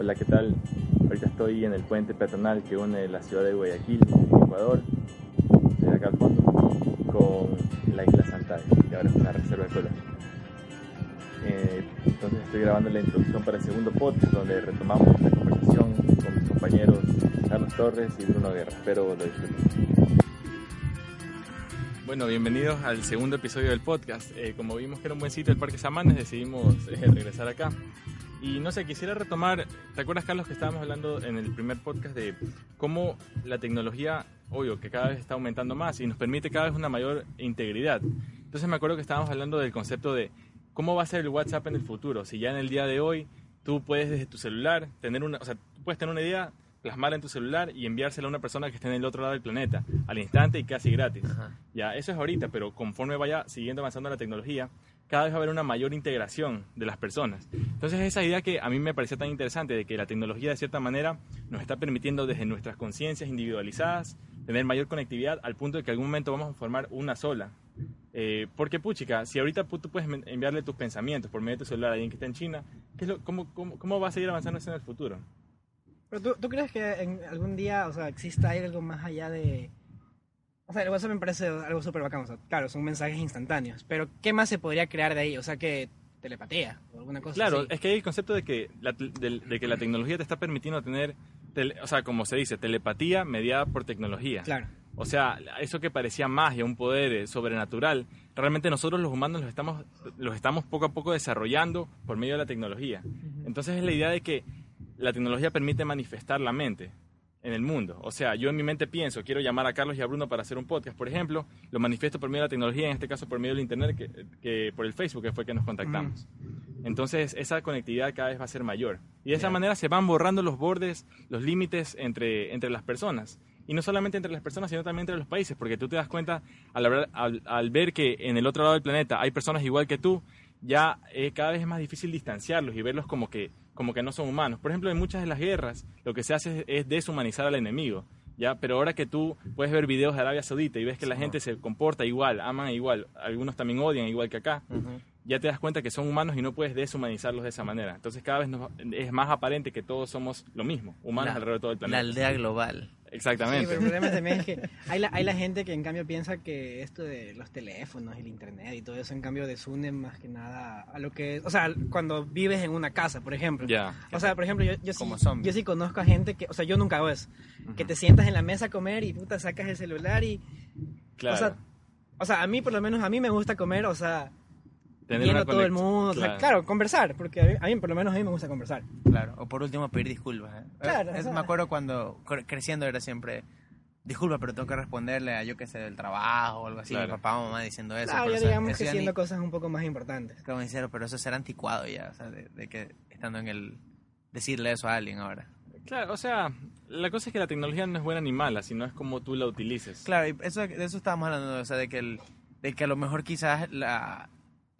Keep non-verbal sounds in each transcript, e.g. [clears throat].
Hola, ¿qué tal? Ahorita estoy en el puente peatonal que une la ciudad de Guayaquil, Ecuador, acá al fondo, con la isla Santa que ahora es una reserva ecológica. Eh, entonces estoy grabando la introducción para el segundo podcast donde retomamos la conversación con mis compañeros Carlos Torres y Bruno Guerra. Espero lo disfruten. Bueno, bienvenidos al segundo episodio del podcast. Eh, como vimos que era un buen sitio el Parque Samanes, decidimos eh, regresar acá. Y no sé, quisiera retomar, ¿te acuerdas Carlos que estábamos hablando en el primer podcast de cómo la tecnología, obvio, que cada vez está aumentando más y nos permite cada vez una mayor integridad? Entonces me acuerdo que estábamos hablando del concepto de cómo va a ser el WhatsApp en el futuro, si ya en el día de hoy tú puedes desde tu celular tener una, o sea, tú puedes tener una idea, plasmarla en tu celular y enviársela a una persona que esté en el otro lado del planeta, al instante y casi gratis. Ya, eso es ahorita, pero conforme vaya siguiendo avanzando la tecnología, cada vez va a haber una mayor integración de las personas. Entonces esa idea que a mí me parecía tan interesante de que la tecnología de cierta manera nos está permitiendo desde nuestras conciencias individualizadas tener mayor conectividad al punto de que en algún momento vamos a formar una sola. Eh, porque puchica, si ahorita tú puedes enviarle tus pensamientos por medio de tu celular a alguien que está en China, ¿qué es lo, cómo, cómo, cómo, va a seguir avanzando eso en el futuro? Pero tú, tú crees que en algún día, o sea, exista algo más allá de o sea, el WhatsApp me parece algo súper bacán. O sea, claro, son mensajes instantáneos. Pero, ¿qué más se podría crear de ahí? O sea, que telepatía o alguna cosa Claro, es que hay el concepto de que la, de, que la tecnología te está permitiendo tener, o sea, como se dice, telepatía mediada por tecnología. Claro. O sea, eso que parecía magia, un poder eh, sobrenatural, realmente nosotros los humanos los estamos, los estamos poco a poco desarrollando por medio de la tecnología. Entonces es la idea de que la tecnología permite manifestar la mente en el mundo. O sea, yo en mi mente pienso, quiero llamar a Carlos y a Bruno para hacer un podcast, por ejemplo, lo manifiesto por medio de la tecnología, en este caso por medio del Internet, que, por el Facebook, que fue que nos contactamos. Entonces, esa conectividad cada vez va a ser mayor. Y de esa manera se van borrando los bordes, los límites entre, entre las personas. Y no solamente entre las personas, sino también entre los países, porque tú te das cuenta al, al, al ver que en el otro lado del planeta hay personas igual que tú, ya eh, cada vez es más difícil distanciarlos y verlos como que como que no son humanos. Por ejemplo, en muchas de las guerras lo que se hace es deshumanizar al enemigo. ¿ya? Pero ahora que tú puedes ver videos de Arabia Saudita y ves que la gente se comporta igual, aman igual, algunos también odian igual que acá, ya te das cuenta que son humanos y no puedes deshumanizarlos de esa manera. Entonces cada vez es más aparente que todos somos lo mismo, humanos alrededor de todo el planeta. La aldea global. Exactamente. pero el problema también es que hay la, hay la gente que en cambio piensa que esto de los teléfonos y el internet y todo eso en cambio desune más que nada a lo que o sea, cuando vives en una casa, por ejemplo. Ya. O sea, por ejemplo, yo, yo, sí, yo sí conozco a gente que, o sea, yo nunca hago eso, que te sientas en la mesa a comer y puta sacas el celular y... Claro. O sea, o sea, a mí por lo menos, a mí me gusta comer, o sea, viendo todo el mundo. Claro. O sea, claro, conversar, porque a mí, por lo menos a mí me gusta conversar. Claro, o por último pedir disculpas. ¿eh? Claro. Es, me acuerdo cuando creciendo era siempre, disculpa, pero tengo que responderle a yo que sé, del trabajo o algo así, mi papá o mamá diciendo eso. Claro, ya digamos que haciendo cosas un poco más importantes. Como sincero, pero eso será anticuado ya, o sea, de, que estando en el... decirle eso a alguien ahora. Claro, o sea, la cosa es que la tecnología no es buena ni mala, sino es como tú la utilices. Claro, y eso, de eso estábamos hablando, o sea, de que, el, de que a lo mejor quizás la,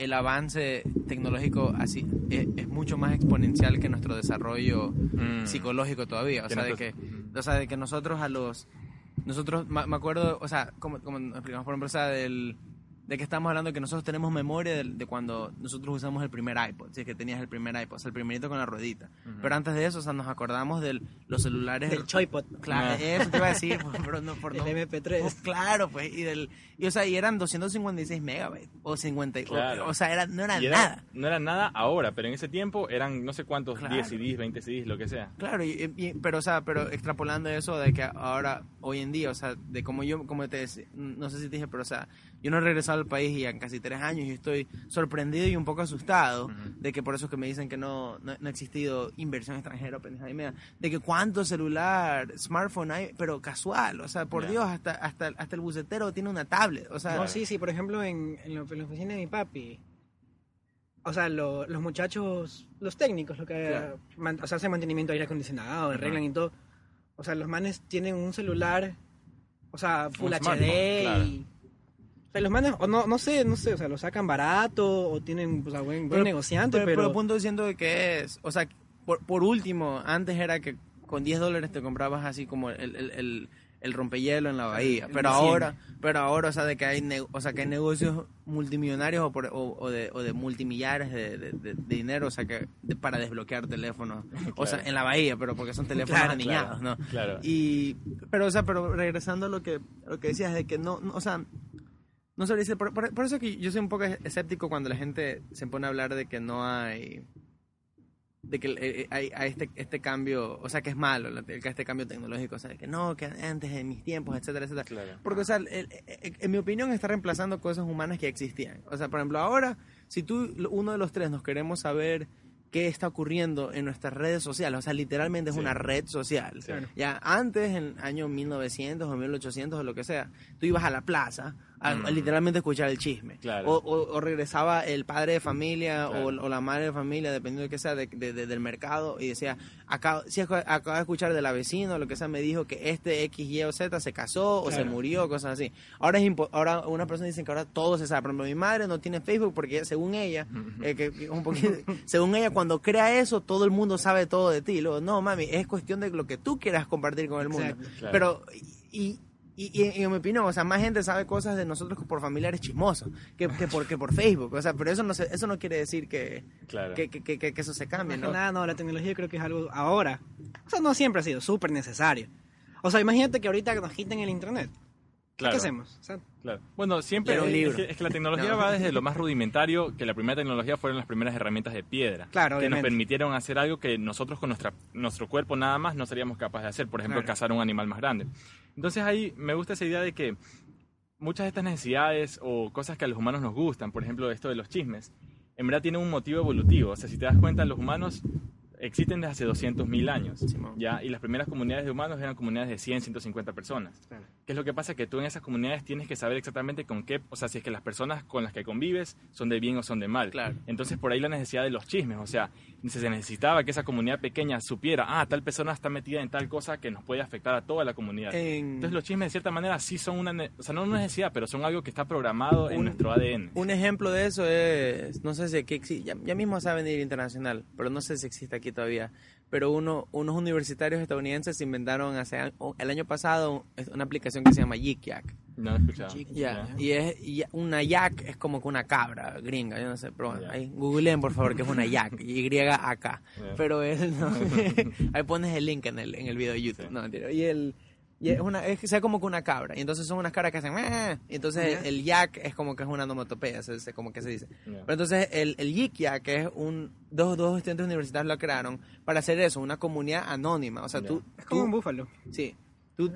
el avance tecnológico así es, mucho más exponencial que nuestro desarrollo mm. psicológico todavía. O sea, de que, o sea, de que nosotros a los... Nosotros, me acuerdo, o sea, como, como explicamos, por ejemplo, o sea, del de que estamos hablando que nosotros tenemos memoria de, cuando nosotros usamos el primer iPod, si es que tenías el primer iPod, o sea, el primerito con la ruedita. Pero antes de eso, o sea, nos acordamos de los celulares... Del Choipod. Claro, eso te iba a decir, [laughs] pero no por El MP3. Pues, claro, pues, y del... Y, o sea, y eran 256 megabytes, o 50, o, sea, era, no era, nada. No era nada ahora, pero en ese tiempo eran no sé cuántos, 10 CDs, 20 CDs, lo que sea. Claro, y, pero, o sea, pero extrapolando eso de que ahora, hoy en día, o sea, de como yo, como te decía, no sé si te dije, pero, o sea, yo no he regresado al país y en casi tres años y estoy sorprendido y un poco asustado de que por eso es que me dicen que no, no, ha existido inversión extranjera, de que cuánto celular, smartphone hay, pero casual, o sea, por Dios, hasta, hasta, hasta el bucetero tiene una tablet, o sea... No, sí, sí, por ejemplo, en, en, la, oficina de mi papi, o sea, los muchachos, los técnicos, lo que, o sea, hacen mantenimiento de aire acondicionado, arreglan y todo, o sea, los manes tienen un celular, o sea, Full HD y o sea, los manes, o no, no sé, no sé, o sea, lo sacan barato o tienen, pues, a buen, buen negociante, pero... Pero el punto diciendo de que es, o sea, por, por último, antes era que con 10 dólares te comprabas así como el, el, el rompehielo en la bahía. Pero ahora, pero ahora, o sea, de que hay, o sea, que hay negocios multimillonarios o, por- o- o de, o de multimillares de, de- dinero, o sea, que para desbloquear teléfonos. [laughs] O sea, en la bahía, pero porque son teléfonos Claro, aniñados, claro, ¿no? claro. Y, pero, o sea, pero regresando a lo que, lo que decías, de que no, no, o sea, no sabría decir, por, por- por eso que yo soy un poco escéptico cuando la gente se pone a hablar de que no hay, de que eh, hay, hay este, este cambio, o sea, que es malo, que este cambio tecnológico, o sea, que no, que antes de mis tiempos, etcétera, etcétera. Claro. Porque, o sea, el- el- el- en mi opinión está reemplazando cosas humanas que existían. O sea, por ejemplo, ahora, si tú, uno de los tres, nos queremos saber qué está ocurriendo en nuestras redes sociales, o sea, literalmente es Sí. una red social. Sí. Ya antes, en el año 1900 o 1800 o lo que sea, tú ibas a la plaza a, Mm. a literalmente escuchar el chisme. Claro. O, o- o regresaba el padre de familia o, Claro. o la madre de familia, dependiendo de qué sea, de, de- de- del mercado, y decía, acá, si ac- acabo de escuchar de la vecina o lo que sea, me dijo que este X, Y o Z se casó o se murió, cosas así. Ahora es ahora una persona dice que ahora todo se sabe. Por ejemplo, mi madre no tiene Facebook porque según ella, eh, que, un poquito, [laughs] según ella, cuando crea eso, todo el mundo sabe todo de ti. Luego, no, mami, es cuestión de lo que tú quieras compartir con el mundo. Exacto. Pero, y, y, y en mi opinión, o sea, más gente sabe cosas de nosotros que por familiares chismosos, que, que, por, que por Facebook. O sea, pero eso no, se- eso no quiere decir que, Claro. que, que, que- que eso se cambie, ¿no? nada, no, la tecnología creo que es algo ahora. O sea, no siempre ha sido súper necesario. O sea, imagínate que ahorita nos quiten el internet. Claro. ¿Qué hacemos? O sea, Claro. Bueno, siempre es, que, es que la tecnología No. va desde lo [laughs] más rudimentario, que la primera tecnología fueron las primeras herramientas de piedra, Claro, que nos permitieron hacer algo que nosotros con nuestra, nuestro cuerpo nada más no seríamos capaces de hacer, por ejemplo, Claro. cazar un animal más grande. Entonces ahí me gusta esa idea de que muchas de estas necesidades o cosas que a los humanos nos gustan, por ejemplo, esto de los chismes, en verdad tienen un motivo evolutivo. O sea, si te das cuenta, los humanos existen desde hace 200.000 años. ¿ya? Y las primeras comunidades de humanos eran comunidades de 100, 150 personas. Claro. ¿Qué es lo que pasa? Que tú en esas comunidades tienes que saber exactamente con qué, o sea, si es que las personas con las que convives son de bien o son de mal. Claro. Entonces por ahí la necesidad de los chismes, o sea, se necesitaba que esa comunidad pequeña supiera, ah, tal persona está metida en tal cosa que nos puede afectar a toda la comunidad. En- Entonces los chismes de cierta manera sí son una, ne- o sea, no una necesidad, pero son algo que está programado en Un- nuestro ADN. Un ejemplo de eso es, no sé si aquí existe, ya, ya mismo sabe venir internacional, pero no sé si existe aquí todavía. Pero uno, unos universitarios estadounidenses inventaron hace el año pasado una aplicación que se llama Yik Yak. No escuchado. Ya, Ya. y es y una yak es como que una cabra gringa, yo no sé, pero bueno, Ya. ahí googleen por favor que es una yak, [laughs] Y acá. Pero él no, [laughs] ahí pones el link en el en el video de YouTube, Sí. no mentira. Y el y es una es sea como que una cabra, y entonces son unas cabras que hacen "Meh", y entonces el, el yak es como que es una onomatopeya, se, se- como que se dice. Pero entonces el, el Yik Yak, que es un, dos, dos estudiantes universitarios lo crearon para hacer eso, una comunidad anónima. O sea, tú, es como tú- un búfalo. sí, tú,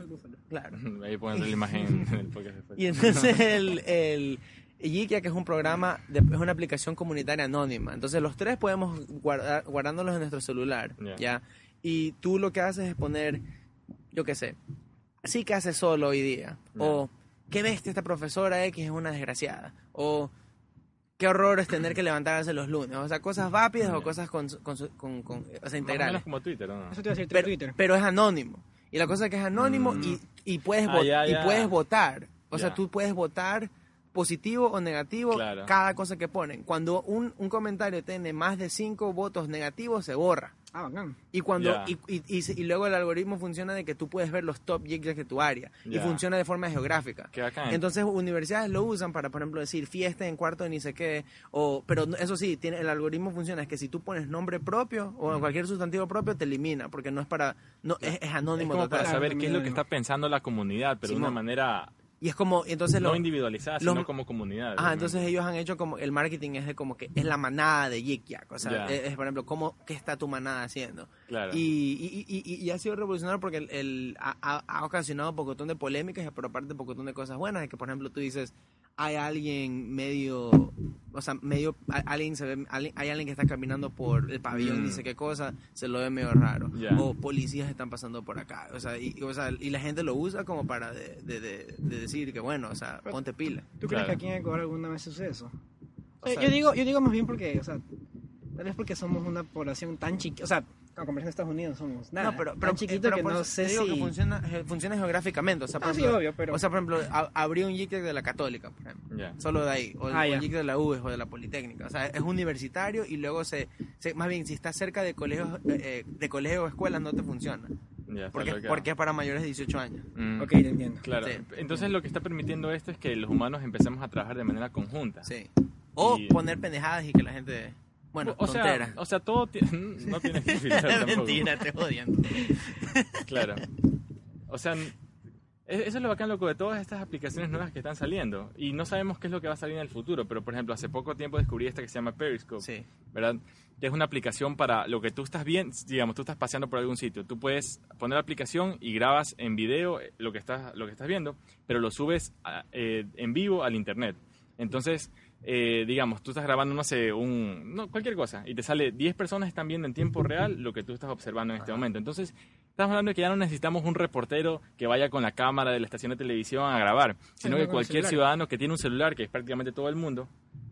claro. [laughs] Ahí ponen la imagen [laughs] en el podcast después. Y entonces el, el Yikia, que es un programa, de- es una aplicación comunitaria anónima. Entonces los tres podemos guardar, guardándolos en nuestro celular, Ya. ¿ya? Y tú lo que haces es poner, yo qué sé, sí que haces solo hoy día. O, qué bestia esta profesora X es una desgraciada. O, qué horror es tener que levantarse los lunes. O sea, cosas rápidas o cosas con, con, con- con- o sea, Más o integrales. menos como Twitter, ¿o ¿no? Eso te iba a decir Pero, Twitter. pero es anónimo. Y la cosa es que es anónimo Mm. y, y puedes Ah, ya, y puedes votar. O sea, tú puedes votar positivo o negativo Claro. cada cosa que ponen. Cuando un, un comentario tiene más de cinco votos negativos, se borra. Ah, bacán. Y cuando y, y- y y luego el algoritmo funciona de que tú puedes ver los top gigs de tu área y funciona de forma geográfica. Qué bacán. Entonces universidades lo usan para, por ejemplo, decir fiesta en cuarto de ni sé qué, o, pero eso sí, tiene, el algoritmo funciona, es que si tú pones nombre propio o cualquier sustantivo propio, te elimina, porque no es para, no, es, es es anónimo como total. para saber qué es lo que está pensando la comunidad, pero de una manera Y es como, entonces no lo, individualizada, los- sino como comunidad. Realmente. entonces ellos han hecho como, el marketing es de como que es la manada de Yik Yak, o sea, Ya. es, es, por ejemplo, cómo, qué está tu manada haciendo. Claro. Y, y, y, y- ha sido revolucionario porque el, el- ha, ha- ha ocasionado un pocotón de polémicas, pero aparte un pocotón de cosas buenas, de que por ejemplo tú dices, hay alguien medio, o sea, medio, alguien se ve, alguien- hay alguien que está caminando por el pabellón, Mm. dice qué cosa, se lo ve medio raro. O policías están pasando por acá, o sea, y, o sea, y la gente lo usa como para de, de, de- de decir que bueno, o sea, ponte pila. ¿Tú Claro. crees que aquí en Ecuador alguna vez sucede eso? O Eh, sea- yo digo, yo digo más bien porque, o sea, tal vez porque somos una población tan chiquita, o sea, a comparación de Estados Unidos somos nada, no, pero, tan pero, chiquito pero que por no sé te digo si... que funciona, eh, funciona geográficamente. O sea, por Ah, sí, ejemplo, obvio, pero- o sea, por ejemplo, a- abrió un JIC de la Católica, por ejemplo. Solo de ahí. O, Ah, el JIC de la UBS o de la Politécnica. O sea, es universitario y luego se, se- más bien, si está cerca de colegios, eh, eh, de colegios o escuelas, no te funciona. Porque, bloqueado. porque es para mayores de 18 años. Mm, Ok, te entiendo. Claro. Sí. Entonces lo que está permitiendo esto es que los humanos empecemos a trabajar de manera conjunta. Sí. O Y- poner pendejadas y que la gente... Bueno, o sea, o sea, todo [laughs] no [laughs] tienes que filtrar. Mentira, te odiando. [laughs] Claro. O sea, e- eso es lo bacán, loco, de todas estas aplicaciones nuevas que están saliendo. Y no sabemos qué es lo que va a salir en el futuro. Pero, por ejemplo, hace poco tiempo descubrí esta que se llama Periscope. Sí. ¿verdad? Que es una aplicación para lo que tú estás viendo, digamos, tú estás paseando por algún sitio, tú puedes poner la aplicación y grabas en video eh, lo que estás, lo que estás viendo, pero lo subes a- eh, en vivo al internet. Entonces, eh, digamos, tú estás grabando, no sé, un, no, cualquier cosa, y te sale 10 personas están viendo en tiempo real lo que tú estás observando en este momento. Entonces, estamos hablando de que ya no necesitamos un reportero que vaya con la cámara de la estación de televisión a grabar, sino no, que cualquier ciudadano que tiene un celular, que es prácticamente todo el mundo,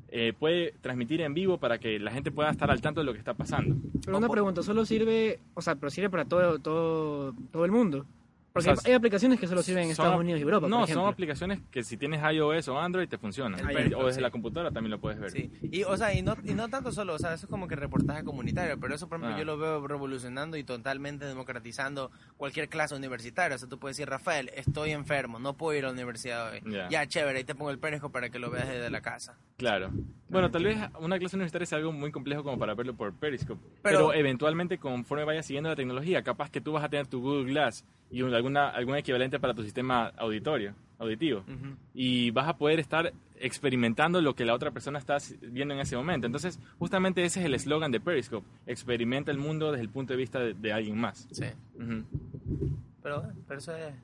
eh, puede transmitir en vivo para que la gente pueda estar al tanto de lo que está pasando. Pero una pregunta, ¿solo sirve, o sea, pero sirve para todo, todo, todo el mundo? Porque O sea, hay aplicaciones que solo sirven en Estados Unidos y Europa, No, por son aplicaciones que si tienes iOS o Android te funcionan. Periscope, o desde sí. la computadora también lo puedes ver. Sí, y o sea, y no, y no tanto solo, o sea, eso es como que reportaje comunitario, pero eso por ejemplo Ah. yo lo veo revolucionando y totalmente democratizando cualquier clase universitaria, o sea, tú puedes decir, Rafael, estoy enfermo, no puedo ir a la universidad hoy. Ya. Ya, chévere, ahí te pongo el periscope para que lo veas desde la casa. Claro. Bueno, tal vez una clase universitaria sea algo muy complejo como para verlo por Periscope. Pero- Pero, eventualmente, conforme vayas siguiendo la tecnología, capaz que tú vas a tener tu Google Glass y un- alguna, algún equivalente para tu sistema auditorio, auditivo. Y vas a poder estar experimentando lo que la otra persona está viendo en ese momento. Entonces, justamente ese es el eslogan de Periscope. Experimenta el mundo desde el punto de vista de, de alguien más. Sí, Ujú. pero, pero eso es...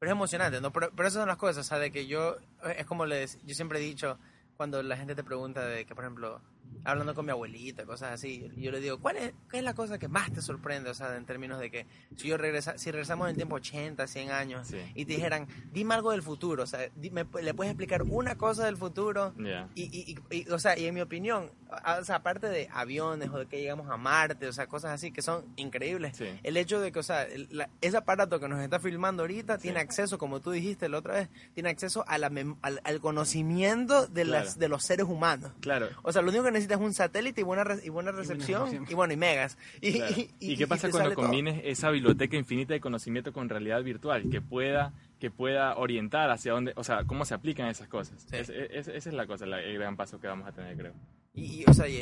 Pero es emocionante, ¿no? Pero, pero esas son las cosas, o sea, de que yo, es como les, yo siempre he dicho, cuando la gente te pregunta de que, por ejemplo, hablando con mi abuelita, cosas así, yo le digo, ¿cuál es, qué es la cosa que más te sorprende? O sea, en términos de que si yo regresa, si regresamos en el tiempo 80, 100 años Sí. y te dijeran, dime algo del futuro, o sea, dime, ¿le puedes explicar una cosa del futuro? Ya. Y, y, y- y, o sea, y en mi opinión, o sea, aparte de aviones o de que llegamos a Marte, o sea, cosas así que son increíbles, Sí. el hecho de que, o sea, el- la- ese aparato que nos está filmando ahorita tiene Sí. acceso, como tú dijiste la otra vez, tiene acceso a la al, al conocimiento de, las, Claro. de los seres humanos. Claro. O sea, lo único que necesitas es un satélite y buena, re- y buena recepción y, bueno, y megas. Y, Claro. y- ¿Y, qué pasa cuando todo. combines esa biblioteca infinita de conocimiento con realidad virtual que pueda que pueda orientar hacia dónde, o sea, cómo se aplican esas cosas? Sí. Es- es- esa es la cosa, la- el gran paso que vamos a tener, creo. Y, y, o sea, y,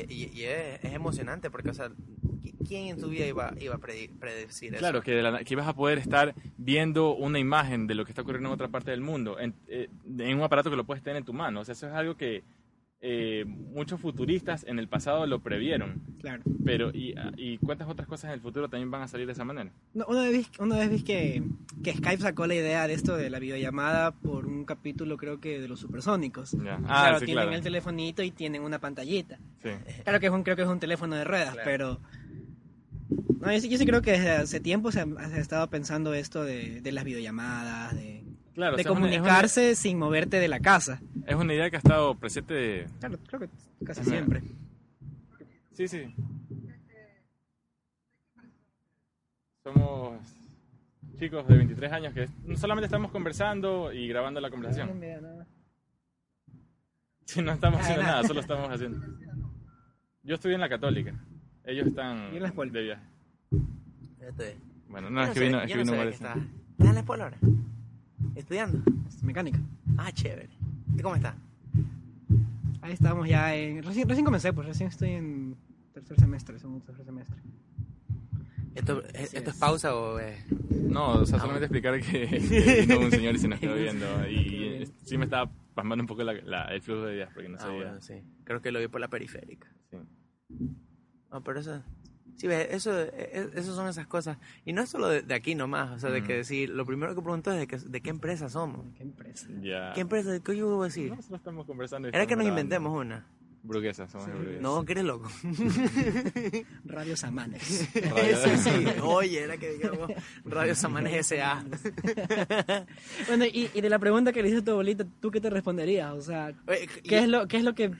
es, es emocionante porque, o sea, ¿qui- ¿quién en tu vida iba, iba a predecir eso? Claro, que, de la- que vas a poder estar viendo una imagen de lo que está ocurriendo en otra parte del mundo en, eh, en un aparato que lo puedes tener en tu mano. O sea, eso es algo que eh, muchos futuristas en el pasado lo previeron. Claro. Pero, y, y cuántas otras cosas en el futuro también van a salir de esa manera? No, una vez, una vez vi que, que Skype sacó la idea de esto de la videollamada por un capítulo, creo que de los supersónicos. Ya. claro, Ah, sí, tienen claro. el telefonito y tienen una pantallita. Sí. [laughs] Claro que es un, creo que es un teléfono de ruedas, Claro. pero... No, yo, sí, yo sí creo que desde hace tiempo se ha, se ha estado pensando esto de, de las videollamadas, de, Claro, o de sea, es una- es una- comunicarse sin moverte de la casa. Es una idea que ha estado presente de... Claro, creo que casi siempre. Sí, sí. Somos chicos de 23 años que solamente estamos conversando y grabando la No conversación. me da nada. Sí, no estamos Ah, haciendo nada. solo estamos haciendo. Yo estudié en la católica. Ellos están Y en la escuela. de viaje. Bueno, no, es que vino, es que no vino estaba- ¿Estás en la escuela ahora? ¿Estudiando? Es mecánica. Ah, chévere. ¿Y cómo está? Ahí estamos ya en... Recién, recién comencé, pues recién estoy en tercer semestre, segundo tercer semestre. ¿Esto, Así es, ¿esto es es. pausa o es...? No, o sea, Ah, solamente explicar que, [laughs] que vino un señor y se nos quedó viendo. [laughs] Y sí me estaba pasmando un poco la- la- el flujo de ideas porque no Ah, sabía. bueno, sí. Creo que lo vi por la periférica. Sí. No, pero eso... Sí, ves, eso, es- eso son esas cosas. Y no es solo de, de aquí nomás, o sea, de Ujú. que decir, lo primero que pregunto es de, que, de qué empresa somos. ¿Qué empresa? Ya. ¿Qué empresa? ¿Qué yo voy a decir? No, solo estamos conversando. Era que nos inventemos una. Burguesas, somos Sí. burguesas. No, que eres loco. [laughs] Radio Samanes. Radio- Eso sí. Oye, era que digamos Radio Samanes S.A. [laughs] bueno, y, y de la pregunta que le hice a tu abuelita, ¿tú qué te responderías? O sea, Oye, y- ¿qué es lo, qué es lo que,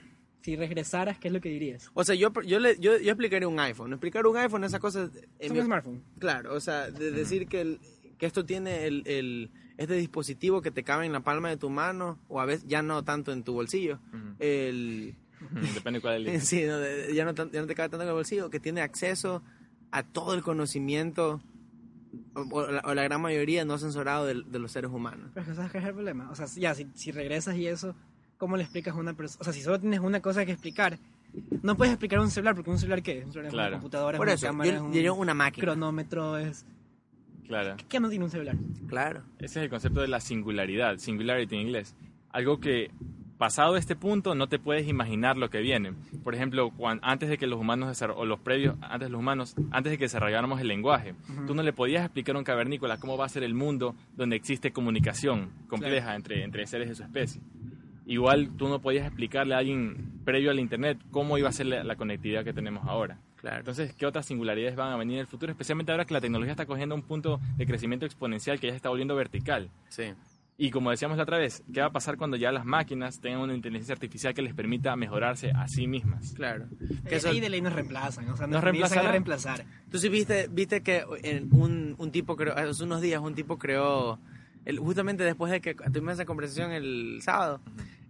si regresaras, qué es lo que dirías? O sea, yo, yo, le, yo, yo explicaría un iPhone. Explicar un iPhone, esa cosa... Es mi- un smartphone. Claro, o sea, de decir que, el- que esto tiene el, el- este dispositivo que te cabe en la palma de tu mano, o a veces ya no tanto en tu bolsillo. Ujú. El, Depende cuál es el [laughs] sí, no, ya, no ya no te cabe tanto en el bolsillo, que tiene acceso a todo el conocimiento o la, o la gran mayoría no censurado de, de los seres humanos. Pero es que sabes qué es el problema. O sea, ya, si, si regresas y eso, ¿cómo le explicas a una persona? O sea, si solo tienes una cosa que explicar, no puedes explicar un celular, porque un celular, ¿qué? es? Un celular es una computadora, Por es eso, una cámara, yo es un una máquina. cronómetro, es... Claro. ¿Qué no tiene un celular? Claro. Ese es el concepto de la singularidad, singularity en inglés. Algo que, pasado este punto, no te puedes imaginar lo que viene. Por ejemplo, antes de que los humanos, o los previos, antes de los humanos, antes de que desarrolláramos el lenguaje, tú no le podías explicar a un cavernícola cómo va a ser el mundo donde existe comunicación compleja entre, entre seres de su especie. Igual tú no podías explicarle a alguien previo al Internet cómo iba a ser la, la conectividad que tenemos ahora. Claro. Entonces, ¿qué otras singularidades van a venir en el futuro? Especialmente ahora que la tecnología está cogiendo un punto de crecimiento exponencial que ya se está volviendo vertical. Sí. Y como decíamos la otra vez, ¿qué va a pasar cuando ya las máquinas tengan una inteligencia artificial que les permita mejorarse a sí mismas? Claro. Que Que eso- ahí de ley nos reemplazan, o sea, ¿Nos nos, comienzan a reemplazar. Tú sí viste, viste que en un, un tipo creó, hace unos días un tipo creó, el, justamente después de que tuvimos esa conversación el sábado,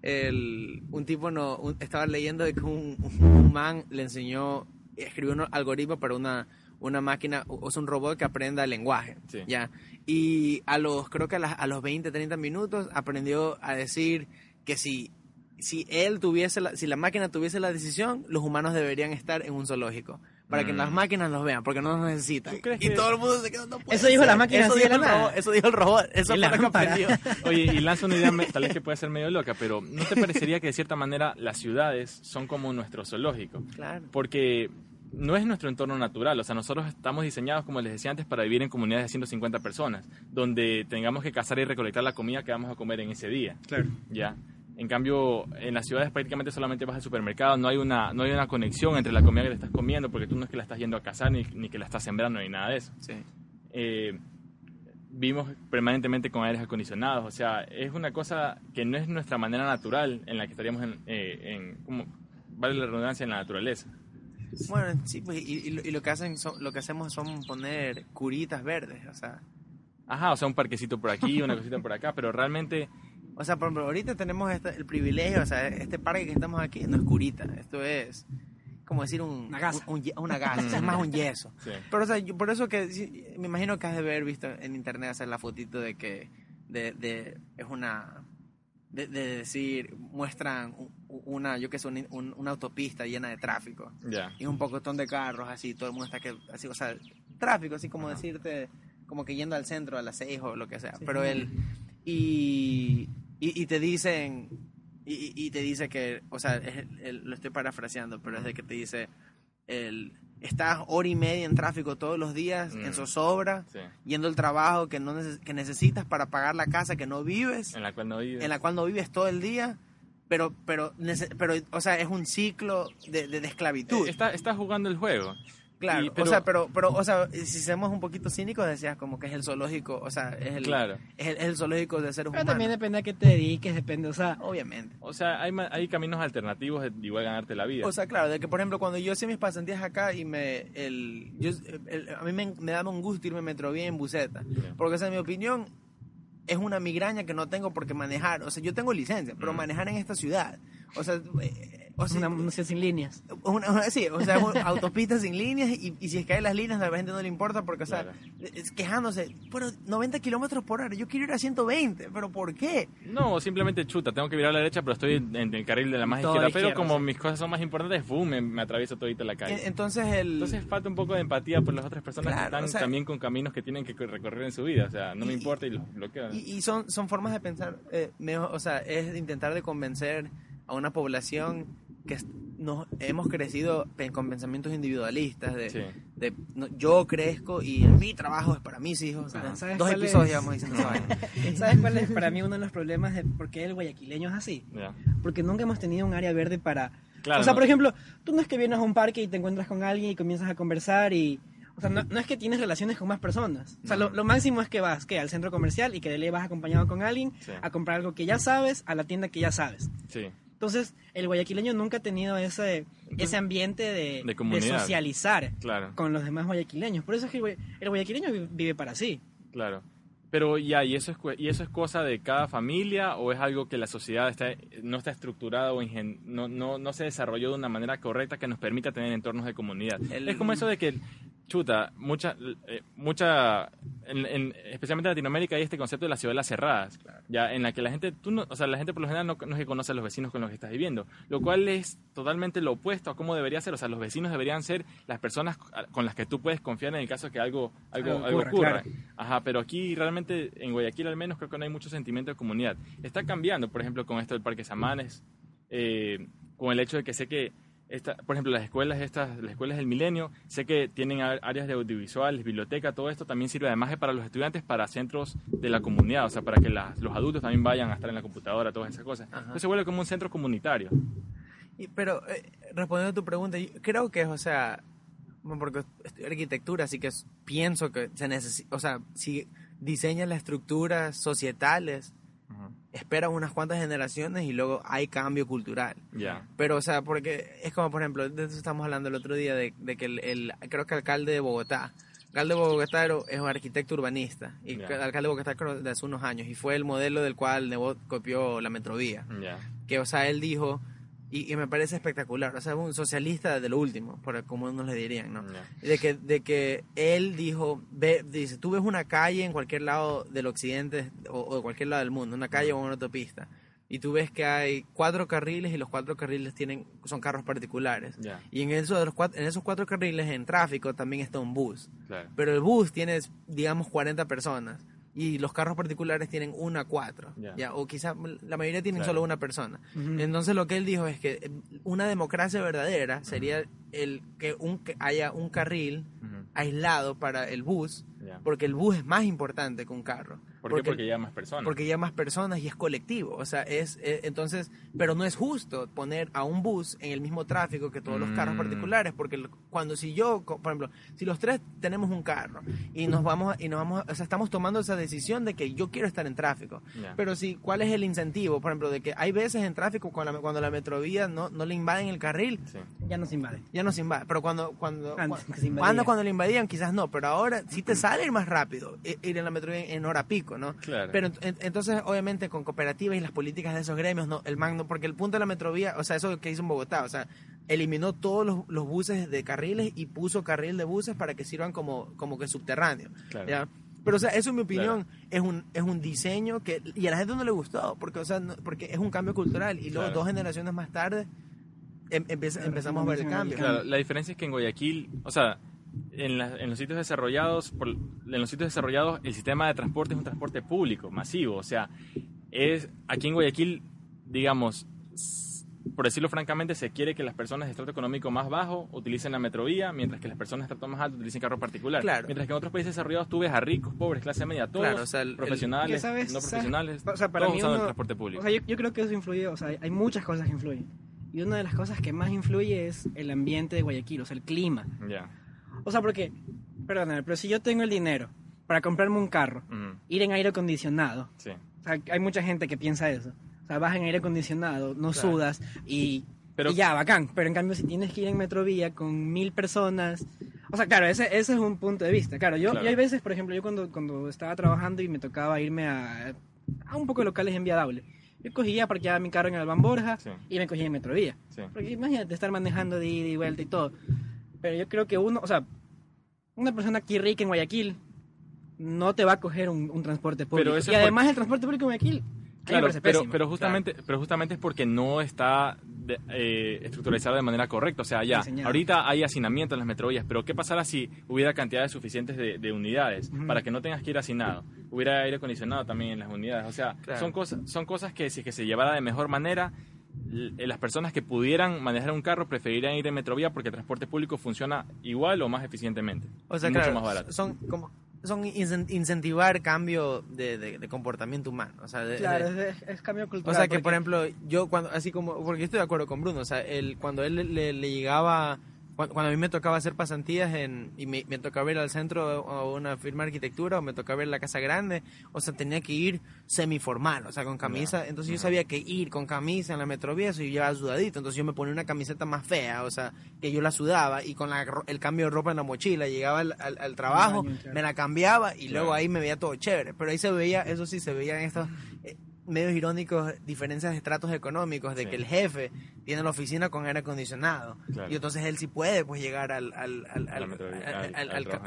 el, un tipo no, un- estaba leyendo de que un, un man le enseñó, escribió un algoritmo para una, una máquina, o sea, un robot que aprenda el lenguaje, Sí. ya. Y a los, creo que a, las- a los 20, 30 minutos aprendió a decir que si, si él tuviese, la, si la máquina tuviese la decisión, los humanos deberían estar en un zoológico. Para que Mm. las máquinas los vean, porque no los necesitan. ¿Tú crees Y que- todo el mundo se quedó, no puede Eso dijo ser. la máquina Eso dijo el nada. robot. Eso dijo el robot. [laughs] Eso fue lo que. [laughs] Oye, y lanzo una idea tal vez que puede ser medio loca, pero ¿no te parecería que de cierta manera las ciudades son como nuestro zoológico? Claro. Porque no es nuestro entorno natural, o sea, nosotros estamos diseñados, como les decía antes, para vivir en comunidades de 150 personas, donde tengamos que cazar y recolectar la comida que vamos a comer en ese día. Claro. ¿ya? En cambio, en las ciudades prácticamente solamente vas al supermercado, no hay una, no hay una conexión entre la comida que te estás comiendo, porque tú no es que la estás yendo a cazar ni, ni que la estás sembrando ni nada de eso. Sí. Eh, vivimos permanentemente con aires acondicionados, o sea, es una cosa que no es nuestra manera natural en la que estaríamos en, eh, en como, vale la redundancia, en la naturaleza. Bueno, sí, pues, y, y lo, y lo que hacen son, lo que hacemos son poner curitas verdes, o sea, Ajá, o sea, un parquecito por aquí, una cosita por acá, pero realmente, o sea, por ejemplo, ahorita tenemos este- el privilegio, o sea, este parque que estamos aquí no es curita, esto es como decir un, Una gasa. un- un una gasa, es más un yeso. sí. Pero, o sea, yo- por eso que sí, me imagino que has de haber visto en internet hacer la fotito de que de, de- es una de, de decir muestran una yo que sé un- un- una autopista llena de tráfico ya. y un pocotón de carros así todo el mundo está que así o sea tráfico así como Ajá. decirte como que yendo al centro a las seis o lo que sea Sí. pero él y, y y te dicen y, te dice que o sea es el- lo estoy parafraseando pero es de que te dice el estás hora y media en tráfico todos los días Mm. en zozobra Sí. yendo al trabajo que no neces- que necesitas para pagar la casa que no vives En la cual no vive. en la cual no vives todo el día pero pero pero o sea es un ciclo de, de- de esclavitud Eh, Está, está jugando el juego. Claro y- o pero- sea pero pero o sea si somos un poquito cínicos decías como que es el zoológico o sea es el Claro. es el, es el zoológico de seres Pero humanos también depende a qué te dediques, depende, o sea, obviamente O sea, hay, hay caminos alternativos de igual ganarte la vida. O sea, claro, de que por ejemplo cuando yo hacía mis pasantías acá y me el, yo, el- a mí me, me daba un gusto irme metro bien en buseta, porque o sea, en mi opinión es una migraña que no tengo porque manejar, o sea, yo tengo licencia, pero Mm. manejar en esta ciudad, o sea, o sea, una música sin líneas. una- una- sí, o sea, [laughs] autopistas sin líneas y, y si es que hay las líneas a la gente no le importa porque, o sea, Claro. es quejándose, pero 90 kilómetros por hora, yo quiero ir a 120, pero ¿por qué? No, simplemente chuta, tengo que virar a la derecha, pero estoy en el carril de la más Todo a la izquierda. Pero izquierda, como sí. mis cosas son más importantes, boom, me, me atravieso todita la calle. En- Entonces el... Entonces falta un poco de empatía por las otras personas Claro, que están o sea- también con caminos que tienen que recorrer en su vida. O sea, no me Y- importa y los bloqueo. Y, y son, son formas de pensar, eh, mejor, o sea, es intentar de convencer a una población que nos hemos crecido con pensamientos individualistas de, Sí. de, no, yo crezco y mi trabajo es para mis hijos. ¿Sabes Dos episodios es? llevamos diciendo. [laughs] ¿Sabes cuál es para mí uno de los problemas de por qué el guayaquileño es así? Ya. Porque nunca hemos tenido un área verde para... Claro, o sea, no. por ejemplo, tú no es que vienes a un parque y te encuentras con alguien y comienzas a conversar y... O sea, no, no es que tienes relaciones con más personas. O sea, lo, No. lo máximo es que vas que al centro comercial y que de ley vas acompañado con alguien Sí. a comprar algo que ya sabes, a la tienda que ya sabes. Sí. Entonces, el guayaquileño nunca ha tenido ese, ese ambiente de, socializar Claro, con los demás guayaquileños. Por eso es que el guay- el guayaquileño vi- vive para sí. claro. Pero ya, ¿y eso, es, ¿y eso es cosa de cada familia o es algo que la sociedad está, no está estructurada o ingen- no, no, no se desarrolló de una manera correcta que nos permita tener entornos de comunidad? El- Es como eso de que, chuta, mucha, eh, mucha en, en- especialmente en Latinoamérica hay este concepto de las ciudades cerradas, ya en la que la gente, tú no, o sea, la gente por lo general no, no es que conoce a los vecinos con los que estás viviendo, lo cual es totalmente lo opuesto a cómo debería ser, o sea, los vecinos deberían ser las personas con las que tú puedes confiar en el caso de que algo, algo, Algo algo ocurra, ocurra. claro. Ajá, pero aquí realmente en Guayaquil al menos creo que no hay mucho sentimiento de comunidad. Está cambiando, por ejemplo, con esto del Parque Samanes, eh, con el hecho de que sé que, esta, por ejemplo, las escuelas estas, las escuelas del milenio, sé que tienen áreas de audiovisuales, biblioteca, todo esto también sirve además de para los estudiantes, para centros de la comunidad, o sea, para que las- los adultos también vayan a estar en la computadora, todas esas cosas. Ajá. Entonces se vuelve como un centro comunitario. Y- pero eh, respondiendo a tu pregunta, yo creo que, o sea, porque estudio arquitectura, así que pienso que se necesita, o sea, si diseñas las estructuras societales, espera unas cuantas generaciones y luego hay cambio cultural. Ya. Pero, o sea, porque es como, por ejemplo, de eso estamos hablando el otro día, de, de que el, el- creo que el alcalde de Bogotá, alcalde de Bogotá es un arquitecto urbanista, y que el alcalde de Bogotá creo de hace unos años, y fue el modelo del cual Nebot copió la Metrovía Ya. que, o sea, él dijo, y, y me parece espectacular, o sea, un socialista de lo último, por como unos le dirían, ¿no? De que, de que él dijo, ve, dice, tú ves una calle en cualquier lado del occidente o, o de cualquier lado del mundo, una calle o una autopista, y tú ves que hay cuatro carriles y los cuatro carriles tienen son carros particulares. Ya. Y en, eso de los cuatro, en esos cuatro carriles en tráfico también está un bus. Claro. Pero el bus tiene, digamos, 40 personas. Y los carros particulares tienen una a cuatro. Ya. Ya. O quizás la mayoría tienen Claro. solo una persona. Entonces lo que él dijo es que eh, una democracia verdadera sería el que, un, que haya un carril aislado para el bus, porque el bus es más importante que un carro. ¿Por qué? Porque ya hay más personas. Porque ya más personas y es colectivo. O sea, es eh, entonces, pero no es justo poner a un bus en el mismo tráfico que todos los carros Mm. particulares, porque el- cuando si yo, por ejemplo, si los tres tenemos un carro y nos vamos a- y nos vamos, a- o sea, estamos tomando esa decisión de que yo quiero estar en tráfico. Pero si, ¿cuál es el incentivo? Por ejemplo, de que hay veces en tráfico cuando la, cuando la metrovía no, no le invaden el carril, Sí. Ya nos invade. ya no se invade. Pero cuando cuando Antes cua- que se invadía. cuando, cuando le invadían quizás no, pero ahora sí te sale ir más rápido ir en la metrovía en hora pico, ¿no? Claro. Pero ent- entonces obviamente con cooperativas y las políticas de esos gremios, no, el magno, porque el punto de la metrovía, o sea, eso que hizo en Bogotá, o sea, eliminó todos los, los buses de carriles y puso carril de buses para que sirvan como como que subterráneo, Claro. ¿ya? Pero, o sea, eso en mi opinión es, un, es un diseño que... Y a la gente no le gustó, porque, o sea, no- porque es un cambio cultural. Y luego Claro. dos generaciones más tarde em- empieza- Claro, empezamos a ver el cambio. Claro, la diferencia es que en Guayaquil, o sea, en, la- en los sitios desarrollados, por- en los sitios desarrollados, el sistema de transporte es un transporte público, masivo. O sea, es aquí en Guayaquil, digamos, por decirlo francamente, se quiere que las personas de estrato económico más bajo utilicen la metrovía, mientras que las personas de estrato más alto utilicen carro particular. Claro. Mientras que en otros países desarrollados tú ves a ricos, pobres, clase media, todos, Claro, o sea, el- el- profesionales, Que sabes- no sabes- profesionales, o sea, para todos mí usando el uno- transporte público. O sea, yo, yo creo que eso influye, o sea, hay muchas cosas que influyen. Y una de las cosas que más influye es el ambiente de Guayaquil, o sea, el clima. ya. O sea, porque, perdóname, pero si yo tengo el dinero para comprarme un carro, Ujú, ir en aire acondicionado, Sí. o sea, hay mucha gente que piensa eso. O sea, vas en aire acondicionado, no Claro. sudas y, Pero- y ya, bacán. Pero en cambio, si tienes que ir en metrovía con mil personas... O sea, claro, ese, ese es un punto de vista. Claro, yo, Claro. yo hay veces, por ejemplo, yo cuando, cuando estaba trabajando y me tocaba irme a, a un poco de locales en Vía Dable, yo cogía, parqueaba mi carro en Alban Borja Sí. y me cogía en metrovía. Sí. Porque imagínate estar manejando de ida y vuelta y todo. Pero yo creo que uno, o sea, una persona aquí rica en Guayaquil no te va a coger un, un transporte público. eso y además el transporte público en Guayaquil, Claro, pero, pésimo. pero justamente, pero justamente es porque no está de- eh, estructuralizado de manera correcta. O sea, ya, Diseñado. ahorita hay hacinamiento en las metrovías, pero ¿qué pasará si hubiera cantidades suficientes de, de unidades para que no tengas que ir hacinado? Hubiera aire acondicionado también en las unidades. O sea, Claro. son, cosas, son cosas que si que se llevara de mejor manera, eh, las personas que pudieran manejar un carro preferirían ir en metrovía porque el transporte público funciona igual o más eficientemente. O sea, mucho claro, más barato. son como son incen- incentivar cambio de, de- de comportamiento humano. O sea, de- Claro, es, es cambio o cultural. sea que, porque- por ejemplo, yo cuando, así como, porque estoy de acuerdo con Bruno, o sea, él, cuando él le, le- le llegaba, cuando, cuando a mí me tocaba hacer pasantías en, y me, me tocaba ir al centro a una firma de arquitectura o me tocaba ir a la casa grande, o sea, tenía que ir semiformal, o sea, con camisa, entonces yo sabía que ir con camisa en la metrovía, eso yo llevaba sudadito, entonces yo me ponía una camiseta más fea, o sea, que yo la sudaba y con la el cambio de ropa en la mochila, llegaba al, al- al trabajo, claro. me la cambiaba y Claro. luego ahí me veía todo chévere, pero ahí se veía, eso sí, se veían estos... eh, medios irónicos diferencias de estratos económicos, de Sí. que el jefe tiene la oficina con aire acondicionado Claro. y entonces él sí puede pues llegar al, al,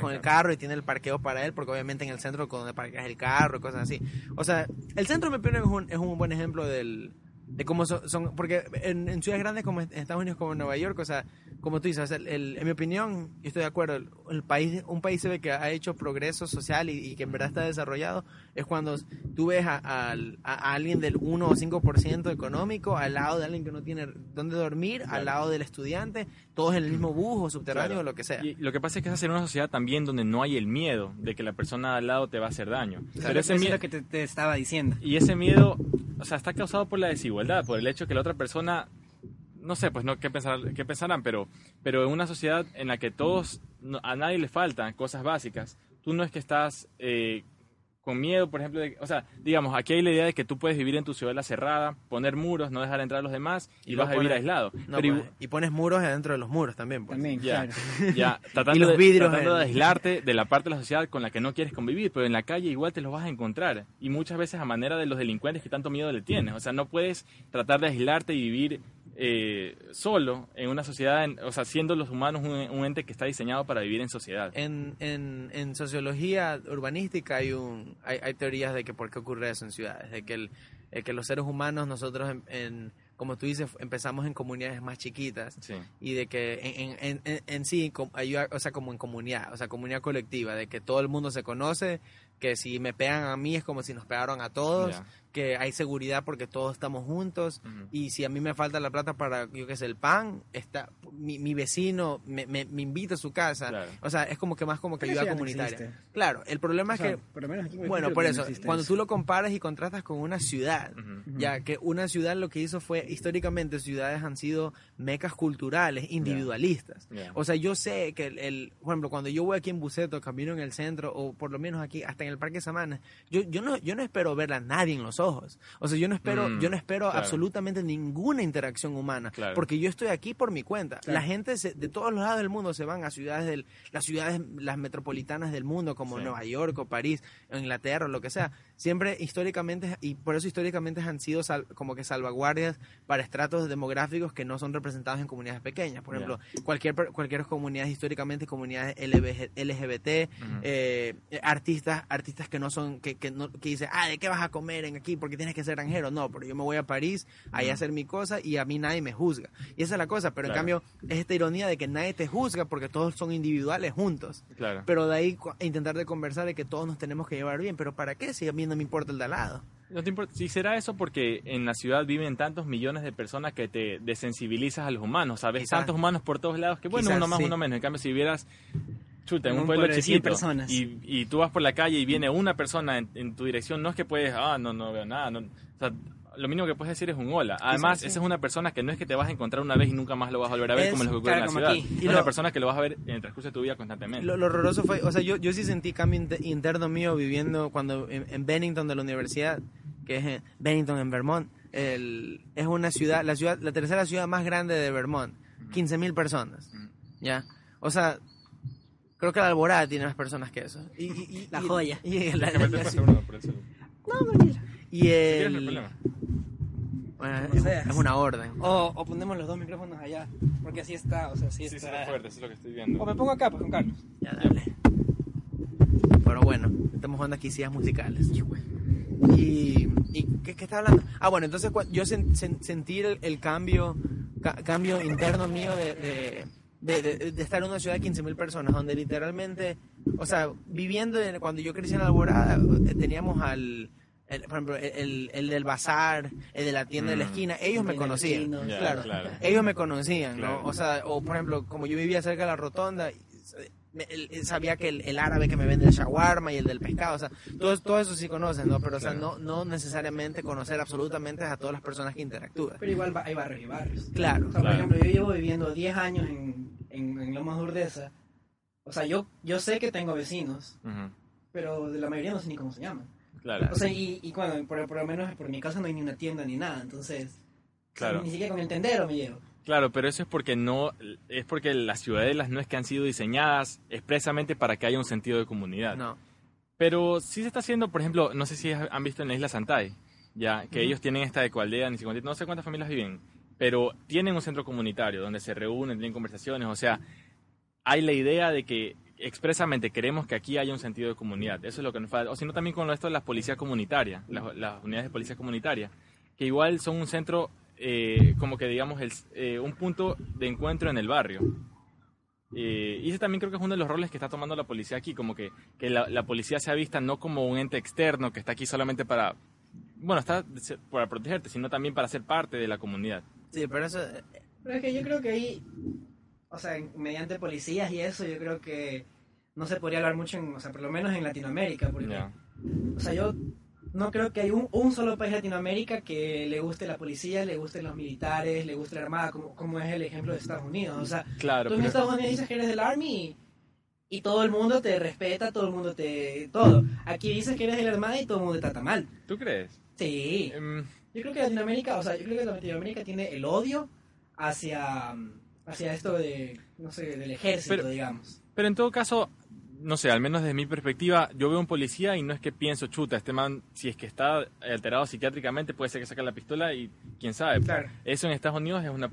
con el carro. y tiene el parqueo para él, porque obviamente en el centro con donde parqueas el carro y cosas así. O sea, el centro me es un, es un buen ejemplo del, de cómo son, son- porque en, en ciudades grandes como en Estados Unidos, como Nueva York, o sea, como tú dices, el- el- en mi opinión, yo estoy de acuerdo, el, el país, un país se ve que ha hecho progreso social y, y que en verdad está desarrollado, es cuando tú ves a, a- a alguien del 1 o 5% económico al lado de alguien que no tiene dónde dormir, Claro. al lado del estudiante, todos en el mismo bus o subterráneo Claro. o lo que sea. Y lo que pasa es que es hacer una sociedad también donde no hay el miedo de que la persona al lado te va a hacer daño. Pero Pero ese eso es miedo, lo que te, te estaba diciendo. y ese miedo, o sea, está causado por la desigualdad, por el hecho que la otra persona, no sé, pues no qué, pensar, qué pensarán, pero, pero en una sociedad en la que todos, a nadie le faltan cosas básicas, tú no es que estás eh, con miedo, por ejemplo, de- o sea, digamos, aquí hay la idea de que tú puedes vivir en tu ciudad cerrada, poner muros, no dejar entrar a los demás y, Y vas a vivir pones- aislado. No, pero pues, y pones muros adentro de los muros también. Pues. También, Ya, claro. ya, [laughs] tratando, Y los de- vidrios tratando de aislarte de la parte de la sociedad con la que no quieres convivir, pero en la calle igual te los vas a encontrar. Y muchas veces a manera de los delincuentes que tanto miedo le tienes. O sea, no puedes tratar de aislarte y vivir eh, solo en una sociedad, en- o sea, siendo los humanos un, un ente que está diseñado para vivir en sociedad. En, en, en sociología urbanística hay, un, hay, hay teorías de que por qué ocurre eso en ciudades, de que, el, eh, que los seres humanos, nosotros, en, en- como tú dices, empezamos en comunidades más chiquitas Sí, y de que en, en, en, en sí, ayuda, o sea, como en comunidad, o sea, comunidad colectiva, de que todo el mundo se conoce, que si me pegan a mí es como si nos pegaron a todos. Que hay seguridad porque todos estamos juntos, y si a mí me falta la plata para, yo qué sé, el pan, está mi, mi vecino me, me, me invita a su casa. Claro. O sea, es como que más como que ayuda no comunitaria. claro, el problema O sea, es que, por lo menos aquí, bueno, por no eso, cuando tú lo comparas y contrastas con una ciudad, ya que una ciudad lo que hizo fue, históricamente, ciudades han sido mecas culturales, individualistas. O sea, yo sé que, el, el- por ejemplo, cuando yo voy aquí en Buceto, camino en el centro, o por lo menos aquí, hasta en el Parque Samana, yo, yo, no, yo no espero ver a nadie en los ojos. O sea, yo no espero, Mm, yo no espero claro. absolutamente ninguna interacción humana, Claro. porque yo estoy aquí por mi cuenta. Claro. La gente se- de todos los lados del mundo se van a ciudades, del, las ciudades, las metropolitanas del mundo, como Sí. Nueva York o París, o Inglaterra, o lo que sea. Siempre históricamente, y por eso históricamente han sido sal- como que salvaguardias para estratos demográficos que no son representados en comunidades pequeñas. Por ejemplo, cualquier, per- cualquier comunidad históricamente, comunidades LGBT, Ujú. eh, artistas artistas que no son, que, que, no, que dicen, ah, ¿de qué vas a comer en aquí? Porque tienes que ser granjero. No, pero yo me voy a París, ahí a hacer mi cosa y a mí nadie me juzga. Y esa es la cosa, pero Claro. en cambio es esta ironía de que nadie te juzga porque todos son individuales juntos. Claro. Pero de ahí intentar de conversar de que todos nos tenemos que llevar bien. Pero ¿para qué si a mí no me importa el de al lado? No te importa. Si será eso porque en la ciudad viven tantos millones de personas que te desensibilizas a los humanos, ¿sabes? Quizás. Tantos humanos por todos lados que, bueno, Quizás, uno más, sí. uno menos. En cambio, si vieras, chuta, en un un pueblo pueblo de 100 chiquito personas. y, y tú vas por la calle y viene una persona en, en tu dirección, no es que puedes, ah, no, no veo nada. No, o sea, lo mínimo que puedes decir es un hola. Además, sí. esa es una persona que no es que te vas a encontrar una vez y nunca más lo vas a volver a ver Es, como los que ocurre en la claro, ciudad. aquí. Es Y una lo- persona que lo vas a ver en el transcurso de tu vida constantemente. Lo, lo horroroso fue, o sea, yo, yo sí sentí cambio inter- interno mío viviendo cuando en, en Bennington de la universidad, que es en Bennington en Vermont, el, es una ciudad, la ciudad, la tercera ciudad más grande de Vermont, 15.000 personas. ¿ya? O sea, creo que la Alborada tiene más personas que eso. Y, y- y- La y- joya. Y, la- Déjame la- te paso el y Si no el... problema. bueno, Como es, una orden. O, o ponemos los dos micrófonos allá, porque así está, o sea, así Sí, sí, está. es fuerte, eso es lo que estoy viendo. o me pongo acá, pues con Carlos. Ya, dale. Pero bueno, estamos jugando aquí sillas musicales. Y, y ¿qué, qué está hablando? Ah, bueno, entonces yo sen- sen- sentí el, el cambio ca- cambio interno mío de, de, de- de- de estar en una ciudad de 15.000 personas, donde literalmente, o sea, viviendo en- cuando yo crecí en la Alborada, eh, teníamos al, el- por ejemplo, el, el del bazar, el de la tienda de la Mm. esquina, ellos me conocían, claro, claro. ellos me conocían, Claro. ¿no? O sea, o por ejemplo, como yo vivía cerca de la rotonda, sabía que el, el árabe que me vende el shawarma y el del pescado, o sea, todo, todo eso sí conocen, ¿no? Pero, o sea, Claro. no, no necesariamente conocer absolutamente a todas las personas que interactúan. Pero igual hay barrios y barrios. Claro. O sea, Claro. por ejemplo, yo llevo viviendo 10 años en, en, en Lomas de Urdesa. O sea, yo, yo sé que tengo vecinos, pero de la mayoría no sé ni cómo se llaman. Claro. O sea, y, y bueno, por, por lo menos por mi casa no hay ni una tienda ni nada, entonces... Claro. Ni siquiera con el tendero me llevo. Claro, pero eso es porque no es porque las ciudadelas no es que han sido diseñadas expresamente para que haya un sentido de comunidad. No. Pero sí se está haciendo, por ejemplo, no sé si han visto en la isla Santay, ya que ellos tienen esta ecoaldea, ni siquiera, no sé cuántas familias viven, pero tienen un centro comunitario donde se reúnen, tienen conversaciones, o sea, hay la idea de que expresamente queremos que aquí haya un sentido de comunidad. Eso es lo que nos falta. O sino también con esto de las policías comunitarias, las, las unidades de policía comunitaria, que igual son un centro, eh, como que digamos, el, eh, un punto de encuentro en el barrio. Eh, y ese también creo que es uno de los roles que está tomando la policía aquí, como que, que la, la policía sea vista no como un ente externo que está aquí solamente para, bueno, está para protegerte, sino también para ser parte de la comunidad. Sí, pero eso... Pero es que yo creo que ahí, o sea, mediante policías y eso, yo creo que no se podría hablar mucho, en, o sea, por lo menos en Latinoamérica, porque, Ya. o sea, yo no creo que hay un, un solo país de Latinoamérica que le guste la policía, le gusten los militares, le guste la armada, como, como es el ejemplo de Estados Unidos. O sea, Claro, tú en pero- Estados Unidos dices que eres del Army y, y todo el mundo te respeta, todo el mundo te... todo. Aquí dices que eres de la armada y todo el mundo te trata mal. ¿tú crees? Sí. Em, Yo creo que Latinoamérica, o sea, yo creo que Latinoamérica tiene el odio hacia, hacia esto de, no sé, del ejército, Pero- digamos. Pero en todo caso, no sé, al menos desde mi perspectiva, yo veo un policía y no es que pienso, chuta, este man, si es que está alterado psiquiátricamente, puede ser que saque la pistola y quién sabe. Claro. Eso en Estados Unidos es una,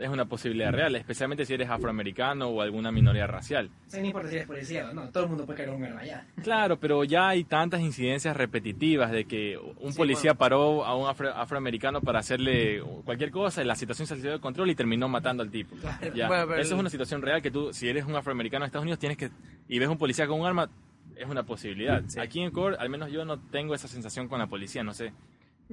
es una posibilidad real, especialmente si eres afroamericano o alguna minoría racial. No importa si eres policía o no, todo el mundo puede cargar un arma allá. Claro, pero ya hay tantas incidencias repetitivas de que un Sí, policía paró a un afro- afroamericano para hacerle cualquier cosa y la situación se salió de control y terminó matando al tipo. Claro. Ya, Bueno, pero Eso es una situación real que tú, si eres un afroamericano en Estados Unidos, tienes que y ves un policía con un arma, es una posibilidad. Sí. Aquí en Ecuador, al menos yo no tengo esa sensación con la policía, no sé.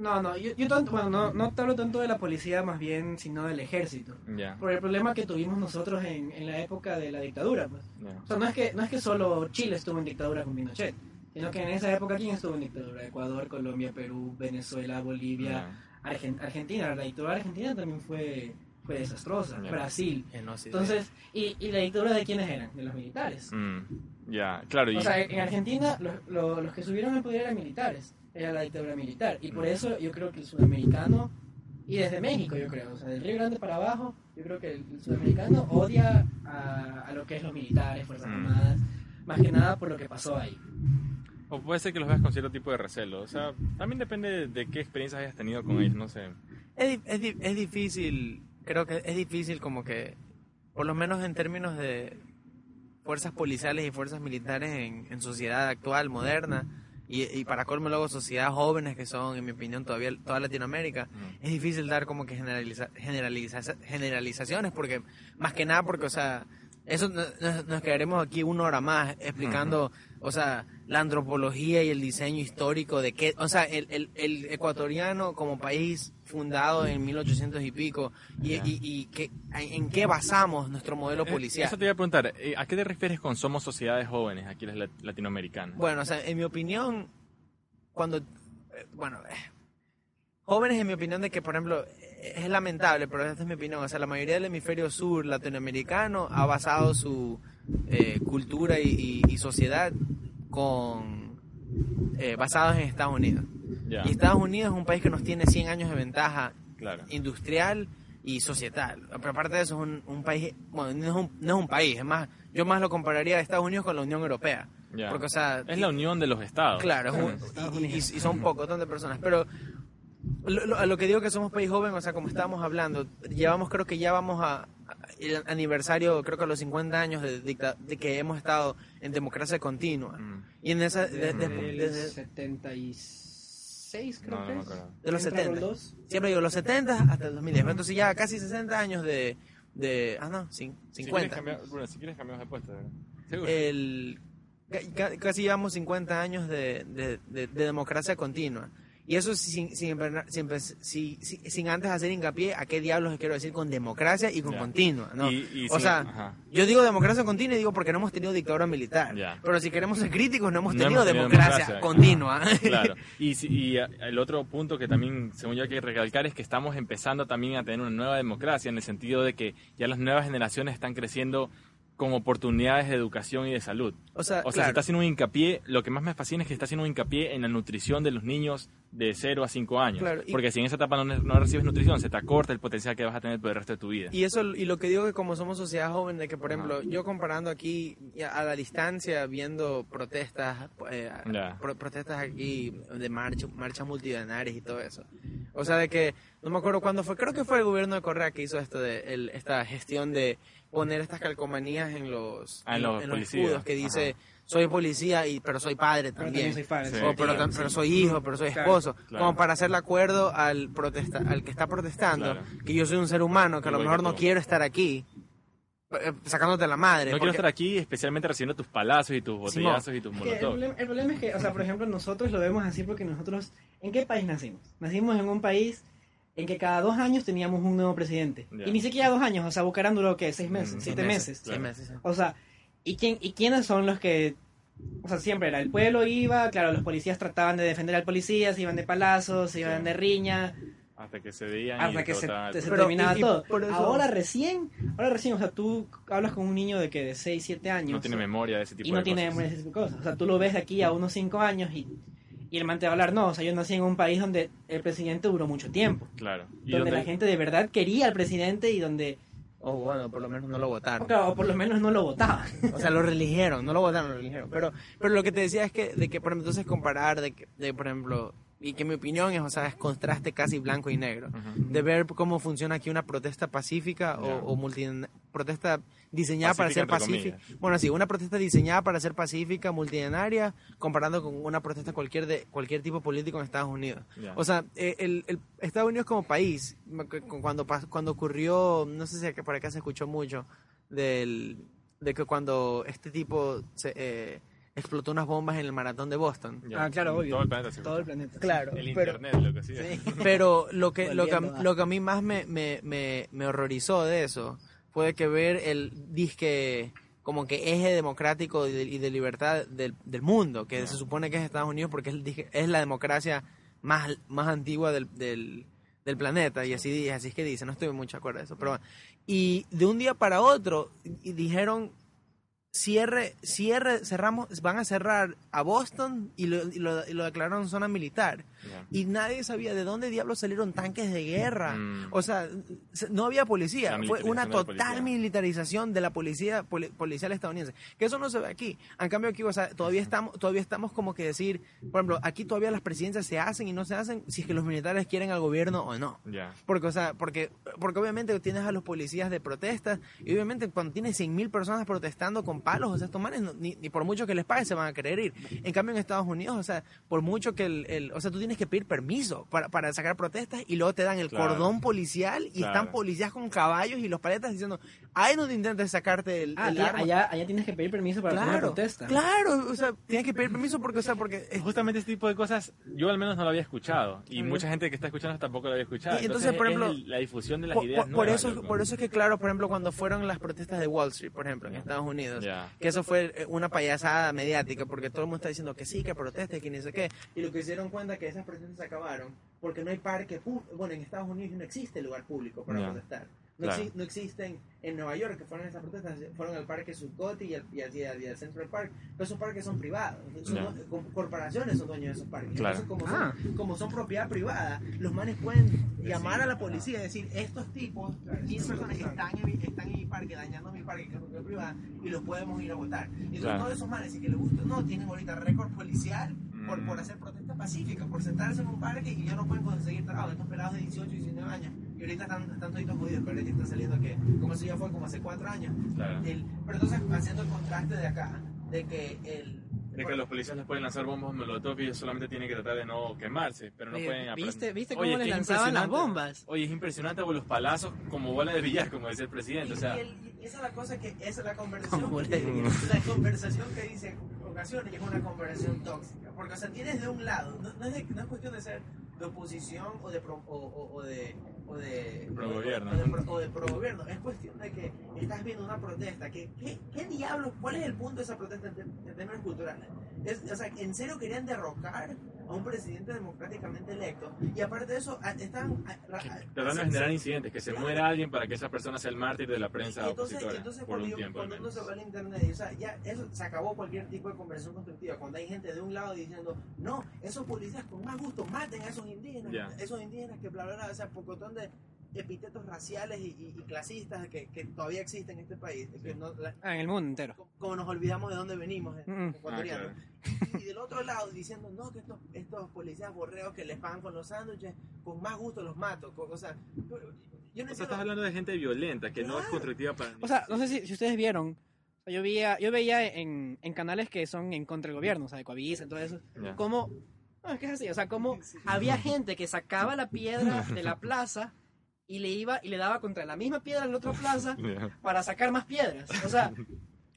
No, no, yo, yo tanto, bueno, no, no te hablo tanto de la policía más bien, sino del ejército. Por el problema que tuvimos nosotros en, en la época de la dictadura, pues. O sea, no es, que, no es que solo Chile estuvo en dictadura con Pinochet, sino que en esa época, ¿quién estuvo en dictadura? Ecuador, Colombia, Perú, Venezuela, Bolivia. Argen- Argentina. La dictadura argentina también fue, fue desastrosa. Brasil. Entonces, ¿y, ¿y la dictadura de quiénes eran? De los militares. Mm, ya, claro. Y, O sea, en Argentina los, los, los que subieron al poder eran militares. Era la dictadura militar. Y por eso yo creo que el sudamericano, y desde México yo creo, o sea, del Río Grande para abajo, yo creo que el, el sudamericano odia a, a lo que es los militares, Fuerzas Mm. Armadas, más que nada por lo que pasó ahí. o puede ser que los veas con cierto tipo de recelo. O sea, también depende de, de qué experiencias hayas tenido con ellos, no sé. Es, es, es difícil, creo que es difícil como que, por lo menos en términos de fuerzas policiales y fuerzas militares en, en sociedad actual, moderna, y, y para colmo luego sociedades jóvenes que son, en mi opinión, todavía toda Latinoamérica, Mm. es difícil dar como que generaliza, generaliza- generalizaciones, porque más que nada porque, o sea, eso no- nos, nos quedaremos aquí una hora más explicando, o sea, la antropología y el diseño histórico de qué, o sea, el, el, el ecuatoriano como país fundado en 1800 y pico, y, y, y qué- en qué basamos nuestro modelo Eh, policial. Eso te iba a preguntar, eh, ¿a qué te refieres con somos sociedades jóvenes aquí las lat- latinoamericanas? Bueno, o sea, en mi opinión, cuando, eh, bueno, eh, jóvenes en mi opinión de que, por ejemplo, eh, es lamentable, pero esta es mi opinión, o sea, la mayoría del hemisferio sur latinoamericano ha basado su eh, cultura y, y- y sociedad con, eh, basados en Estados Unidos. Y Estados Unidos es un país que nos tiene 100 años de ventaja claro. industrial y societal. Pero aparte de eso, es un, un país, bueno, no es un, no es un país, es más, yo más lo compararía a Estados Unidos con la Unión Europea. Porque, o sea, Es la unión de los estados. Claro, es un- y- y, y- son pocos de personas, pero lo, lo- a lo que digo que somos país joven, o sea, como estábamos hablando, llevamos creo que ya vamos a- el aniversario, creo que a los 50 años de, dicta- de que hemos estado en democracia continua. Mm. Y en esa, de, de- Del desde- 76 creo No, no que me es. acuerdo. de los Entraron 70. dos. Siempre digo los 70 hasta el 2010. Entonces ya casi 60 años de, de ah no, cin- Si quieres 50. cambiar, bueno, si quieres cambiamos de puesto, ¿verdad? Seguro. el, ca- ca- casi llevamos 50 años de, de- de- de democracia continua. Y eso sin, sin, sin, sin antes hacer hincapié a qué diablos quiero decir con democracia y con continua. ¿no? Y- y o sea, ajá. yo digo democracia continua y digo porque no hemos tenido dictadura militar. Pero si queremos ser críticos, no hemos No tenido hemos tenido democracia, democracia. continua. [laughs] Claro. Y, y eh, el otro punto que también, según yo, hay que recalcar es que estamos empezando también a tener una nueva democracia en el sentido de que ya las nuevas generaciones están creciendo con oportunidades de educación y de salud. O sea, O sea, se está haciendo un hincapié, lo que más me fascina es que está haciendo un hincapié en la nutrición de los niños de 0 a 5 años. Claro, y- Porque si en esa etapa no, no recibes nutrición, se te acorta el potencial que vas a tener por el resto de tu vida. Y eso y lo que digo que como somos sociedad joven de que por ejemplo yo comparando aquí a la distancia viendo protestas eh, pro- protestas aquí de marcha, marchas multitudinarias y todo eso. O sea de que no me acuerdo cuándo fue, creo que fue el gobierno de Correa que hizo esto de el- esta gestión de poner estas calcomanías en los Ah, en los policías. escudos que dice soy policía y pero soy padre Pero también. también soy padre. Sí, O, pero, tam- pero sí. soy hijo, pero soy esposo, claro. como para hacerle acuerdo al protesta, al que está protestando, Claro. que yo soy un ser humano, que a lo mejor no quiero estar aquí, eh, sacándote la madre. No quiero porque- estar aquí especialmente recibiendo tus palazos y tus botellazos y tus que el, molotov. problema, el problema es que, o sea, por ejemplo, nosotros lo vemos así porque nosotros, ¿en qué país nacimos? Nacimos en un país en que cada dos años teníamos un nuevo presidente. Ya. Y ni siquiera dos años, o sea, Bucarán duró, ¿qué? ¿Seis meses? Mm, ¿Siete meses? Sí, Claro. meses, sí. O sea, ¿y, quién, ¿y quiénes son los que...? O sea, siempre era el pueblo iba, claro, los policías trataban de defender al policía, se iban de palazos, se iban Sí. de riña, Hasta que se veían hasta y que se, Pero, terminaba y- todo. por eso- Ahora recién, ahora recién, o sea, tú hablas con un niño de que de 6, 7 años. No tiene memoria de ese tipo y no de tiene memoria de ese tipo de cosas. O sea, tú lo ves de aquí a unos 5 años y, y el man te va a hablar, no, o sea, yo nací en un país donde el presidente duró mucho tiempo. Claro. Y Donde donde- la gente de verdad quería al presidente y donde, O bueno, por lo menos no lo o, votaron. claro, o por lo menos no lo votaban. O sea, lo religieron, no lo votaron, lo religieron. Pero, pero lo que te decía es que, de que, por ejemplo, entonces comparar, de, que, de por ejemplo, y que mi opinión es, o sea, es contraste casi blanco y negro. De ver cómo funciona aquí una protesta pacífica o, o multi, protesta diseñada para ser Pacífica. Bueno, sí, una protesta diseñada para ser pacífica, multitudinaria, comparando con una protesta cualquier de cualquier tipo político en Estados Unidos. O sea, eh, el, el Estados Unidos como país, cuando, cuando ocurrió, no sé si por acá se escuchó mucho, del, de que cuando este tipo se, eh, explotó unas bombas en el maratón de Boston. Ya. Ah, claro, obvio. Todo el planeta se Todo el planeta. Claro, El pero, internet, lo que sí. pero lo que, lo que, a- lo que a mí más me, me, me, me horrorizó de eso fue que ver el disque como que eje democrático y de, y de libertad del, del mundo, que se supone que es Estados Unidos porque es, el disque- es la democracia más, más antigua del, del, del planeta, y así, así es que dice, no estoy mucho de acuerdo de eso, pero. Y de un día para otro y dijeron, cierre, cierre, cerramos, van a cerrar a Boston y lo, y lo, y lo declararon zona militar. Ya. Y nadie sabía de dónde diablos salieron tanques de guerra. Mm. O sea, se- no había policía. Fue una total militarización de la policía poli- policial estadounidense. Que eso no se ve aquí. En cambio aquí, o sea, todavía estamos, todavía estamos como que decir, por ejemplo, aquí todavía las presidencias se hacen y no se hacen si es que los militares quieren al gobierno o no. Ya. Porque, o sea, porque, porque obviamente tienes a los policías de protestas y obviamente cuando tienes 100.000 personas protestando con palos, o sea, estos manes no- ni, ni por mucho que les pague se van a querer ir. En cambio en Estados Unidos, o sea, por mucho que el, el- o sea, tú tienes que pedir permiso para, para sacar protestas y luego te dan el Claro. cordón policial y Claro. están policías con caballos y los paletas diciendo, ahí no te intentes sacarte el, Ah, el allá, arma". allá, allá tienes que pedir permiso para hacer una Claro, protesta. claro, o sea, tienes que pedir permiso porque, o sea, porque es- Justamente este tipo de cosas yo al menos no lo había escuchado y mucha gente que está escuchando tampoco lo había escuchado. Y entonces, por es ejemplo, el- la difusión de las por, ideas por- nuevas, eso, loco. por eso es que, claro, por ejemplo, cuando fueron las protestas de Wall Street, por ejemplo, en. Estados Unidos, que eso fue eh, una payasada mediática, porque todo el mundo está diciendo que sí, que proteste, que ni sé qué, y lo que se dieron cuenta que esas protestas se acabaron, porque no hay parque público, bueno, en Estados Unidos no existe lugar público para Ya. protestar. No, Claro. exi- no existen en Nueva York, que fueron esas protestas, fueron al parque Zuccotti y al, y al, y al- y al Central Park, pero esos parques son privados, son due- co- corporaciones son dueños de esos parques. Claro. Entonces, como, Ah. son, como son propiedad privada, los manes pueden llamar a la policía y decir, estos tipos, 15 personas están en, mi, están en mi parque, dañando mi parque, que es propiedad privada, y los podemos ir a votar. Y entonces Claro. todos esos manes, y que les gusta, no, tienen ahorita récord policial por, Mm. por hacer protesta pacífica, por sentarse en un parque y ya no pueden conseguir trabajo. Estos pelados de 18 y 19 años, y ahorita están, están toditos jodidos, pero ahorita están saliendo que, como eso ya fue como hace 4 años. Claro. El- pero entonces, haciendo el contraste de acá, de que el... De que los policías les pueden lanzar bombas molotov y ellos solamente tienen que tratar de no quemarse, pero no Oye, pueden aprender. ¿viste- viste Oye, cómo les que es lanzaban las bombas? Oye, es impresionante los palazos como bola de billar, como decía el presidente. O sea, Y el- y esa es la cosa que esa es la conversación [laughs] la conversación que dice ocasiones y es una conversación tóxica. Porque o sea tienes de un lado no, no es, de- no es cuestión de ser de oposición o de pro, o, o- o de o de Pro gobierno. o de, pro- o de pro gobierno es cuestión de que estás viendo una protesta que qué, qué diablos cuál es el punto de esa protesta en, términos culturales es, o sea en serio querían derrocar a un presidente democráticamente electo. Y aparte de eso, están... Tratando de generar incidentes, que se muera alguien para que esa persona sea el mártir de la prensa y entonces, opositora entonces por cuando, un yo- tiempo. cuando uno se va al internet, o sea, ya eso se acabó cualquier tipo de conversación constructiva. Cuando hay gente de un lado diciendo, no, esos policías con más gusto maten a esos indígenas, esos indígenas que bla bla bla, o sea, pocotón de epítetos raciales y, y- y clasistas que, que todavía existen en este país. que no- la- Ah, en el mundo entero. como- como nos olvidamos de dónde venimos, eh, Mm. ecuatorianos. Ah, Y del otro lado diciendo, no, que estos, estos policías borreos que les pagan con los sándwiches, con más gusto los mato. co- O sea, yo no O sea, estás hablando de gente violenta, que no es Claro. constructiva para O sea, no sé si, si ustedes vieron. Yo veía, yo veía en, en canales que son en contra del gobierno, o sea, de Coavisa, todo eso, Ya. como, no, es que es así, o sea, como había gente que sacaba la piedra de la plaza y le iba y le daba contra la misma piedra en la otra plaza [laughs] para sacar más piedras. O sea,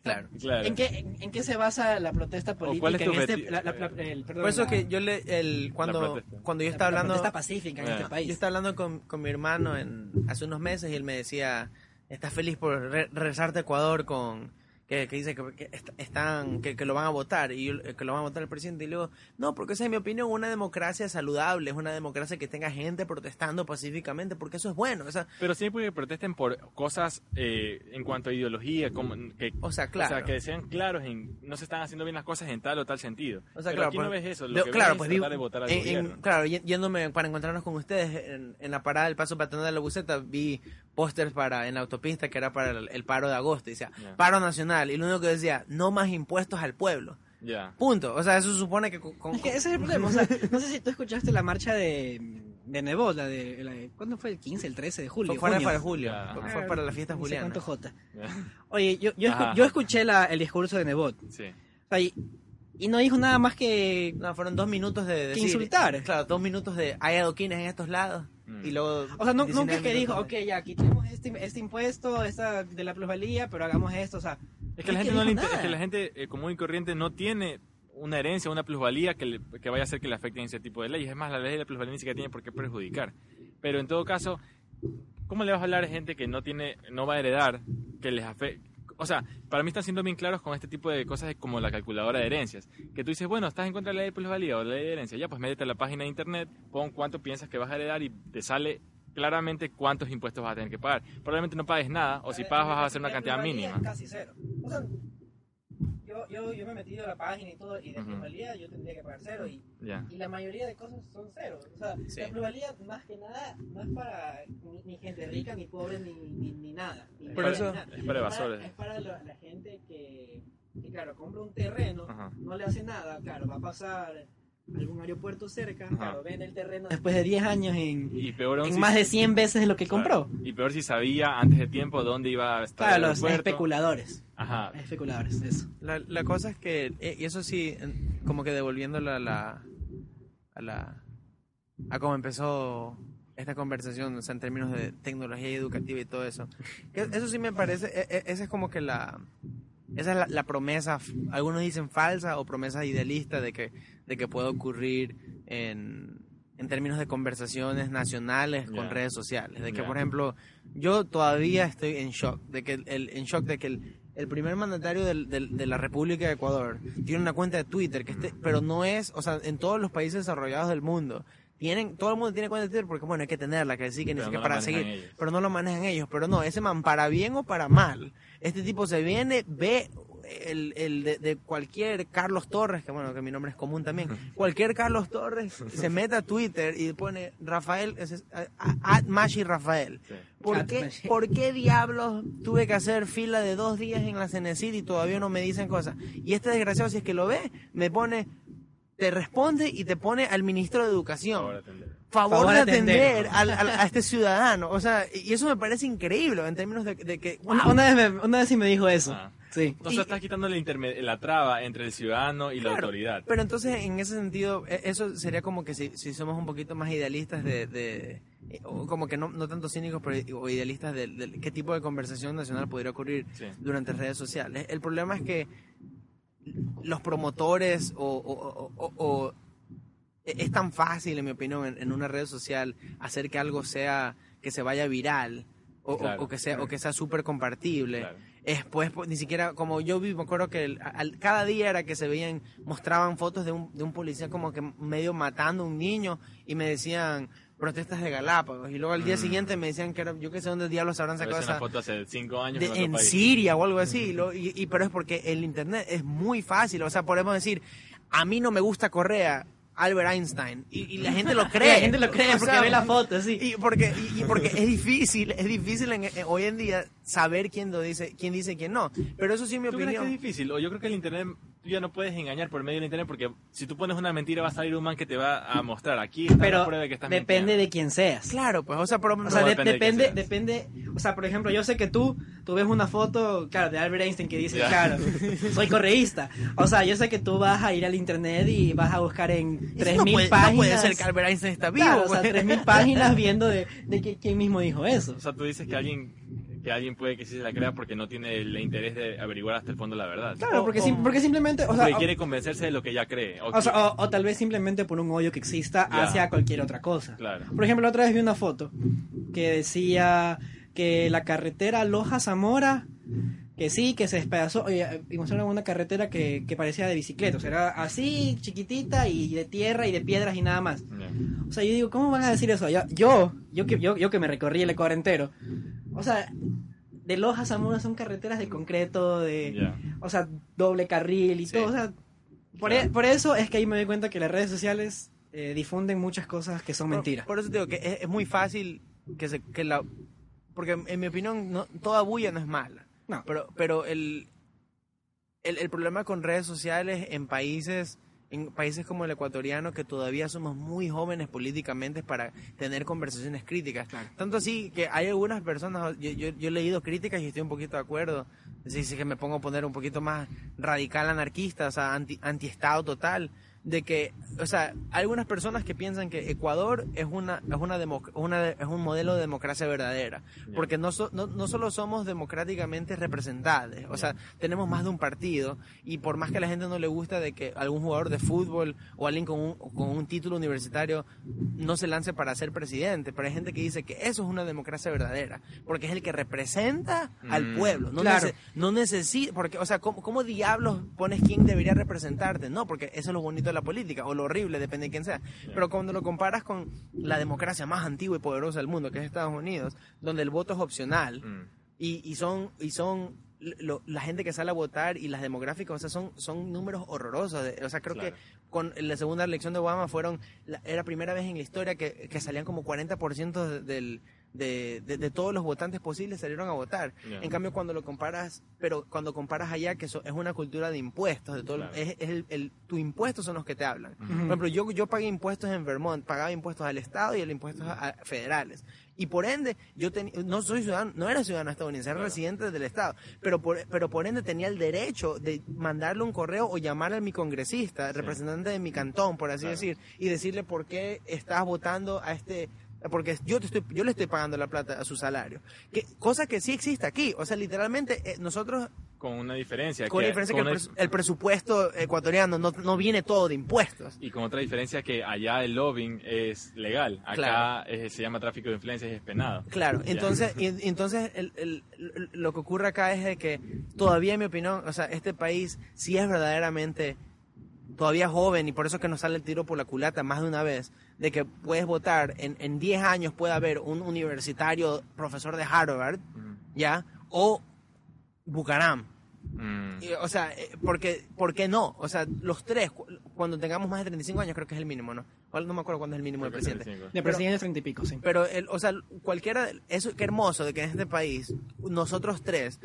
Claro. Claro. ¿en qué, en, en qué se basa la protesta cuál es política tu en este, objeti- la- la- la- el- perdón, Por eso la- que yo le, el, cuando, cuando yo la- estaba la hablando, protesta pacífica en Ah. este país. yo estaba hablando con, con mi hermano en, hace unos meses y él me decía, estás feliz por re- regresarte a Ecuador con, que, que dice que, que est- están, que, que lo van a votar y yo- que lo van a votar el presidente y luego, no, porque esa es mi opinión, una democracia saludable, es una democracia que tenga gente protestando pacíficamente, porque eso es bueno, o sea, Pero siempre que protesten por cosas eh, en cuanto a ideología, como que, o sea, claro. o sea, que sean claros en no se están haciendo bien las cosas en tal o tal sentido. O sea, Pero claro, aquí no pues, ves eso, lo Yo- que claro, ves pues es tratar vi- de votar al en- en- gobierno. claro, y- yéndome para encontrarnos con ustedes en, en la parada del paso peatonal de la buceta, vi pósters para en la autopista que era para el, el paro de agosto, y decía, paro nacional, y lo único que decía, no más impuestos al pueblo. Ya. Punto. O sea, eso supone que con, con- Es que ese es el problema. O sea, no sé si tú escuchaste la marcha de, de Nebot, la de, la de- ¿Cuándo fue? ¿El 15, el 13 de julio? fue, para julio, Ya, fue- fue para la fiesta No sé juliana. cuánto J. ya. Oye, yo, yo, escu- Ajá. yo escuché la, el discurso de Nebot. Sí. O sea, y, y no dijo nada más que... No, fueron dos minutos de decir, insultar. Claro, dos minutos de hay adoquines en estos lados Mm. y luego. O sea, no, 19 nunca es que dijo, ok, ya, quitemos este, este impuesto esta de la plusvalía, pero hagamos esto. O sea, Es que la gente no le inter- es que la gente eh, común y corriente no tiene una herencia, una plusvalía que, le- que vaya a hacer que le afecten ese tipo de leyes. Es más, la ley de la plusvalía ni siquiera tiene por qué perjudicar. Pero en todo caso, ¿cómo le vas a hablar a gente que no tiene, no va a heredar, que les afecte? O sea, para mí están siendo bien claros con este tipo de cosas como la calculadora de herencias. Que tú dices, bueno, estás en contra de la ley de plusvalía o la ley de herencia. Ya, pues métete a la página de internet, pon cuánto piensas que vas a heredar y te sale claramente cuántos impuestos vas a tener que pagar. Probablemente no pagues nada, o si pagas vas a hacer una La cantidad mínima. casi cero. O sea, yo, yo, yo me he metido a la página y todo, y de plusvalía yo tendría que pagar cero. Y, Ya. y la mayoría de cosas son cero. O sea, Sí. la plusvalía más que nada no es para ni, ni gente rica, ni pobre, ni, ni, ni nada. Ni Por eso- nada. es para evasores. Es para, la, la gente que, que, claro, compra un terreno, no le hace nada, claro, va a pasar algún aeropuerto cerca, Ajá. claro, vende el terreno después de 10 años en, Y peor aún en si- más de 100 veces lo que Claro. compró. Y peor si sabía antes de tiempo dónde iba a estar Claro, el los especuladores. Ajá. Especuladores, eso. La, la cosa es que, eh, y eso sí, como que devolviéndola a la, a la, a cómo empezó esta conversación, o sea, en términos de tecnología educativa y todo eso. Eso sí me parece, e- e- esa es como que la, esa es la, la promesa, algunos dicen falsa o promesa idealista de que, de que puede ocurrir en, en términos de conversaciones nacionales con Ya. redes sociales. De que, Ya. por ejemplo, yo todavía estoy en shock, de que el, el- en shock de que el, el primer mandatario del- del- de la República de Ecuador tiene una cuenta de Twitter, que esté, pero no es, o sea, en todos los países desarrollados del mundo, tienen, todo el mundo tiene cuenta de Twitter porque, bueno, hay que tenerla, que sí, que necesita no para seguir, ellos. pero no lo manejan ellos, pero no, ese man, para bien o para mal, este tipo se viene, ve el, el de, de cualquier Carlos Torres, que bueno, que mi nombre es común también, cualquier Carlos Torres se mete a Twitter y pone Rafael, es, Mashi Rafael. Sí. ¿Por qué. ¿Por qué diablos tuve que hacer fila de dos días en la Cenecid y todavía no me dicen cosas? Y este desgraciado, si es que lo ve, me pone, te responde y te pone al ministro de Educación favor, Favor de de atender. atender al- al- a este ciudadano. O sea, y eso me parece increíble en términos de, de que... Una vez me, una vez sí me dijo eso. Ah. Sí. Entonces estás quitando la, la traba entre el ciudadano y la autoridad. Pero entonces, en ese sentido, e- eso sería como que si, si somos un poquito más idealistas de... de- eh, o como que no, no tanto cínicos, pero o idealistas de, de qué tipo de conversación nacional podría ocurrir Sí. durante redes sociales. El problema es que los promotores o, o- o- o- o- es tan fácil, en mi opinión, en, en una red social hacer que algo sea que se vaya viral o, o- Claro, o que sea claro. o que sea súper compartible. Claro. Después, pues, ni siquiera, como yo vi, me acuerdo que el- al- cada día era que se veían, mostraban fotos de un, de un policía como que medio matando a un niño y me decían protestas de Galápagos. Y luego al día Mm. siguiente me decían que era, yo qué sé dónde diablos habrán sacado esa, foto hace cinco años de- en. Siria o algo así. y lo- Y, y- pero es porque el internet es muy fácil. O sea, podemos decir, a mí no me gusta Correa, Albert Einstein. Y, y la gente lo [laughs] cree. La gente lo cree O porque sea, ve la foto, sí. Y porque, y, y porque es difícil, es difícil en- en- hoy en día saber quién lo dice, quién dice y quién no. Pero eso sí, mi ¿Tú crees que es opinión. difícil? O yo creo que el internet, tú ya no puedes engañar por medio del internet porque si tú pones una mentira va a salir un man que te va a mostrar. Aquí está la Pero prueba de que estás depende mintiendo. de quién seas. Claro, pues, o sea, por O sea, No, de- depende depende, de depende, quién o sea, por ejemplo, yo sé que tú, tú ves una foto, claro, de Albert Einstein que dice, claro, [laughs] soy correísta. O sea, yo sé que tú vas a ir al internet y vas a buscar en Eso 3000 no puede, páginas. no puede ser que Albert Einstein está vivo. Claro, o sea, pues. 3000 páginas [laughs] viendo de, de que- quién mismo dijo eso. O sea, tú dices que alguien que alguien puede que sí se la crea porque no tiene el interés de averiguar hasta el fondo la verdad. Claro, porque, o- sim- porque simplemente, o sea, porque quiere convencerse de lo que ya cree. O o que- tal vez simplemente por un odio que exista hacia cualquier otra cosa. Claro. Por ejemplo, la otra vez vi una foto que decía que la carretera Loja-Zamora, que sí, que se despedazó, y mostraron una carretera que, que parecía de bicicleta, o sea, era así, chiquitita y de tierra y de piedras y nada más. O sea, yo digo, ¿cómo van a decir eso? Yo, yo, yo, yo que me recorrí el Ecuador entero, o sea, de Loja a Zamora son carreteras de concreto, de, o sea, doble carril y Sí. todo, o sea, por, Claro. e- por eso es que ahí me doy cuenta que las redes sociales eh, difunden muchas cosas que son Por- mentiras. Por, eso te digo que es, es muy fácil que se que la porque en mi opinión no, toda bulla no es mala. No. Pero pero el, el el problema con redes sociales en países en países como el ecuatoriano que todavía somos muy jóvenes políticamente para tener conversaciones críticas. Claro. Tanto así que hay algunas personas, yo, yo, yo he leído críticas y estoy un poquito de acuerdo. Sí que me pongo a poner un poquito más radical anarquista, o sea, anti, anti-estado total. De que, o sea, hay algunas personas que piensan que Ecuador es una es una, democ- una es un modelo de democracia verdadera, Ya. porque no, so- no, no solo somos democráticamente representados, o sea, tenemos más de un partido y por más que a la gente no le gusta de que algún jugador de fútbol o alguien con un, con un título universitario no se lance para ser presidente, pero hay gente que dice que eso es una democracia verdadera, porque es el que representa al Mm. pueblo, no, Claro. nece- no necesita, porque, o sea, ¿cómo, ¿cómo diablos pones quién debería representarte? No, porque eso es lo bonito de la política, o lo horrible, depende de quién sea. Pero cuando lo comparas con la democracia más antigua y poderosa del mundo, que es Estados Unidos, donde el voto es opcional, Mm. y, y son y son lo- la gente que sale a votar y las demográficas, o sea, son, son números horrorosos. de- o sea, creo Claro. que con la segunda elección de Obama fueron, la- era la primera vez en la historia que, que salían como 40% de, del, de, de- de todos los votantes posibles salieron a votar. En cambio, cuando lo comparas, pero cuando comparas allá, que eso es una cultura de impuestos, de todo, Claro. es, es el, el- tus impuestos son los que te hablan. Por ejemplo, yo, yo pagué impuestos en Vermont, pagaba impuestos al Estado y el impuestos a- a federales. Y por ende, yo teni- no soy ciudadano, no era ciudadano estadounidense, era Claro. residente del Estado. Pero por, pero por ende tenía el derecho de mandarle un correo o llamar a mi congresista, representante de mi cantón, por así Claro. decir, y decirle por qué estás votando a este porque yo te estoy yo le estoy pagando la plata a su salario que cosa que sí existe aquí o sea literalmente eh, nosotros Con una diferencia. con que- diferencia con que el, presupuesto ecuatoriano no, no viene todo de impuestos Y con otra diferencia que allá el lobbying es legal. Acá Claro. es- se llama tráfico de influencias y es penado. Claro, Ya. entonces, y- entonces el- lo que ocurre acá es de que todavía, en mi opinión, o sea, este país sí es verdaderamente todavía joven y por eso es que nos sale el tiro por la culata más de una vez, de que puedes votar, en, en 10 años puede haber un universitario profesor de Harvard, Mm. ¿ya? O Bucaram. Mm. Y, O sea, eh, porque, ¿por qué no? O sea, los tres, cu- cuando tengamos más de 35 años, creo que es el mínimo, ¿no? No me acuerdo cuándo es el mínimo del es presidente. 35. De presidente treinta y pico, sí. Pero, el, o sea, cualquiera, eso, qué hermoso de que en este país, nosotros tres,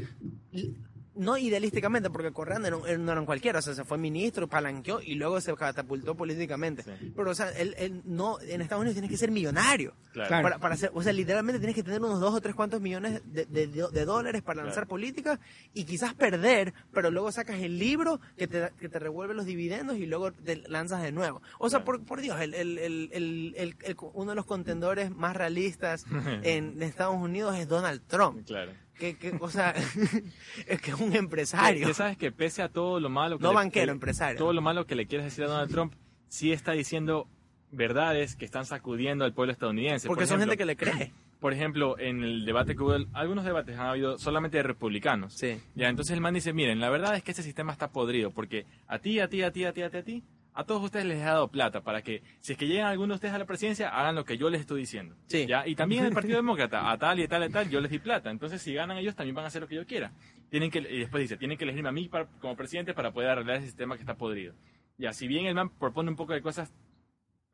no idealísticamente, porque Correa no no era cualquiera, o sea, se fue ministro, palanqueó y luego se catapultó políticamente. Sí. Pero, o sea, él, él no, en Estados Unidos tienes que ser millonario. Claro. Para, para hacer, o sea, literalmente tienes que tener unos dos o tres cuantos millones de, de- de dólares para lanzar Claro. política y quizás perder, pero luego sacas el libro que te, da- que te revuelve los dividendos y luego te lanzas de nuevo. O sea, Claro. por, por Dios, el, el- el- el- el- el- uno de los contendores más realistas [laughs] en Estados Unidos es Donald Trump. Claro. Que, que, o sea, [laughs] es que es un empresario. que sabes que pese a todo lo malo que No le- banquero, que- empresario. todo lo malo que le quieres decir a Donald Trump, sí está diciendo verdades que están sacudiendo al pueblo estadounidense. Porque Por son ejemplo, gente que le cree. [clears throat] por ejemplo, en el debate que hubo, algunos debates han habido solamente de republicanos. Sí. Ya, entonces el man dice, miren, la verdad es que este sistema está podrido, porque a ti, a ti, a ti, a ti, a ti, a ti, a todos ustedes les he dado plata para que, si es que llegan algunos de ustedes a la presidencia, hagan lo que yo les estoy diciendo. Sí. ¿ya? Y también el Partido [laughs] Demócrata, a tal y tal y tal, yo les di plata. Entonces, si ganan ellos, también van a hacer lo que yo quiera. Tienen que, y después dice, tienen que elegirme a mí para- como presidente para poder arreglar ese sistema que está podrido. Ya, si bien el man propone un poco de cosas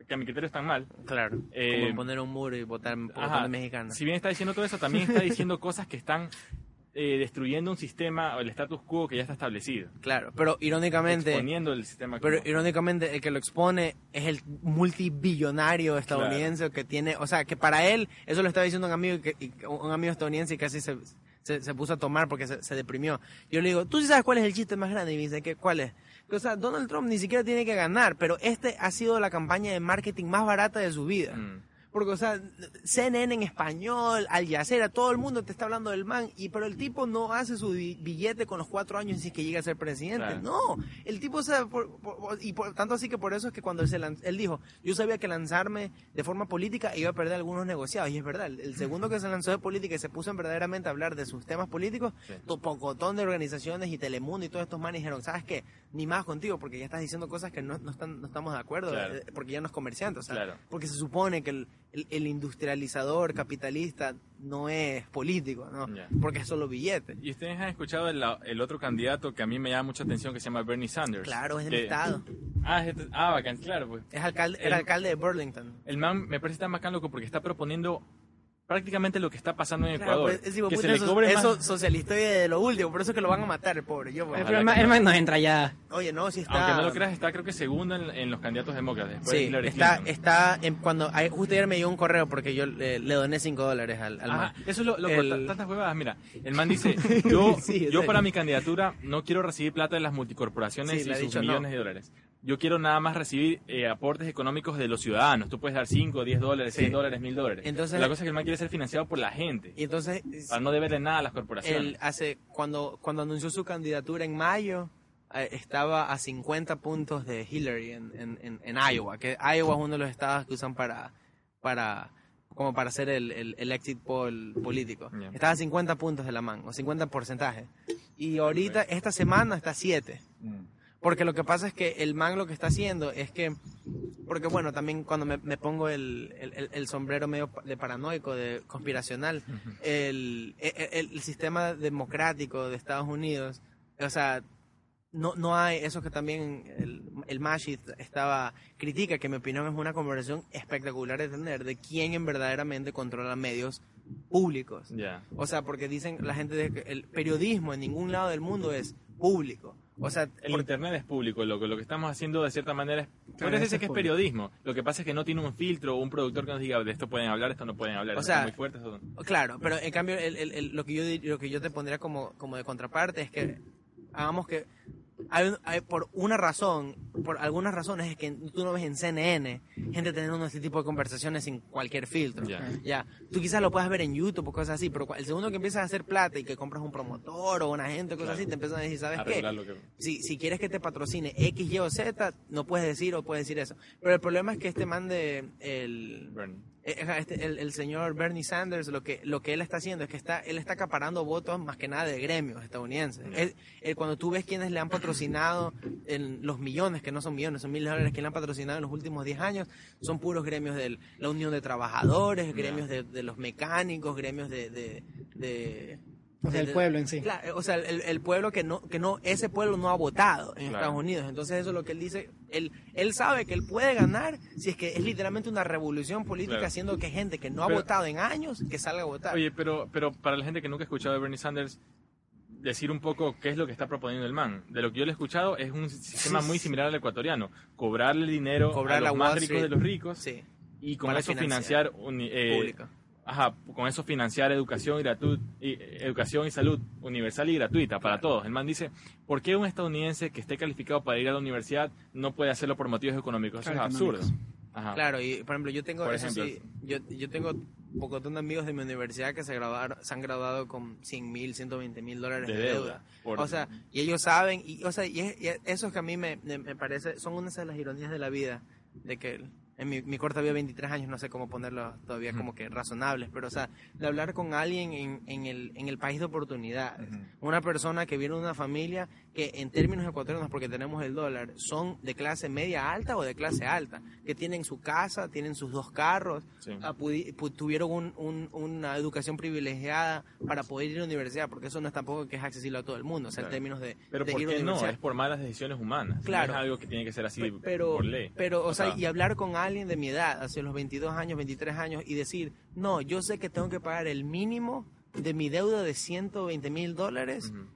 que a mi criterio están mal, Claro. Eh, como poner un muro y votar por Ajá. mexicanos. si bien está diciendo todo eso, también está diciendo cosas que están eh, destruyendo un sistema o el status quo que ya está establecido. Claro, pero irónicamente, Exponiendo el sistema pero irónicamente el que lo expone es el multibillonario estadounidense que tiene, o sea, que para él, eso lo estaba diciendo un amigo, que, un amigo estadounidense y casi se, se, se puso a tomar porque se, se deprimió. Yo le digo, ¿tú sí sabes cuál es el chiste más grande? Y me dice, ¿qué, ¿cuál es? Que, o sea, Donald Trump ni siquiera tiene que ganar, pero este ha sido la campaña de marketing más barata de su vida. Mm. Porque, o sea, CNN en español, Al Jazeera, todo el mundo te está hablando del man, y pero el tipo no hace su bi- billete con los cuatro años si es que llega a ser presidente. Claro. No, el tipo, o sea, por- por- y por tanto así que por eso es que cuando él, se lanz- él dijo, yo sabía que lanzarme de forma política iba a perder algunos negociados, y es verdad, el, el segundo que se lanzó de política y se puso en verdaderamente a hablar de sus temas políticos, Sí. to- pocotón de organizaciones y Telemundo y todos estos manes dijeron, ¿sabes qué? Ni más contigo, porque ya estás diciendo cosas que no, no, están, no estamos de acuerdo, Claro. eh, porque ya no es comerciante, o sea, Claro. porque se supone que el, el- el industrializador capitalista no es político, ¿no? Porque es solo billete. ¿Y ustedes han escuchado el, el otro candidato que a mí me llama mucha atención que se llama Bernie Sanders? Claro, es de mi Que- estado. Ah, es ah, bacán, claro, pues. Es alcalde, El- alcalde de Burlington. El man me parece tan bacán, loco, porque está proponiendo prácticamente lo que está pasando en Claro, Ecuador. pues, que se le eso- cobre eso más- socialista y de lo último, por eso es que lo van a matar, el pobre. Yo, pues. El problema que no. man no entra ya. Oye, no, si está... Aunque no lo creas, está creo que segundo en, en los candidatos demócratas. Sí, está, Clinton. está en, cuando hay- justo ayer me llegó un correo porque yo le, le doné 5 dólares al, al Ajá, man. eso es lo, loco, El- ta- tantas huevadas. Mira, el man [laughs] dice, yo, Sí, yo para mi candidatura no quiero recibir plata de las multicorporaciones y sus dicho no. millones de dólares. Yo quiero nada más recibir eh, aportes económicos de los ciudadanos. Tú puedes dar 5, 10 dólares, 100 Sí. dólares, 1000 dólares. Entonces- la cosa es que el man quiere ser financiado por la gente. Y entonces, Para no deberle nada a las corporaciones. él hace, cuando, cuando anunció su candidatura en mayo, eh, estaba a 50 puntos de Hillary en, en, en, en Iowa, que Iowa es uno de los estados que usan para, para como para hacer el, el, el exit poll político. Ya. Estaba a 50 puntos de la man, o 50 porcentaje. Y ahorita, esta semana está a 7. Mm. Porque lo que pasa es que el man lo que está haciendo es que, porque bueno, también cuando me, me pongo el, el- el- sombrero medio de paranoico, de conspiracional, el, el- el sistema democrático de Estados Unidos, o sea, no, no hay eso que también el, el Mashi estaba critica, que en mi opinión es una conversación espectacular de tener, de quién en verdaderamente controla medios públicos. Ya. O sea, porque dicen la gente de que el periodismo en ningún lado del mundo es público. O sea, El por- internet es público, lo que lo que estamos haciendo de cierta manera es... Claro, es que es periodismo. Lo que pasa es que no tiene un filtro o un productor que nos diga de esto pueden hablar, esto no pueden hablar. O sea, muy fuerte, esto no". Claro, pero en cambio el- el- el- lo, que yo, lo que yo te pondría como, como de contraparte es que hagamos que hay, hay por una razón, por algunas razones es que tú no ves en CNN gente teniendo este tipo de conversaciones sin cualquier filtro. Ya. Ya, tú quizás lo puedas ver en YouTube o cosas así, pero el segundo que empiezas a hacer plata y que compras un promotor o una gente o cosas Claro. así, te empiezan a decir, ¿sabes A qué? que... si, si quieres que te patrocine X, Y o Z, no puedes decir o puedes decir eso. Pero el problema es que este man de el, Bernie. Eh, este- el, el señor Bernie Sanders, lo que, lo que él está haciendo es que está, él está acaparando votos más que nada de gremios estadounidenses. Ya. Él- él, cuando tú ves quienes le han patrocinado en los millones, que no son millones, son mil dólares que le han patrocinado en los últimos 10 años, son puros gremios de la Unión de Trabajadores, gremios de, de los mecánicos, gremios de... de, de- O sea, de- el pueblo en sí. Claro, o sea, el, el pueblo que no, que no, ese pueblo no ha votado en Claro. Estados Unidos. Entonces eso es lo que él dice. Él, él sabe que él puede ganar si es que es literalmente una revolución política Claro. haciendo que gente que no ha Pero- votado en años, que salga a votar. Oye, pero, pero para la gente que nunca ha escuchado de Bernie Sanders, decir un poco qué es lo que está proponiendo el man. De lo que yo le he escuchado es un sistema muy similar al ecuatoriano. Cobrarle dinero Cobrar a los más ricos de los ricos sí, y con Para eso financiar. uni- eh. Ajá, con eso financiar educación y, gratu- y, eh, educación y salud universal y gratuita para todos. El man dice, ¿por qué un estadounidense que esté calificado para ir a la universidad no puede hacerlo por motivos económicos? Eso Claro, es absurdo. Ajá. Claro, y por ejemplo, yo tengo, Por eso ejemplo. sí, yo, yo tengo un poco de amigos de mi universidad que se, graduaron, se han graduado con 100 mil, 120 mil dólares de, De deuda. deuda. Por- O sea, y ellos saben, y, o sea, y, es- y es- eso que a mí me, me, me parece, son unas de las ironías de la vida, de que en mi, mi corta vida de 23 años, no sé cómo ponerlo todavía como que razonables, pero o sea, de hablar con alguien en, en, el, en el país de oportunidades. Una persona que viene de una familia que en términos ecuatorianos, porque tenemos el dólar, son de clase media alta o de clase alta, que tienen su casa, tienen sus dos carros, Sí. ah, tuvieron un- un- una educación privilegiada para poder ir a la universidad, porque eso no es tampoco que es accesible a todo el mundo, o sea, Claro. en términos de, Pero de ¿por ir a la qué no? Es por malas decisiones humanas. Claro. No es algo que tiene que ser así Pe- pero, por ley. pero, o, O sea, sea- y hablar con alguien de mi edad, hacia los 22 años, 23 años, y decir, no, yo sé que tengo que pagar el mínimo de mi deuda de 120 mil dólares, Ujú.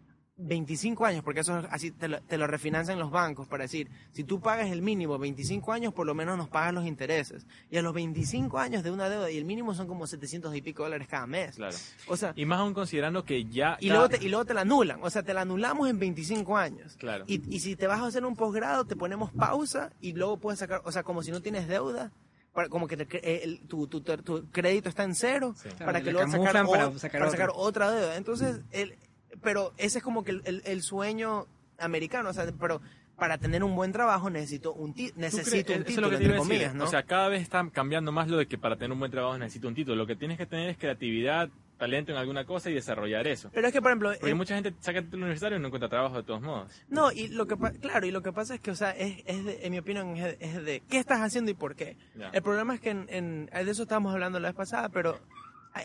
25 años, porque eso es así te lo, te lo refinancian los bancos para decir, si tú pagas el mínimo 25 años, por lo menos nos pagas los intereses. Y a los 25 años de una deuda, y el mínimo son como 700 y pico dólares cada mes. Claro. O sea, Y más aún considerando que ya... y cada- luego, te, y luego te la anulan, o sea, te la anulamos en 25 años. Claro. Y, y si te vas a hacer un posgrado, te ponemos pausa y luego puedes sacar, o sea, como si no tienes deuda, para, como que te eh, el- tu, tu, tu- tu crédito está en cero, Sí. para que luego sacar, para sacar otra deuda. Entonces, el, pero ese es como que el, el- el sueño americano, o sea, pero para tener un buen trabajo necesito un, ti- ¿Tú necesito un título, entre a decir. comillas, ¿no? O sea, cada vez está cambiando más lo de que para tener un buen trabajo necesito un título. Lo que tienes que tener es creatividad, talento en alguna cosa y desarrollar eso. pero es que, por ejemplo, Porque eh, mucha gente saca el título universitario y no encuentra trabajo de todos modos. No, y lo que claro, y lo que pasa es que, o sea, es, es de- en mi opinión, es de, es de qué estás haciendo y por qué. Ya. El problema es que en, en- de eso estábamos hablando la vez pasada, pero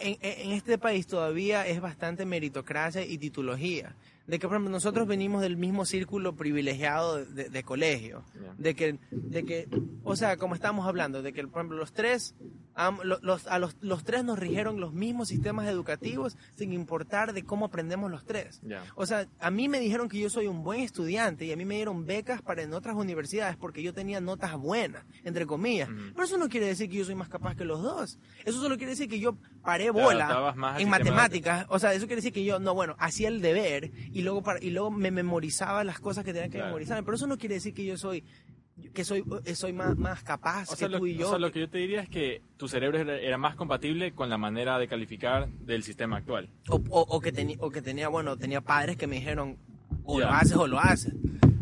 en, este país todavía es bastante meritocracia y titología. De que, por ejemplo, nosotros venimos del mismo círculo privilegiado de, de colegio. De que, de que, o sea, como estamos hablando, de que, por ejemplo, los tres, lo- los, a los, los tres nos rigieron los mismos sistemas educativos sin importar de cómo aprendemos los tres. O sea, a mí me dijeron que yo soy un buen estudiante y a mí me dieron becas para en otras universidades porque yo tenía notas buenas, entre comillas. Pero eso no quiere decir que yo soy más capaz que los dos. Eso solo quiere decir que yo paré bola en matemáticas. O sea, eso quiere decir que yo, no, bueno, hacía el deber y luego, para- y luego me memorizaba las cosas que tenía que Claro. memorizar. Pero eso no quiere decir que yo soy que soy eh, soy más, más capaz O sea, que lo, tú y yo. o sea, lo que yo te diría es que tu cerebro era, era más compatible con la manera de calificar del sistema actual. O, o- o que tenía, o que tenía, bueno, tenía padres que me dijeron, o lo haces o lo haces.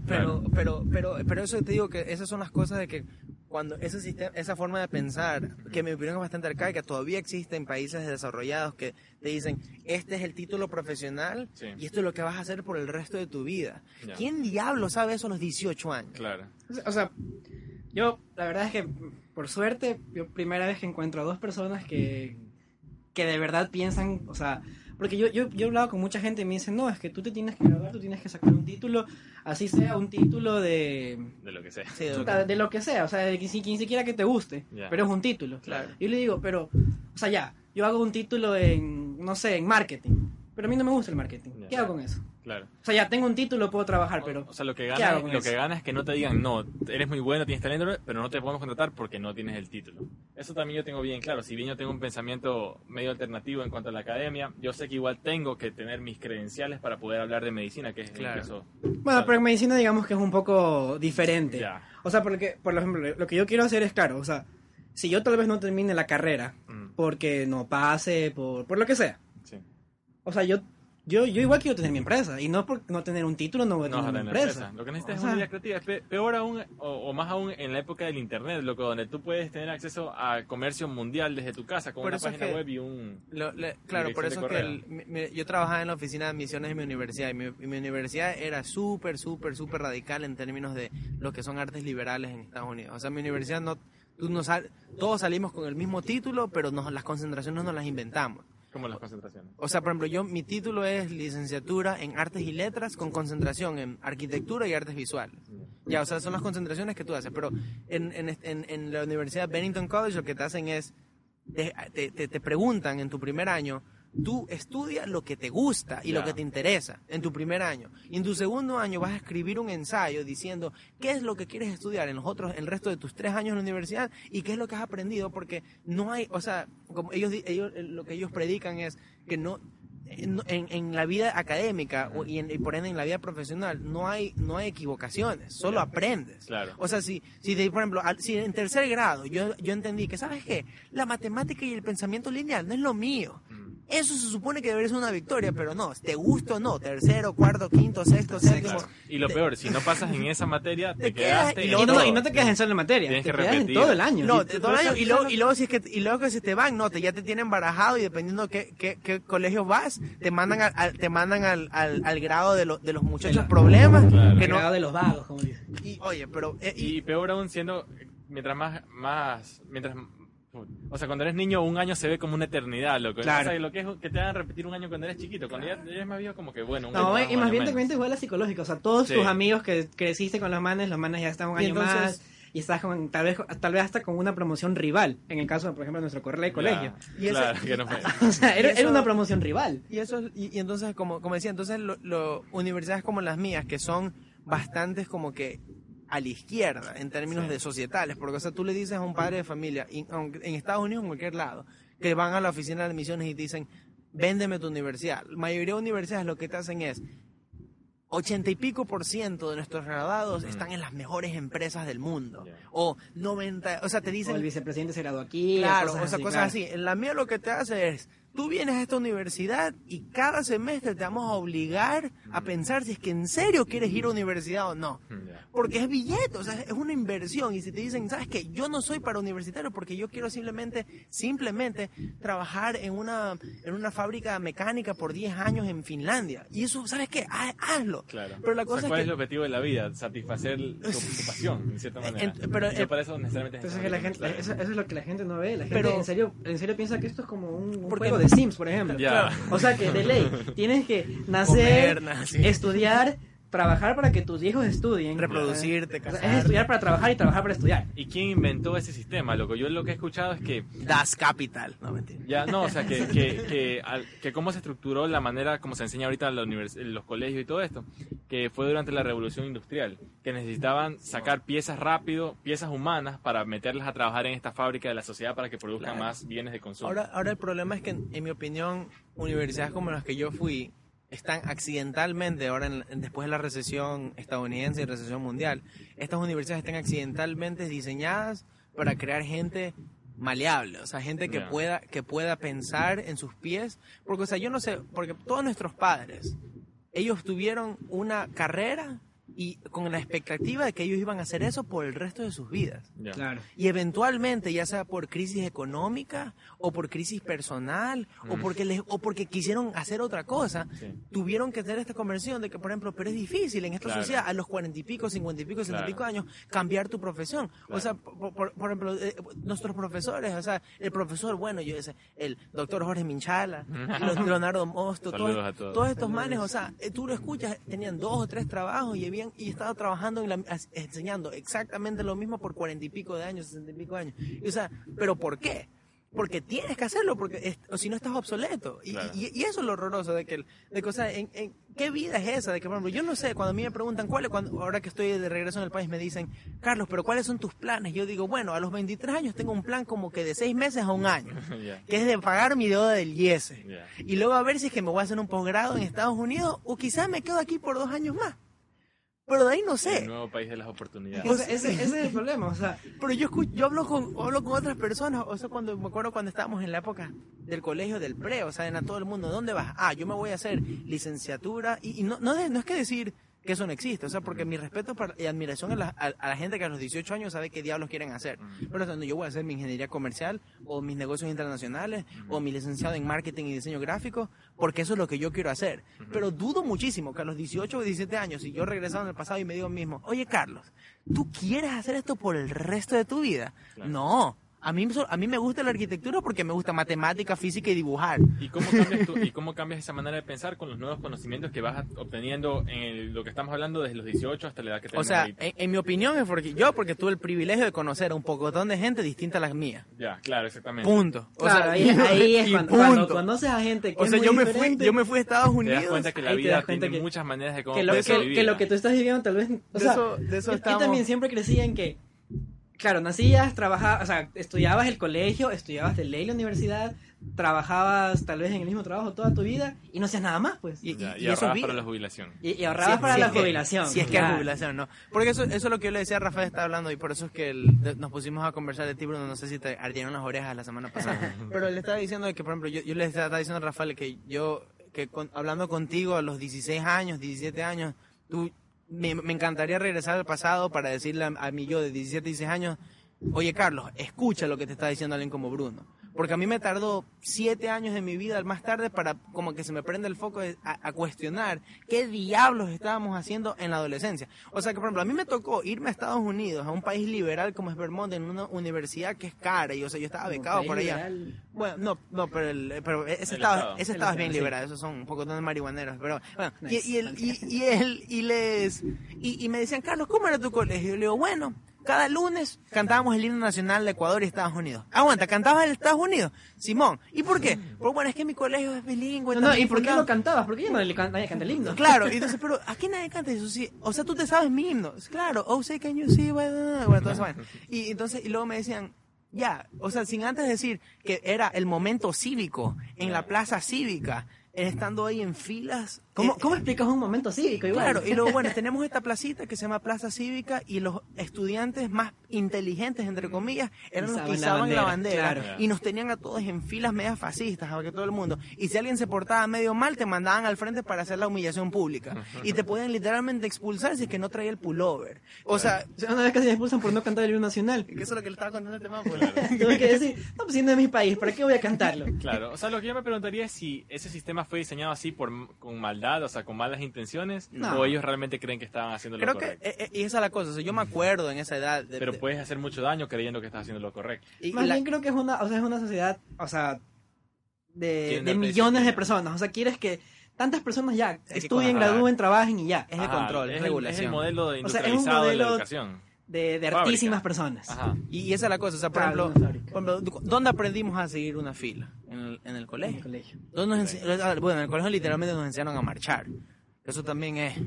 Pero, Claro. pero, pero, pero eso te digo que esas son las cosas de que cuando ese sistema, esa forma de pensar, que en mi opinión es bastante arcaica, todavía existe en países desarrollados que te dicen, este es el título profesional Sí. y esto es lo que vas a hacer por el resto de tu vida. Ya. ¿Quién diablo sabe eso a los 18 años? Claro. O sea, yo, la verdad es que, por suerte, yo primera vez que encuentro a dos personas que, que de verdad piensan, o sea, porque yo, yo, yo he hablado con mucha gente y me dicen, no, es que tú te tienes que graduar, tú tienes que sacar un título, así sea un título de, De lo que sea. Sí, de lo que- de lo que sea, o sea, de que si, quien siquiera que te guste, pero es un título. Claro. Yo le digo, pero, o sea, ya, yo hago un título en, no sé, en marketing, pero a mí no me gusta el marketing. ¿Qué hago con eso? Claro. O sea, ya tengo un título, puedo trabajar, pero... O sea, lo que ¿qué gana, lo eso? que gana es que no te digan, no, eres muy bueno, tienes talento, pero no te podemos contratar porque no tienes el título. Eso también yo tengo bien claro. Si bien yo tengo un pensamiento medio alternativo en cuanto a la academia, yo sé que igual tengo que tener mis credenciales para poder hablar de medicina, que es Claro. el caso. Bueno, pero en medicina digamos que es un poco diferente. Ya. O sea, porque, por ejemplo, lo que yo quiero hacer es, claro, o sea, si yo tal vez no termine la carrera Mm, porque no pase, por, por lo que sea. sí. O sea, yo, yo, yo igual quiero tener mi empresa. Y no por no tener un título no voy a No tener vas a mi tener empresa. empresa. Lo que necesitas O es una idea creativa. Peor aún, o, o más aún en la época del internet, loco, donde tú puedes tener acceso a comercio mundial desde tu casa con Por una página web y un... Lo- le- claro, por eso es que el- mi- mi- yo trabajaba en la oficina de admisiones de mi universidad y mi, y mi universidad era súper, súper, súper radical en términos de lo que son artes liberales en Estados Unidos. O sea, mi universidad no, tú no sal- todos salimos con el mismo título, pero nos, las concentraciones nos las inventamos. Como las concentraciones. O sea, por ejemplo, yo mi título es licenciatura en artes y letras con concentración en arquitectura y artes visuales. Ya, o sea, son las concentraciones que tú haces. Pero en, en, en, en la Universidad Bennington College lo que te hacen es, te, te, te- te preguntan en tu primer año, tú estudias lo que te gusta y lo que te interesa en tu primer año. Y en tu segundo año vas a escribir un ensayo diciendo qué es lo que quieres estudiar en los otros, el resto de tus tres años en la universidad y qué es lo que has aprendido, porque no hay, o sea, como ellos, ellos lo que ellos predican es que no en, en- en la vida académica y, en- y por ende en la vida profesional no hay no hay equivocaciones, solo aprendes. Claro. O sea, si, si de- por ejemplo, al- si en tercer grado yo, yo entendí que, ¿sabes qué? La matemática y el pensamiento lineal no es lo mío. Mm. Eso se supone que debería ser una victoria, pero no, te gusta o no, tercero, cuarto, quinto, sexto, séptimo. Claro. Y lo peor, si no pasas en esa materia, [laughs] te, te quedas- quedaste y en no, todo. y no te quedas en solo materia, Tienes te que quedas en repetir. todo el año. No, te- todo el año, y luego, y luego si es que y luego que si te van, no, te, ya te tienen barajado y dependiendo qué, qué, qué colegio vas, te mandan al, al- te mandan al, al, al grado de, lo- de los muchachos problemas, Claro. que el no, grado de los vagos, como dicen. y, oye, pero eh, y- Y peor aún siendo, mientras más, más, mientras, o sea, cuando eres niño un año se ve como una eternidad, loco. Claro. O sea, lo que es que te hagan repetir un año cuando eres chiquito, cuando ya eres más viejo como que bueno, un No, año y más bien te menos. cuenta igual la psicológica. O sea, todos Sí. tus amigos que creciste con los manes, los manes ya están un Y año entonces- más. Y estás con, tal vez, tal vez hasta con una promoción rival. En el caso, por ejemplo, de nuestro correo de colegio. Ya, Y ese- claro, que no fue. [laughs] O sea, era, eso- era una promoción rival. Y eso es- y, y entonces como, como decía, entonces lo, lo- universidades como las mías que son bastantes como que a la izquierda en términos Sí. de societales, porque o sea, tú le dices a un padre de familia en Estados Unidos o en cualquier lado que van a la oficina de admisiones y te dicen, "Véndeme tu universidad." La mayoría de universidades lo que te hacen es ochenta y pico por ciento de nuestros graduados están en las mejores empresas del mundo. O 90, o sea, te O dicen el vicepresidente se graduó aquí. Claro, cosas o sea, así, cosas claro. así. En la mía lo que te hace es, tú vienes a esta universidad y cada semestre te vamos a obligar a pensar si es que en serio quieres ir a universidad o no. Porque es billete, o sea, es una inversión. Y si te dicen, ¿sabes qué? Yo no soy para universitario porque yo quiero simplemente, simplemente trabajar en una, en una fábrica mecánica por 10 años en Finlandia. Y eso, ¿sabes qué? Ha- hazlo. Claro. Pero la O sea, cosa ¿cuál es es que... el objetivo de la vida? Satisfacer tu, tu pasión, de cierta manera. En- pero, Yo eh, para eso necesariamente Entonces que la gente, Claro. eso, eso es lo que la gente no ve. La gente Pero- en serio, en serio piensa que esto es como un, un juego de Sims, por ejemplo. Ya. O sea que de ley tienes que nacer, Comer, nacer. estudiar, trabajar para que tus hijos estudien, Reproducirte, O sea, casarte. es estudiar para trabajar y trabajar para estudiar. ¿Y quién inventó ese sistema, loco? Yo lo que he escuchado es que Das Capital. No, mentira. Ya, no, o sea, que, que, que, al- que cómo se estructuró la manera como se enseña ahorita en, la univers- en los colegios y todo esto, que fue durante la revolución industrial, que necesitaban sacar piezas rápido, piezas humanas, para meterlas a trabajar en esta fábrica de la sociedad para que produzcan Claro. más bienes de consumo. Ahora, ahora el problema es que, en mi opinión, universidades como las que yo fui están accidentalmente, ahora en- después de la recesión estadounidense y recesión mundial, estas universidades están accidentalmente diseñadas para crear gente maleable, o sea, gente que pueda que pueda pensar en sus pies, porque o sea, yo no sé, porque todos nuestros padres, ellos tuvieron una carrera y con la expectativa de que ellos iban a hacer eso por el resto de sus vidas. Ya. Claro. Y eventualmente, ya sea por crisis económica o por crisis personal o Mm. porque les, o porque quisieron hacer otra cosa, Sí. tuvieron que tener esta conversión de que, por ejemplo, pero es difícil en esta Claro. sociedad a los cuarenta y pico, cincuenta y pico, sesenta y pico Claro. años cambiar tu profesión. O Claro. sea, por, por- por ejemplo, eh, nuestros profesores, o sea, el profesor, bueno, yo sé, el doctor Jorge Minchala, [laughs] Leonardo Mosto, todos, todos. todos estos manes, o sea, eh, tú lo escuchas, tenían dos o tres trabajos y habían y estaba trabajando en la, enseñando exactamente lo mismo por cuarenta y pico de años, sesenta y pico de años. Y, o sea, ¿pero por qué? Porque tienes que hacerlo, porque o si no estás obsoleto. Y, Claro. y- y eso es lo horroroso de que, de que, o sea, en, en- ¿qué vida es esa? De que, por ejemplo, yo no sé, cuando a mí me preguntan cuáles, cuando, ahora que estoy de regreso en el país, me dicen, Carlos, pero ¿cuáles son tus planes? Yo digo, bueno, a los 23 años tengo un plan como que de seis meses a un año, [laughs] que es de pagar mi deuda del IES. Y luego a ver si es que me voy a hacer un posgrado en Estados Unidos o quizás me quedo aquí por dos años más. Pero de ahí no El sé. nuevo país de las oportunidades. O sea, ese, ese es el problema. O sea, Pero yo escucho, yo hablo con, hablo con otras personas, o sea, cuando me acuerdo cuando estábamos en la época del colegio del pre, o sea, en a todo el mundo, ¿dónde vas? Ah, yo me voy a hacer licenciatura y, y no, no, de- no es que decir que eso no existe, o sea, porque mi respeto para- y admiración a la, a- a la gente que a los 18 años sabe qué diablos quieren hacer. Pero cuando yo voy a hacer mi ingeniería comercial o mis negocios internacionales o mi licenciado en marketing y diseño gráfico, porque eso es lo que yo quiero hacer. Pero dudo muchísimo que a los 18 o 17 años, si yo regresaba en el pasado y me digo mismo, oye Carlos, ¿tú quieres hacer esto por el resto de tu vida? Claro. No. A mí, so- a mí me gusta la arquitectura porque me gusta matemática, física y dibujar. ¿Y cómo, cambias tú- ¿Y cómo cambias esa manera de pensar con los nuevos conocimientos que vas obteniendo en el- lo que estamos hablando desde los 18 hasta la edad que O tenemos sea, ahorita? en, en mi opinión es porque yo porque tuve el privilegio de conocer a un pocotón de gente distinta a las mías. Ya, claro, exactamente. Punto. O claro, sea, ahí, ahí es [laughs] cuando, cuando punto. conoces a gente que O es sea, muy yo me fui, yo me fui a Estados Te Unidos. das cuenta que la te vida tiene que- muchas maneras de cómo que lo, puede ser que, que lo que tú estás viviendo tal vez... O De sea, eso- de eso yo- yo estamos- también siempre crecí en que, claro, nacías, trabajabas, o sea, estudiabas el colegio, estudiabas de ley la universidad, trabajabas tal vez en el mismo trabajo toda tu vida y no hacías nada más, pues. Y- Ya, y, y eso ahorrabas para la jubilación. Y, y ahorrabas Si- para si la es que- jubilación. Si es que hay claro. jubilación, ¿no? Porque eso, eso es lo que yo le decía a Rafael, estaba hablando, y por eso es que el- de- nos pusimos a conversar de ti, Bruno, no sé si te ardieron las orejas la semana pasada, [laughs] [laughs] pero le estaba diciendo que, por ejemplo, yo, yo le estaba diciendo a Rafael que yo, que con- hablando contigo a los 16 años, 17 años, tú, me, me encantaría regresar al pasado para decirle a, a mí yo de 17, 16 años, oye Carlos, escucha lo que te está diciendo alguien como Bruno. Porque a mí me tardó siete años de mi vida más tarde para como que se me prende el foco de- a, a cuestionar qué diablos estábamos haciendo en la adolescencia. O sea que, por ejemplo, a mí me tocó irme a Estados Unidos, a un país liberal como es Vermont, en una universidad que es cara. Y, o sea, yo estaba becado por allá. liberal. Bueno, no, no, pero, el- pero ese El estado, estado. ese El estado es bien estado, sí. liberal, esos son un poco de marihuaneros, pero bueno, y- Nice. y, el, y, y él, y les, y, y me decían, Carlos, ¿cómo era tu colegio? Y yo le digo, bueno, cada lunes cantábamos el himno nacional de Ecuador y Estados Unidos. Aguanta, ¿cantabas el Estados Unidos? Simón, ¿y por qué? Porque bueno, es que mi colegio es bilingüe. No, no, ¿y por qué lo cantabas? ¿Por qué ya no le can- nadie canta el himno? Claro, y entonces, [laughs] pero aquí nadie canta eso, sí. O sea, tú te sabes mi himno. Claro, oh, say can you see, bueno, bueno, todo eso, bueno. Y entonces, y luego me decían, ya, o sea, sin antes decir que era el momento cívico en la plaza cívica, estando ahí en filas. ¿Cómo, eh, ¿Cómo explicas un momento cívico igual? Claro, y luego, bueno, [laughs] tenemos esta placita que se llama Plaza Cívica y los estudiantes más inteligentes, entre comillas, eran los que Izaban la bandera, claro. y nos tenían a todos en filas medias fascistas, para que todo el mundo. Y si alguien se portaba medio mal, te mandaban al frente para hacer la humillación pública. Y te podían literalmente expulsar si es que no traía el pullover. O sea, O sea, una vez casi me expulsan por no cantar el himno nacional. que eso es lo que le estaba contando a este man, pues. [laughs] Tuve que decir, no, pues si no es mi país, ¿para qué voy a cantarlo? Claro, o sea, lo que yo me preguntaría es si ese sistema fue diseñado así por con maldad, o sea, con malas intenciones, No. o ellos realmente creen que estaban haciendo lo Creo que, correcto. eh, eh, y esa es la cosa, o sea, yo me acuerdo en esa edad de... Pero de- puedes hacer mucho daño creyendo que estás haciendo lo correcto. y- Más la- bien creo que es una, o sea, es una sociedad, o sea, de, millones de personas. O sea, quieres que tantas personas ya que estudien, gradúen, trabajen y ya. Es de Ajá, control, es el- regulación. Es el modelo O sea, es un industrializado de la modelo- educación. De, de hartísimas personas. Ajá. Y, esa es la cosa, o sea, por Claro, ejemplo, por ¿dónde aprendimos a seguir una fila? En el, en el En el colegio. colegio. ¿Dónde nos ense- Bueno, en el colegio literalmente nos enseñaron a marchar. Eso también es... Mm.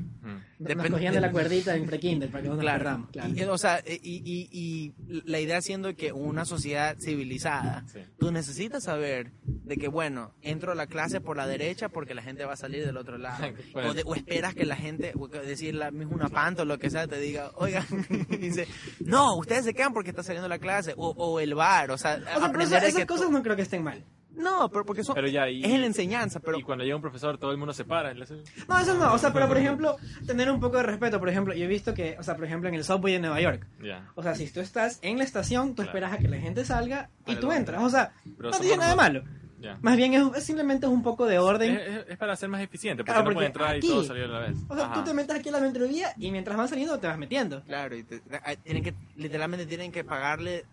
Nos Depende- cogían de la cuerdita en pre-kinder para que no nos Claro. perdamos. Claro. Y, o sea, y, y- y la idea siendo que una sociedad civilizada, Sí. tú necesitas saber de que, bueno, entro a la clase por la derecha porque la gente va a salir del otro lado. [laughs] Bueno. o, de- o esperas que la gente, o decir la misma una panta o lo que sea, te diga, oiga, [laughs] y dice, no, ustedes se quedan porque está saliendo la clase. O, o el bar, o sea, O sea, pero aprender esas, que cosas no creo que estén mal. No, pero porque son, Pero ya, y- es en la enseñanza, pero y cuando llega un profesor, todo el mundo se para. hace- No, eso no. O sea, pero por ejemplo, tener un poco de respeto. Por ejemplo, yo he visto que, o sea, por ejemplo, en el subway de Nueva York. Ya. O sea, si tú estás en la estación, tú Claro. esperas a que la gente salga y Vale, tú entras. O sea, Pero no tiene nada de malo. Ya. Más bien es, es simplemente es un poco de orden. Es, es- es para ser más eficiente, porque Claro, no puede porque entrar aquí- y todo salir a la vez. O sea, Ajá. tú te metes aquí a la metrovía y mientras van saliendo te vas metiendo. Claro, y te- tienen que, literalmente tienen que pagarle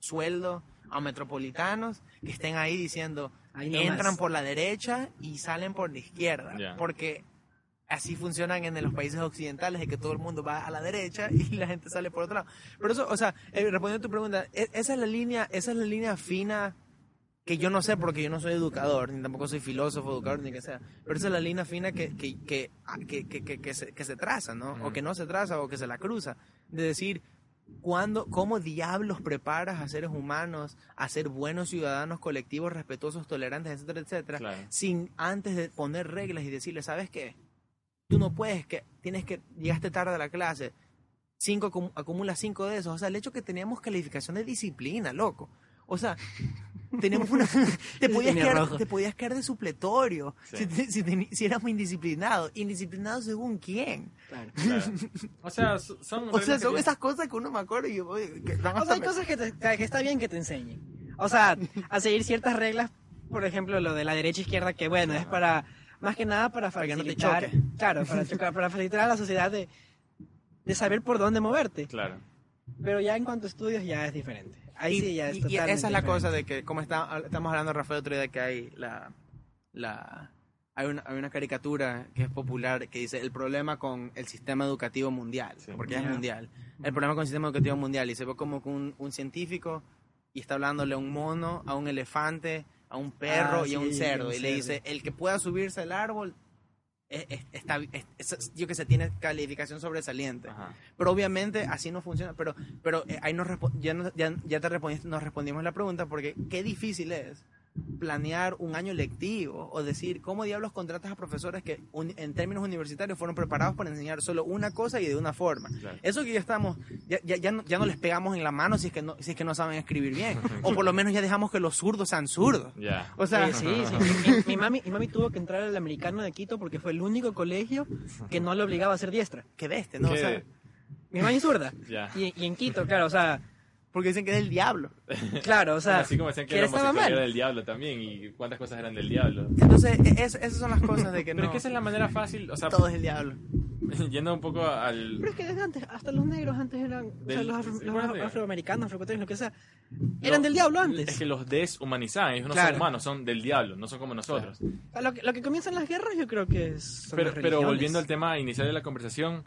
sueldo a metropolitanos que estén ahí diciendo, Ahí entran por la derecha y salen por la izquierda. Porque así funcionan en los países occidentales, de que todo el mundo va a la derecha [laughs] y la gente sale por otro lado. Pero eso, o sea, eh, respondiendo a tu pregunta, e- esa es la línea, esa es la línea fina que yo no sé porque yo no soy educador, ni tampoco soy filósofo, educador, ni que sea. Pero esa es la línea fina que, que, que, ah, que, que, que- que se, que se traza, ¿no? O que no se traza o que se la cruza. De decir, ¿cuándo, ¿cómo diablos preparas a seres humanos a ser buenos ciudadanos colectivos, respetuosos, tolerantes, etcétera, etcétera? Claro. Sin antes de poner reglas y decirle, ¿sabes qué? Tú no puedes, que tienes que, llegaste tarde a la clase, cinco acum- acumulas cinco de esos. O sea, el hecho que teníamos calificación de disciplina, loco. O sea, tenemos una... [laughs] te, podías tenía quedar, rojo. te podías quedar de supletorio Sí. si, te- si, si éramos indisciplinados. ¿Indisciplinados según quién? Claro. [laughs] Claro. O sea, so- son. O sea, que son esas cosas que uno me acuerdo y yo... oye, que van O sea, hay me- cosas que, te- que está bien que te enseñen. O sea, a seguir ciertas reglas, por ejemplo, lo de la derecha izquierda, que bueno, es para, más que nada para Para que no te facilitar, choque. claro, para chocar, para facilitar a la sociedad de, de saber por dónde moverte. Claro. Pero ya en cuanto a estudios ya es diferente. Ahí y, sí ya es y- esa es la cosa de que, como está, estamos hablando, Rafael, otro día que hay la, la hay una, hay una caricatura que es popular que dice el problema con el sistema educativo mundial, Sí. porque es mundial. El problema con el sistema educativo mundial y se ve como que un, un científico y está hablándole a un mono, a un elefante, a un perro Ah, y a un sí, cerdo un y le dice el que pueda subirse al árbol es- es- está, es- es- yo que sé, tiene calificación sobresaliente. Ajá. Pero obviamente así no funciona. Pero, pero eh, ahí nos ya, ya, ya te respondiste- nos respondimos la pregunta porque qué difícil es planear un año lectivo o decir cómo diablos contratas a profesores que un- en términos universitarios fueron preparados para enseñar solo una cosa y de una forma. Claro. Eso que ya estamos, ya, ya, ya, no, ya no les pegamos en la mano si es, que no, si es que no saben escribir bien. [laughs] o por lo menos ya dejamos que los zurdos sean zurdos. O sea, Sí, sí, sí. Mi, mi mami, mi mami tuvo que entrar al americano de Quito porque fue el único colegio que no le obligaba a ser diestra. qué bestia, ¿no? O Mi mami es zurda. Y en Quito, claro, o sea, porque dicen que es el diablo. [laughs] claro, o sea, Así como decían que, que la homosexualidad era del diablo también y cuántas cosas eran del diablo. Entonces, e- es- esas son las cosas de que Pero no, es que esa es la manera fácil, o sea, todo es el diablo. [laughs] yendo un poco al... Pero es que desde antes, hasta los negros antes eran, o sea, Del- los, afro- los afro- afroamericanos, afroecuatorianos, lo que sea, eran No, del diablo antes. Es que los deshumanizaban, ellos no Claro. son humanos, son del diablo, no son como nosotros. O sea, lo, que, lo que comienzan las guerras yo creo que es, son Pero, pero volviendo al tema inicial de la conversación,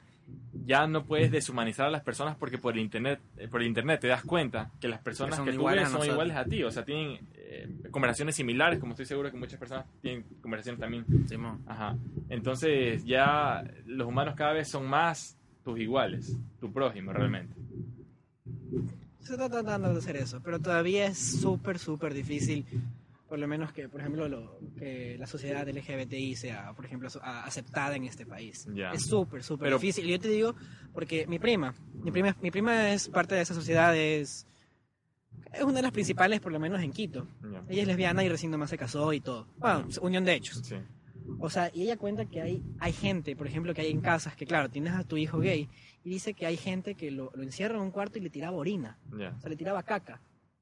ya no puedes deshumanizar a las personas porque por el internet, eh, por el internet te das cuenta que las personas Que tú iguales ves son nosotros. iguales a ti, o sea, tienen eh, conversaciones similares, como estoy seguro que muchas personas tienen conversaciones también. Simón. Ajá. Entonces ya los humanos cada vez son más tus iguales, tu prójimo realmente. Se está tratando de hacer eso, pero todavía es súper, súper difícil, por lo menos que, por ejemplo, lo, que la sociedad LGBTI sea, por ejemplo, aceptada en este país. Es súper, súper Pero- difícil. Y yo te digo, porque mi prima, mi prima, mi prima es parte de esa sociedad, es, es una de las principales, por lo menos en Quito. Ella es lesbiana y recién nomás se casó y todo. Bueno, unión de hechos. Sí. O sea, y ella cuenta que hay, hay gente, por ejemplo, que hay en casas que, claro, tienes a tu hijo gay y dice que hay gente que lo, lo encierra en un cuarto y le tiraba orina. O sea, le tiraba caca.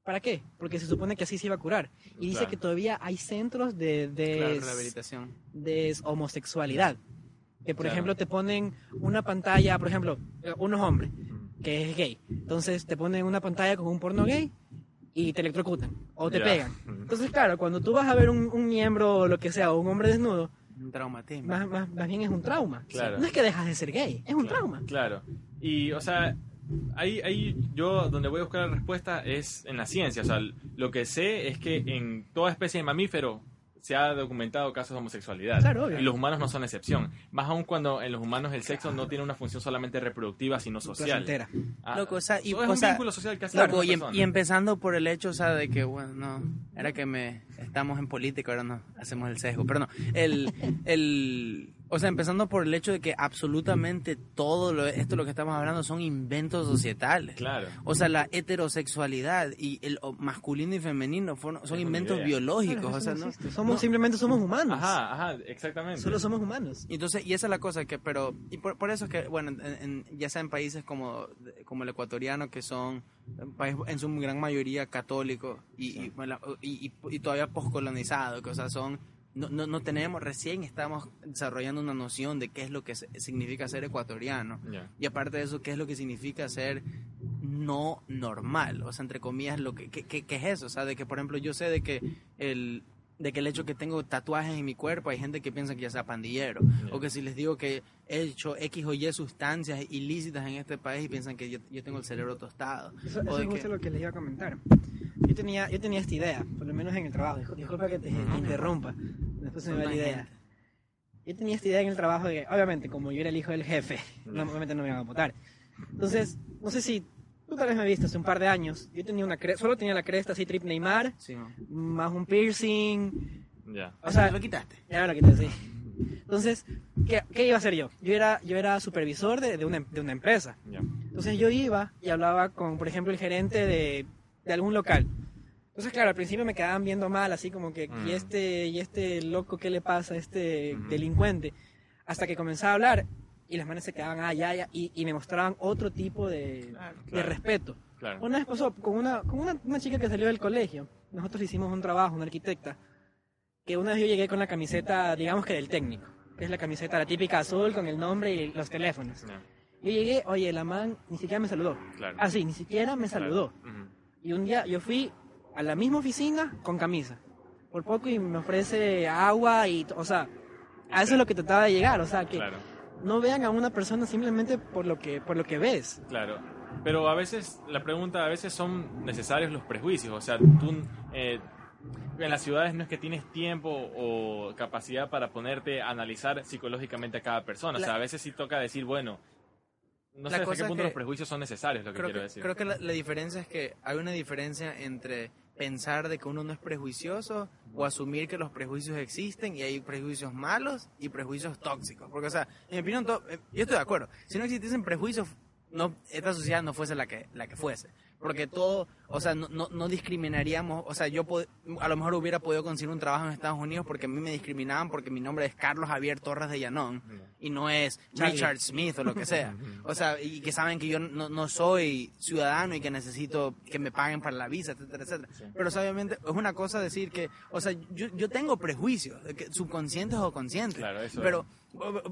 ¿Para qué? Porque se supone que así se iba a curar. Y dice que todavía hay centros de, de, Claro, rehabilitación. de homosexualidad. Que, por Claro. ejemplo, te ponen una pantalla, por ejemplo, eh, unos hombres, que es gay. Entonces te ponen una pantalla con un porno gay y te electrocutan o te Ya. pegan. Entonces, claro, cuando tú vas a ver un, un miembro o lo que sea, o un hombre desnudo, Un traumatismo. más, más, más bien es un trauma. Claro. No es que dejas de ser gay, es un Claro, trauma. Claro. Y, o sea, ahí, ahí yo donde voy a buscar la respuesta es en la ciencia. O sea, lo que sé es que en toda especie de mamífero se ha documentado casos de homosexualidad. Claro, obvio. Y los humanos no son excepción. Más aún cuando en los humanos el sexo no tiene una función solamente reproductiva, sino social. Ah, Loco, o sea, y- es o un sea, vínculo social que hace Loco, y, em- y empezando por el hecho, o sea, de que, bueno, no, era que me estamos en política, ahora no, hacemos el sesgo, pero no, el, el, o sea, empezando por el hecho de que absolutamente todo lo, esto lo que estamos hablando son inventos societales. Claro. O sea, la heterosexualidad y el o- masculino y femenino fueron- son inventos idea. biológicos, Claro, o sea, no. Somos, no. Simplemente somos humanos. Ajá, ajá, exactamente. Solo somos humanos. Entonces, y esa es la cosa que, pero, y por, por eso es que, bueno, en- en- ya sea en países como, como el ecuatoriano, que son en su gran mayoría católicos y, Sí. y, bueno, y- y- y todavía poscolonizados, que, o sea, son, no, no, no tenemos, recién estamos desarrollando una noción de qué es lo que se- significa ser ecuatoriano. Y aparte de eso, qué es lo que significa ser no normal, o sea, entre comillas, lo que, que, que- que es eso, o sea, de que, por ejemplo, yo sé de que el de que el hecho que tengo tatuajes en mi cuerpo, hay gente que piensa que ya sea pandillero, o que si les digo que he hecho X o Y sustancias ilícitas en este país y piensan que yo, yo tengo el cerebro tostado. Eso, o eso de es que- lo que les iba a comentar. Yo tenía, yo tenía esta idea, por lo menos en el trabajo. Discul- Disculpa que te interrumpa. Después se me va la idea. Yo tenía esta idea en el trabajo de que, obviamente, como yo era el hijo del jefe, [laughs] no, obviamente no me iban a votar. Entonces, no sé si tú tal vez me viste hace un par de años. Yo tenía una cresta, solo tenía la cresta así, trip Neymar, Sí, man. más un piercing. Ya. O sea, lo quitaste. ya me lo quité, sí. Entonces, ¿qué, qué iba a hacer yo? Yo era, yo era supervisor de, de una, de una empresa. Ya. Entonces yo iba y hablaba con, por ejemplo, el gerente de, de algún local. Entonces, claro, al principio me quedaban viendo mal, así como que, Mm. ¿y este, y este loco qué le pasa a este Ujú. delincuente? Hasta que comenzaba a hablar y las manos se quedaban, ah, ya, ya, y, y me mostraban otro tipo de, de Claro. respeto. Claro. Una vez pasó con una, con una, una chica que salió del colegio. Nosotros hicimos un trabajo, una arquitecta, que una vez yo llegué con la camiseta, digamos que del técnico, que es la camiseta, la típica azul con el nombre y los teléfonos. Ya. Yo llegué, oye, la man ni siquiera me saludó. Claro. Ah, ni siquiera me saludó. Claro. Ujú. Y un día yo fui a la misma oficina con camisa. Por poco y me ofrece agua y, o sea, a eso es lo que trataba de llegar, o sea, que Claro. no vean a una persona simplemente por lo que por lo que ves. Claro, pero a veces, la pregunta, a veces son necesarios los prejuicios, o sea, tú eh, en las ciudades no es que tienes tiempo o capacidad para ponerte a analizar psicológicamente a cada persona, o sea, a veces sí toca decir, bueno, no sé hasta qué punto que- los prejuicios son necesarios, lo que quiero que, decir. creo que la, la diferencia es que hay una diferencia entre pensar de que uno no es prejuicioso o asumir que los prejuicios existen y hay prejuicios malos y prejuicios tóxicos. Porque, o sea, en mi opinión, eh, yo estoy de acuerdo. Si no existiesen prejuicios, no, esta sociedad no fuese la que, la que fuese. Porque todo, o sea, no, no, no discriminaríamos, o sea, yo a lo mejor hubiera podido conseguir un trabajo en Estados Unidos porque a mí me discriminaban porque mi nombre es Carlos Javier Torres de Llanón y no es Charlie. Richard Smith o lo que sea. [laughs] O sea, y que saben que yo no, no soy ciudadano y que necesito que me paguen para la visa, etcétera, etcétera. Pero o sea, obviamente es una cosa decir que, o sea, yo, yo tengo prejuicios, de subconscientes o conscientes. Claro, eso Pero,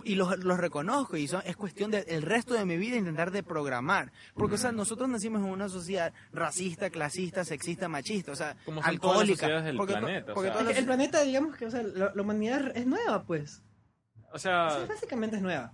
y los, los reconozco y son, es cuestión del el resto de mi vida intentar de programar. Porque, o sea, nosotros nacimos en una sociedad racista, clasista, sexista, machista, o sea, Como son todas las alcohólica. sociedades del porque planeta, o porque sea. todas el planeta, digamos que, o sea, la, la humanidad es nueva, pues. O O sea, sea, básicamente es nueva.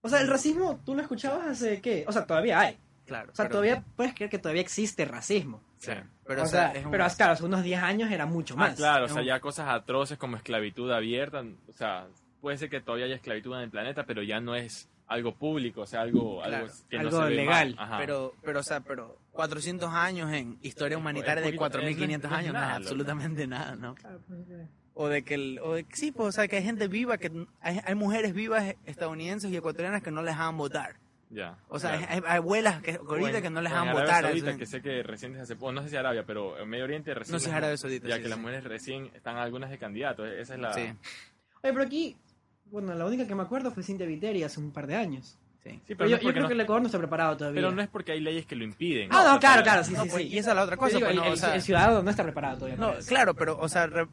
O sea, el racismo, tú lo escuchabas hace qué? O sea, todavía hay. Claro, O sea, pero- todavía puedes creer que todavía existe racismo. sí. Pero, o sea, es un- pero claro, hace unos 10 años era mucho Ah, más. claro, o sea, un- ya cosas atroces como esclavitud abierta, o sea, puede ser que todavía haya esclavitud en el planeta, pero ya no es algo público, o sea, algo, Claro, algo que algo no se ve legal. mal. Ajá. Pero, pero, o sea, pero 400 años en historia humanitaria de poquito, 4.500 es- es años, nada, absolutamente nada, ¿no? Pues. O de que, el, o de sí, pues, o sea, que hay gente viva, que hay, hay mujeres vivas estadounidenses y ecuatorianas que no les dejan votar. ya. O sea, hay, hay abuelas que ahorita en- que no les dejan votar. Saudita, que sé que recién hace poco, no sé si Arabia, pero en Medio Oriente recién. No sé si las- Arabia Saudita, Ya sí, que las sí. mujeres recién están algunas de candidatos, esa es la. Sí, Oye, pero aquí, bueno, la única que me acuerdo fue Cintia Viteri hace un par de años. Sí. Sí, pero, Pero no yo, creo no- que el Ecuador no está preparado todavía. pero no es porque hay leyes que lo impiden. Ah, no, claro, claro, sí, No, sí, pues, sí. y esa es la otra cosa. digo, pues, el, no, o el- sea- el ciudadano no está preparado todavía. No, claro, pero, o sea, re-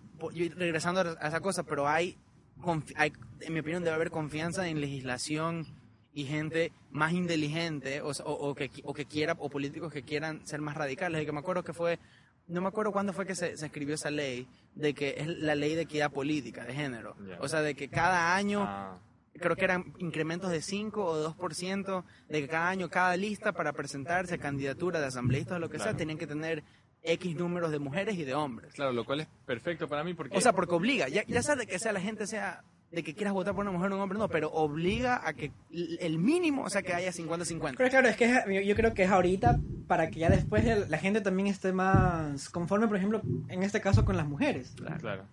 regresando a esa cosa, pero hay, confi- hay, en mi opinión, debe haber confianza en legislación y gente más inteligente o, o- o que, o que quiera, o políticos que quieran ser más radicales. Y que me acuerdo que fue, no me acuerdo cuándo fue que se, se escribió esa ley, de que es la ley de equidad política, de género. O sea, de que cada año Ah, creo que eran incrementos de 5 o 2% de que cada año, cada lista para presentarse a candidatura de asambleístas o lo que sea, Claro. tenían que tener X números de mujeres y de hombres. claro, lo cual es perfecto para mí porque. O sea, porque obliga, ya, ya sea de que sea la gente sea de que quieras votar por una mujer o un hombre, no, pero obliga a que el mínimo, o sea, que haya 50-50. Pero claro, es que es- yo, creo que es ahorita para que ya después el- la gente también esté más conforme, por ejemplo, en este caso con las mujeres. Claro.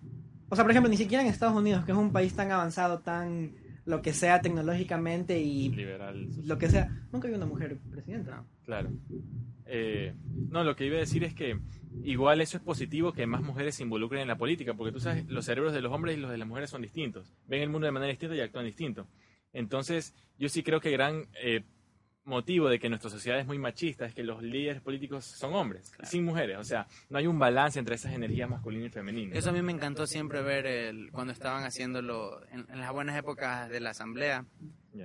O sea, por ejemplo, ni siquiera en Estados Unidos, que es un país tan avanzado, tan lo que sea tecnológicamente y Liberal. lo que sea, nunca hay una mujer presidenta. Claro. Eh, no, lo que iba a decir es que igual eso es positivo que más mujeres se involucren en la política, porque tú sabes, los cerebros de los hombres y los de las mujeres son distintos. Ven el mundo de manera distinta y actúan distinto. Entonces, yo sí creo que gran eh, motivo de que nuestra sociedad es muy machista es que los líderes políticos son hombres, sin mujeres. O sea, no hay un balance entre esas energías masculina y femenina. Eso a mí me encantó siempre ver el, cuando estaban haciéndolo en, en las buenas épocas de la asamblea,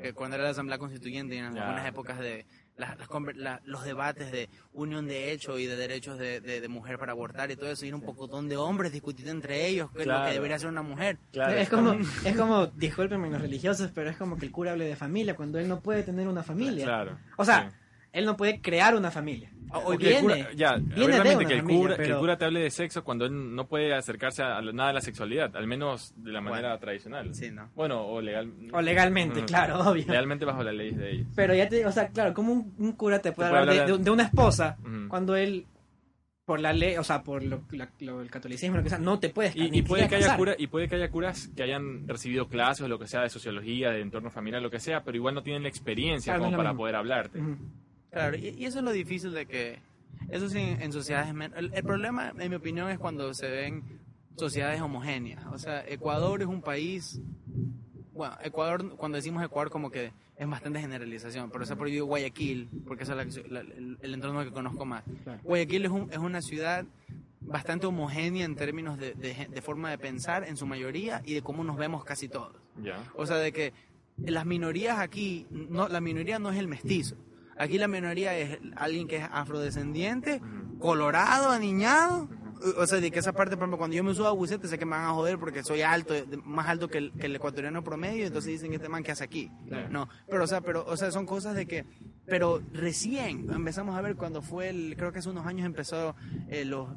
que cuando era la asamblea constituyente y en las buenas épocas de las, las conver- la- los debates de unión de hecho y de derechos de, de- de mujer para abortar y todo eso, y un pocotón de hombres discutiendo entre ellos qué es lo que debería hacer una mujer. Claro, es como, es como, discúlpenme los religiosos, pero es como que el cura hable de familia cuando él no puede tener una familia. Claro. O sea, Sí. Él no puede crear una familia. O- el viene, cura- ya, viene de una que el, familia, cura, que el pero- cura te hable de sexo cuando él no puede acercarse a nada de la sexualidad, al menos de la manera Bueno, tradicional. Sí, ¿no? Bueno, o legal. O legalmente, Ujú. claro, obvio. Legalmente bajo las leyes de ellos. Pero ya te o sea, claro, como un, un cura te puede puede hablar de, hablar de- de- de una esposa Ujú. cuando él, por la ley, o sea, por lo, la- lo- el catolicismo, lo que sea, no te puedes Y, y puede que haya cura, y puede que haya curas que hayan recibido clases o lo que sea de sociología, de entorno familiar, lo que sea, pero igual no tienen la experiencia Claro, como para mismo. poder hablarte. Ujú. Claro, y, y eso es lo difícil de que, eso sí, en sociedades, el, el problema, en mi opinión, es cuando se ven sociedades homogéneas. O sea, Ecuador es un país, bueno, Ecuador, cuando decimos Ecuador, como que es bastante generalización, pero o sea, por yo digo Guayaquil, porque ese es la- la- el, el entorno que conozco más. Guayaquil es, un- es una ciudad bastante homogénea en términos de, de de forma de pensar en su mayoría y de cómo nos vemos casi todos. Ya. O sea, de que las minorías aquí, no, la minoría no es el mestizo. Aquí la minoría es alguien que es afrodescendiente, colorado, aniñado. O sea, de que esa parte, por ejemplo, cuando yo me subo a bucete, sé que me van a joder porque soy alto, más alto que el, que el ecuatoriano promedio, entonces dicen, este man, ¿qué hace aquí? No, pero, o sea, pero, o sea, son cosas de que, pero recién empezamos a ver cuando fue el, creo que hace unos años empezó eh, los,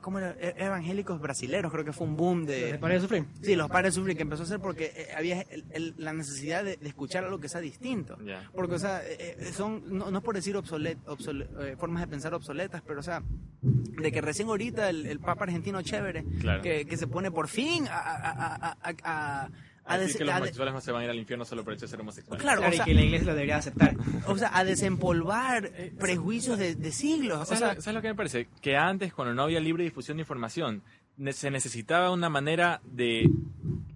¿cómo era? E- evangélicos brasileros, creo que fue un boom de... ¿De Padres de Sufrir? Sí, los padres sufrir, que empezó a ser porque eh, había el- el- la necesidad de, de escuchar algo que sea distinto. Porque, o sea, eh, eh, son, no, no es por decir obsolet, obsole- eh, formas de pensar obsoletas, pero, o sea, de que recién ahorita el, el Papa argentino chévere, Claro. que, que se pone por fin a... a, a, a, a- decir que los homosexuales no se van a ir al infierno solo por el hecho de ser homosexuales. Claro, Claro, o y sea- que la iglesia lo debería aceptar. o sea, a desempolvar eh, prejuicios de, de siglos. O ¿Sabes, sea, lo, sabes lo que me parece? Que antes, cuando no había libre difusión de información, se necesitaba una manera de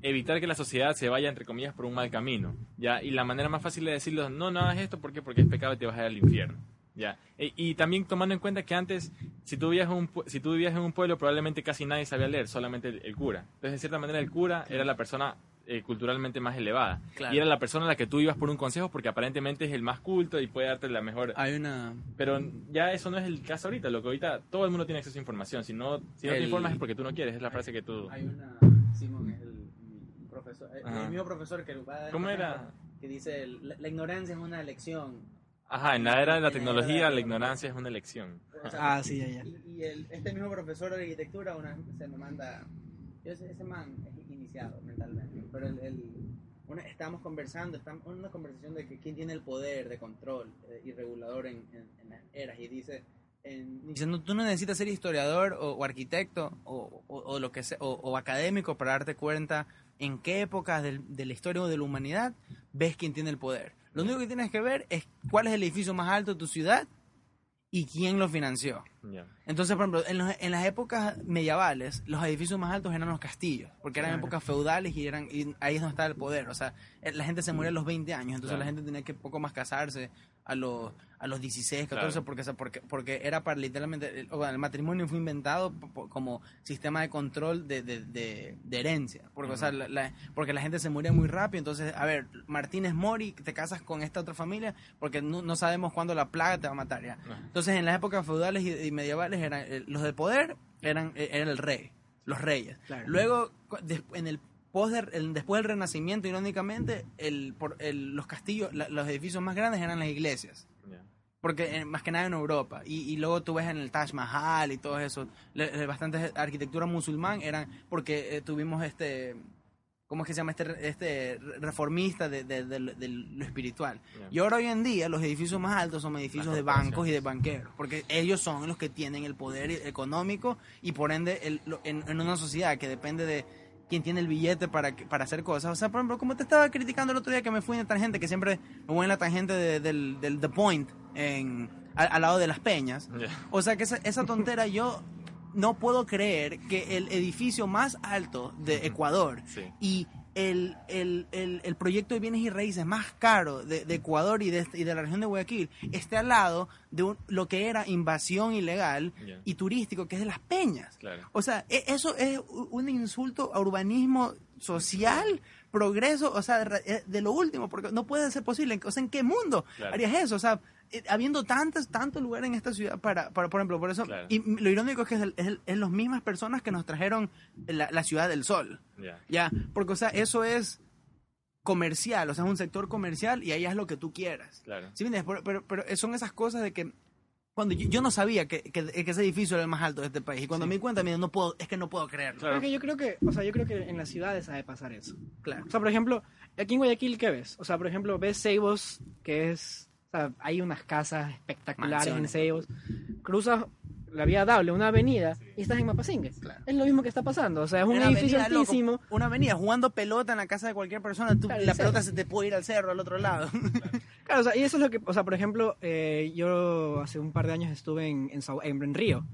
evitar que la sociedad se vaya, entre comillas, por un mal camino. ¿ya? Y la manera más fácil de decirlo, no, no hagas esto, ¿por qué? Porque es pecado y te vas a ir al infierno. ¿ya? E- y también tomando en cuenta que antes, si tú, vivías en un, si tú vivías en un pueblo, probablemente casi nadie sabía leer, solamente el, el cura. Entonces, de cierta manera, el cura era la persona eh, culturalmente más elevada. Claro. Y era la persona a la que tú ibas por un consejo porque aparentemente es el más culto y puede darte la mejor... hay una... Pero ya eso no es el caso ahorita, lo que ahorita todo el mundo tiene acceso a información, si no, si no te El- informas es porque tú no quieres, es la frase que tú... Hay una... Simón es el mi profesor, el, Ajá. mismo profesor que va a ¿Cómo era? Que dice, la, la ignorancia es una elección. Ajá, en la era de la tecnología era de- la ignorancia es una elección. O sea, Ah, sí, ya, ya. Y, y el, este mismo profesor de arquitectura una vez se me manda... Yo ese, ese man es mentalmente, pero el... el una, estábamos conversando, estamos en una conversación de que quién tiene el poder de control eh, y regulador en, en- en las eras y dice... en- dice, no, tú no necesitas ser historiador o, o arquitecto o, o- o lo que sea, o académico para darte cuenta en qué épocas del- de la historia o de la humanidad ves quién tiene el poder. Lo único que tienes que ver es cuál es el edificio más alto de tu ciudad y quién lo financió. Entonces, por ejemplo, en, los- en las épocas medievales, los edificios más altos eran los castillos, porque eran épocas feudales y eran y ahí es donde estaba el poder. O sea, eh, la gente se moría a los 20 años, entonces Claro. la gente tenía que poco más casarse a los, a los 16, 14, Claro. porque, porque, porque era para literalmente. El, o sea, el matrimonio fue inventado como sistema de control de, de, de- de herencia, porque, o sea, la, la- porque la gente se moría muy rápido. Entonces, a ver, Martínez Mori, te casas con esta otra familia, porque no, no sabemos cuándo la plaga te va a matar ya. Entonces, en las épocas feudales y, y medievales, eran, eh, los de poder eran, eh, era el rey, los reyes. Claro. Luego, en el, de- el- después del Renacimiento, irónicamente, el, por, el- los castillos, la- los edificios más grandes eran las iglesias. Porque eh, más que nada en Europa. Y, y luego tú ves en el Taj Mahal y todo eso, bastante arquitectura musulmán eran porque eh, tuvimos este, ¿cómo es que se llama? Este, este reformista de, de- de- lo espiritual. Ya. Y ahora hoy en día los edificios más altos son edificios de bancos y de banqueros, porque ellos son los que tienen el poder económico y por ende el- en una sociedad que depende de quién tiene el billete para, para hacer cosas. O sea, por ejemplo, como te estaba criticando el otro día que me fui en la tangente, que siempre me voy en la tangente de- del, del The Point en, al, al lado de las peñas. O sea que esa, esa tontera yo no puedo creer que el edificio más alto de [laughs] Ecuador Sí. y el, el, el, el proyecto de bienes y raíces más caro de, de Ecuador y de, y de la región de Guayaquil esté al lado de un- lo que era invasión ilegal y turístico, que es de las peñas. Claro. O sea, e- eso es un insulto a urbanismo social, progreso, o sea, de, eh, de lo último, porque no puede ser posible. O sea, ¿en qué mundo Claro. harías eso? O sea, eh, habiendo tantos, tantos lugares en esta ciudad para, para por ejemplo, por eso, Claro. y lo irónico es que es, el- es el- es las mismas personas que nos trajeron la, la ciudad del sol. Ya. Ya, porque, o sea, eso es comercial, o sea, es un sector comercial y ahí es lo que tú quieras. Claro. ¿Sí? Pero, pero, pero son esas cosas de que cuando yo, yo no sabía que, que, que ese edificio era el más alto de este país y cuando Sí. me di cuenta, mira, no puedo, es que no puedo creerlo. Claro. Porque yo creo que, o sea, yo creo que en las ciudades sabe pasar eso. Claro. O sea, por ejemplo, aquí en Guayaquil, ¿qué ves? O sea, por ejemplo, ves Seibos, que es, o sea, hay unas casas espectaculares en Mansiones. Seibos. Cruzas la vía Dable, una avenida, y estás en Mapasingue. Claro. Es lo mismo que está pasando. O sea, es un Una edificio avenida, loco, altísimo. una avenida jugando pelota en la casa de cualquier persona, tú- Claro, la el pelota cerro. se te puede ir al cerro, al otro lado. [laughs] Claro, o sea, y eso es lo que, o sea, por ejemplo, eh, yo hace un par de años estuve en, en, Sao- en- en Río.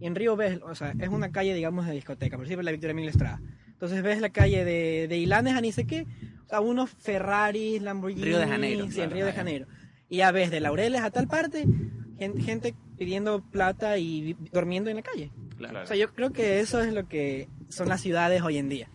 Y en Río ves, o sea, es una calle, digamos, de discoteca, por ejemplo, la Victoria Miguel Estrada. Entonces ves la calle de, de Ilanes a ni sé qué, o sea, unos Ferraris, Lamborghini. Río de Janeiro, Sí, claro, en Río de. Janeiro. Y ya ves de Laureles a tal parte, gente, gente pidiendo plata y durmiendo en la calle. Claro. O sea, yo creo que eso es lo que son las ciudades hoy en día.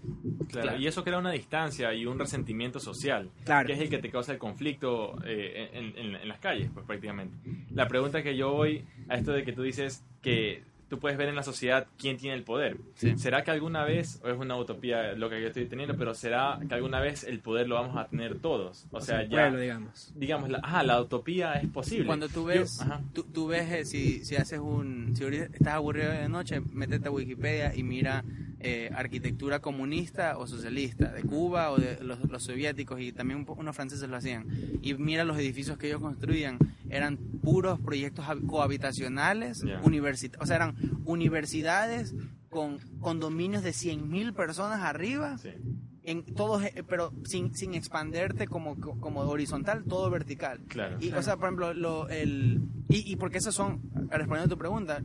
Claro, Claro. Y eso crea una distancia y un resentimiento social, Claro. que es el que te causa el conflicto eh, en, en- en las calles, pues prácticamente. La pregunta que yo voy a esto de que tú dices que tú puedes ver en la sociedad quién tiene el poder. Sí. ¿Será que alguna vez, o es una utopía lo que yo estoy teniendo, pero será que alguna vez el poder lo vamos a tener todos? O sea, el ya, pueblo, digamos. digamos, la, ajá, la utopía es posible. Cuando tú Yo- ves, ajá. tú, tú ves eh, si, si haces un, si estás aburrido de noche, métete a Wikipedia y mira eh, arquitectura comunista o socialista de Cuba o de los, los soviéticos y también un unos franceses lo hacían. Y mira los edificios que ellos construían, eran puros proyectos hab- cohabitacionales, universit- o sea, eran universidades con condominios de 100.000 personas arriba Sí. en todos eh, pero sin, sin expanderte como, como horizontal todo vertical Claro. y o sea por ejemplo lo, el y, y porque esas son respondiendo a tu pregunta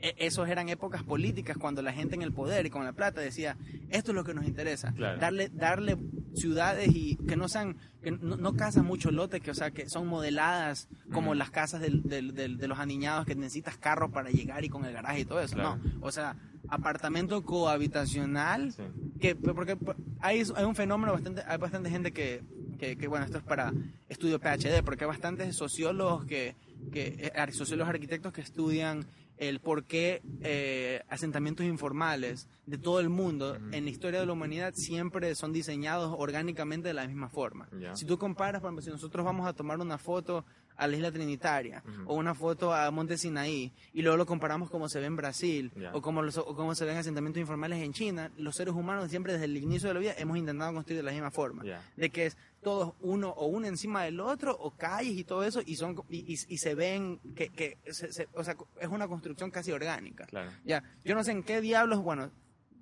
e- esos eran épocas políticas cuando la gente en el poder y con la plata decía esto es lo que nos interesa Claro. darle darle ciudades y que no sean que no, no casan mucho lote que o sea que son modeladas como las casas del- del- del- de los aniñados que necesitas carro para llegar y con el garaje y todo eso Claro. no o sea apartamento cohabitacional Sí. que porque hay, hay un fenómeno bastante hay bastante gente que, que, que, bueno esto es para estudio PhD porque hay bastantes sociólogos que, que eh, sociólogos arquitectos que estudian el por qué eh, asentamientos informales de todo el mundo en la historia de la humanidad siempre son diseñados orgánicamente de la misma forma. Si tú comparas, por ejemplo, si nosotros vamos a tomar una foto a la isla Trinitaria o una foto a Monte Sinaí y luego lo comparamos como se ve en Brasil o como, los- o como se ven asentamientos informales en China, los seres humanos siempre desde el inicio de la vida hemos intentado construir de la misma forma. De que es todos uno o uno encima del otro o calles y todo eso y son y, y- y se ven que, que se- se- o sea, es una construcción casi orgánica. Claro. Ya, yo no sé en qué diablos, bueno,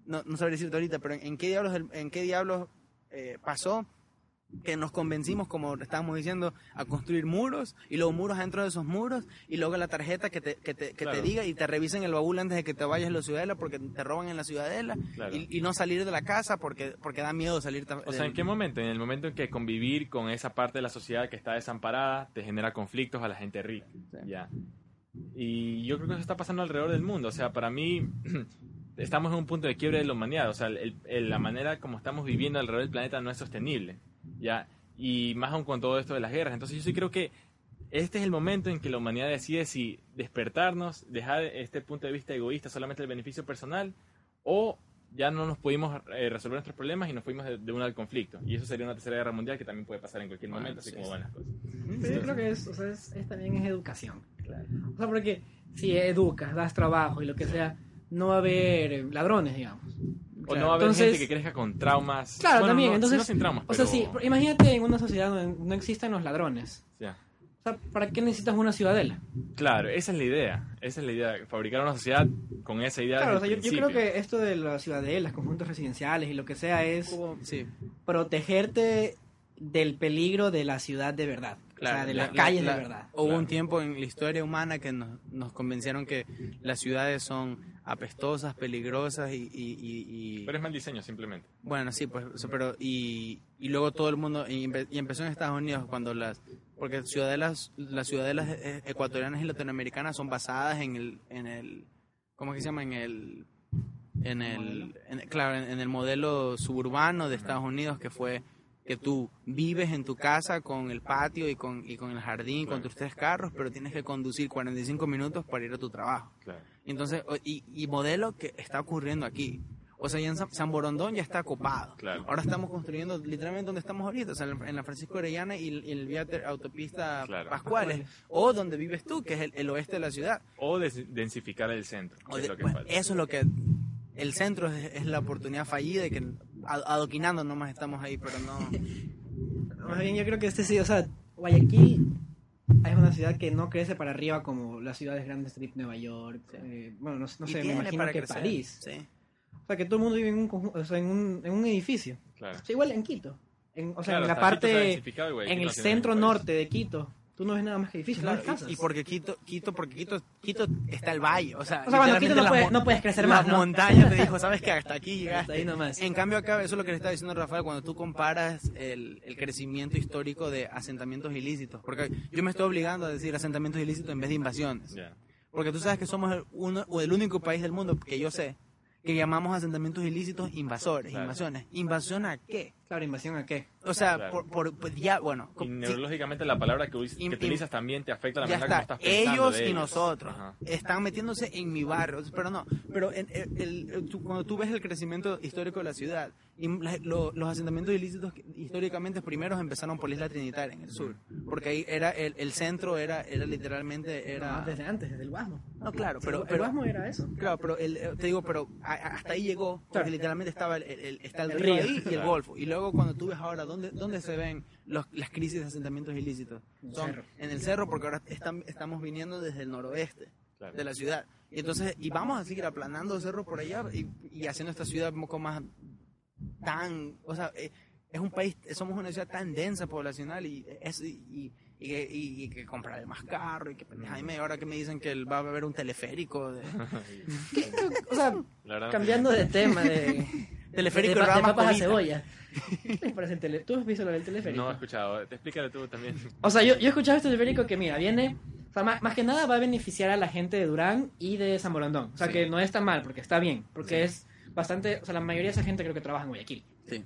no, no sabré decirte ahorita, pero en, en qué diablos, en qué diablos eh, pasó que nos convencimos, como estábamos diciendo, a construir muros y luego muros dentro de esos muros y luego la tarjeta que te, que te, que Claro. te diga y te revisen el baúl antes de que te vayas a la ciudadela porque te roban en la ciudadela Claro. y, y no salir de la casa porque, porque da miedo salir. O sea, ¿en qué momento? En el momento en que convivir con esa parte de la sociedad que está desamparada te genera conflictos a la gente rica. Sí. Ya. Y yo creo que eso está pasando alrededor del mundo. O sea, para mí [clears throat] estamos en un punto de quiebre de la humanidad. O sea, el- el- la manera como estamos viviendo alrededor del planeta no es sostenible. Ya. Y más aún con todo esto de las guerras. Entonces yo sí creo que este es el momento en que la humanidad decide si despertarnos, dejar este punto de vista egoísta, solamente el beneficio personal, o ya no nos pudimos eh, resolver nuestros problemas y nos fuimos de, de una al conflicto. Y eso sería una tercera guerra mundial que también puede pasar en cualquier Bueno, momento, así sí, como sí. van las cosas. Pero yo creo que es, o sea, es, es también es educación. O sea, porque si educas, das trabajo y lo que sea, no va a haber eh, ladrones, digamos. O no va a haber Entonces- gente que crezca con traumas. Claro, Bueno, también. no, entonces, no sin traumas, o sea, sí, imagínate en una sociedad donde no existen los ladrones. Ya. O sea, ¿para qué necesitas una ciudadela? Claro, esa es la idea. Esa es la idea. Fabricar una sociedad con esa idea. Claro, o sea, yo, creo que esto de las ciudadelas, conjuntos residenciales y lo que sea es sí, protegerte del peligro de la ciudad de verdad. O sea, de la- las la- calles la- de verdad. Hubo Claro. un tiempo en la historia humana que nos, nos convencieron que las ciudades son apestosas, peligrosas y, y- y- y- Pero es mal diseño, simplemente. bueno, sí, pues, pero y, y luego todo el mundo y, empe- y empezó en Estados Unidos cuando las porque ciudadelas las ciudadelas eh, ecuatorianas y latinoamericanas son basadas en el en el ¿cómo que se llama? en el en el en- claro, en, en el modelo suburbano de Estados Unidos que fue que tú vives en tu casa con el patio y con, y con el jardín, con Claro. tus tres carros, pero tienes que conducir 45 minutos para ir a tu trabajo. Claro. Entonces, o- y, y modelo que está ocurriendo aquí. O sea, ya en San, San Borondón ya está copado. Claro. Ahora estamos construyendo literalmente donde estamos ahorita, o sea, en la Francisco Orellana y, el- y el vía autopista Claro. Pascuales. O donde vives tú, que es el, el oeste de la ciudad. O des- densificar el centro. O que de- es lo que bueno, falta. eso es lo que... El centro es, es la oportunidad fallida y que adoquinando nomás estamos ahí, pero no... [laughs] Más bien, yo creo que este sí, o sea, Guayaquil es una ciudad que no crece para arriba como las ciudades grandes, tipo Nueva York, eh, bueno, no, no sé, me imagino para que crecer, París. Sí. O sea, que todo el mundo vive en un, o sea, en un, en un edificio. Claro. O sea, igual en Quito. En, o sea, Claro, en la parte, en el centro norte de Quito, tú no ves nada más que edificios, no Claro, ves casas. y, y porque Quito, Quito, porque Quito, Quito está el valle, o sea, O sea, bueno, Quito no las puede- no puedes crecer las más, ¿no? montañas te dijo, sabes que hasta aquí llegaste. Hasta ahí nomás. En cambio acá, eso es lo que le está diciendo Rafael, cuando tú comparas el, el crecimiento histórico de asentamientos ilícitos, porque yo me estoy obligando a decir asentamientos ilícitos en vez de invasiones, Ya. porque tú sabes que somos el, uno, o el único país del mundo que yo sé que llamamos asentamientos ilícitos invasores, Claro. invasiones. ¿Invasión a qué? Claro, invasión a qué. O sea, Claro. por, por- pues ya, bueno, Y co- sí, neurológicamente la palabra que, que Im- utilizas también te afecta la ya manera está. como estás pensando Ellos de y ellos. nosotros Ajá. están metiéndose en mi barrio, pero no. Pero en- el- el- el- tú- cuando tú ves el crecimiento histórico de la ciudad, y la- lo- los asentamientos ilícitos que históricamente primeros empezaron por la Isla Trinitaria en el sur, porque ahí era el, el centro era era literalmente era No, desde antes, desde el Guasmo. no claro, Pero pero el Guasmo era eso. Claro, pero el, eh, te digo, pero a- a- hasta ahí llegó, porque Claro. literalmente estaba el, el- el- está el, El río río. ahí y el golfo. Y luego cuando tú ves ahora dónde, dónde se ven los, las crisis de asentamientos ilícitos, son cerro. en el cerro, porque ahora están- estamos viniendo desde el noroeste Claro. de la ciudad. Y entonces, y vamos a seguir aplanando el cerro por allá y, y haciendo esta ciudad un poco más tan, o sea, eh, es un país, somos una ciudad tan densa poblacional y es y, y, y que- y- que comprarle más carro y que media. ahora que me dicen que va a haber un teleférico de, [laughs] O sea, cambiando de tema, de, [laughs] Teleférico de, de ramas papas a cebolla. [laughs] ¿Qué les parece el tele? ¿Tú has visto lo del teleférico? No he escuchado. Te explícale tú también. O sea, yo, yo he escuchado este teleférico que, mira, viene... O sea, más, más que nada va a beneficiar a la gente de Durán y de San Borondón. O sea, Sí. que no está mal, porque está bien. Porque es bastante... O sea, la mayoría de esa gente creo que trabaja en Guayaquil. Sí.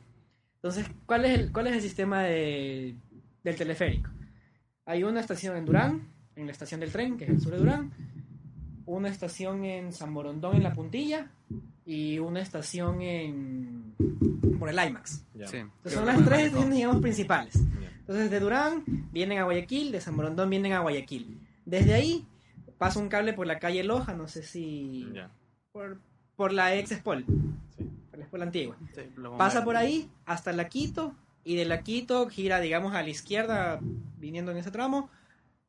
Entonces, ¿cuál es el, cuál es el sistema de, del teleférico? Hay una estación en Durán, en la estación del tren, que es el sur de Durán, una estación en San Borondón, en la puntilla, y una estación en por el IMAX. Sí. Entonces, son las tres estaciones, digamos, principales. Entonces, de Durán vienen a Guayaquil, de San Borondón vienen a Guayaquil. Desde ahí pasa un cable por la calle Loja, no sé si... Por, por la ex Espol, Sí. por la Espol antigua. Sí, Pasa por ahí hasta la Quito y de la Quito gira, digamos, a la izquierda, viniendo en ese tramo,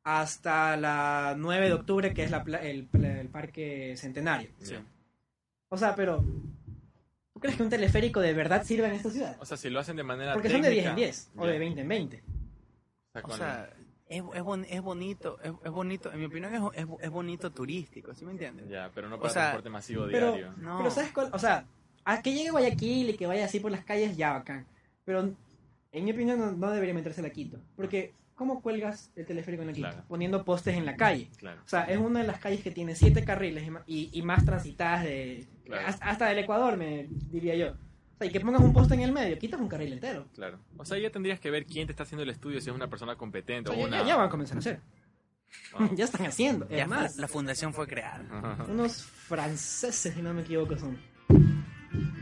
hasta la 9 de octubre, que es la pla- el, el Parque Centenario. Sí. O sea, pero ¿tú crees que un teleférico de verdad sirve en esta ciudad? O sea, si lo hacen de manera Porque son de 10 técnica, en 10 o ya. de 20 en 20. O sea, O es, es, bon- es bonito, es, es bonito, en mi opinión es, es, es bonito turístico, ¿sí me entiendes? ya, pero no para sea, transporte masivo Pero, diario. No. pero ¿sabes cuál? O sea, a que llegue Guayaquil y que vaya así por las calles, ya bacán. Pero en mi opinión no, no debería meterse a la Quito. Porque, ¿cómo cuelgas el teleférico en la Quito? Claro. Poniendo postes en la calle. Claro. O sea, es una de las calles que tiene siete carriles y más transitadas de Claro. hasta, hasta del Ecuador, me diría yo. O sea, y que pongas un poste en el medio, quitas un carril entero. Claro. O sea, ya tendrías que ver quién te está haciendo el estudio, si es una persona O competente sea, o ya, una... ya- ya van a comenzar a hacer. Ah. [laughs] ya están haciendo. Es más, la, fundación fue creada. [laughs] Unos franceses, si no me equivoco, son.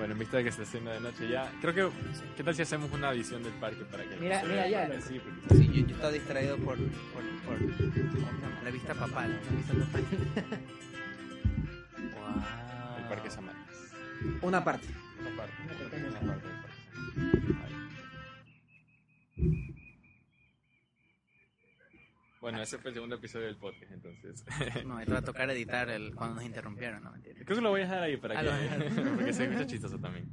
Bueno, en vista de que se haciendo de noche ya, creo que, ¿qué tal si hacemos una visión del parque para que... Mira- se mira vea? ya, loco. Sí, porque- Sí, yo, yo estaba distraído por, la vista papal. La vista papal. [laughs] wow. El parque Samanas. Una parte. Una parte. Una pequeña Una parte. parte del parque Samanas. Ahí. Bueno, ese fue el segundo episodio del podcast, entonces. [laughs] No, va a tocar editar el, cuando nos interrumpieron, no mentira. Creo que lo voy a dejar ahí para Ah, que... [laughs] porque se escucha chistoso también.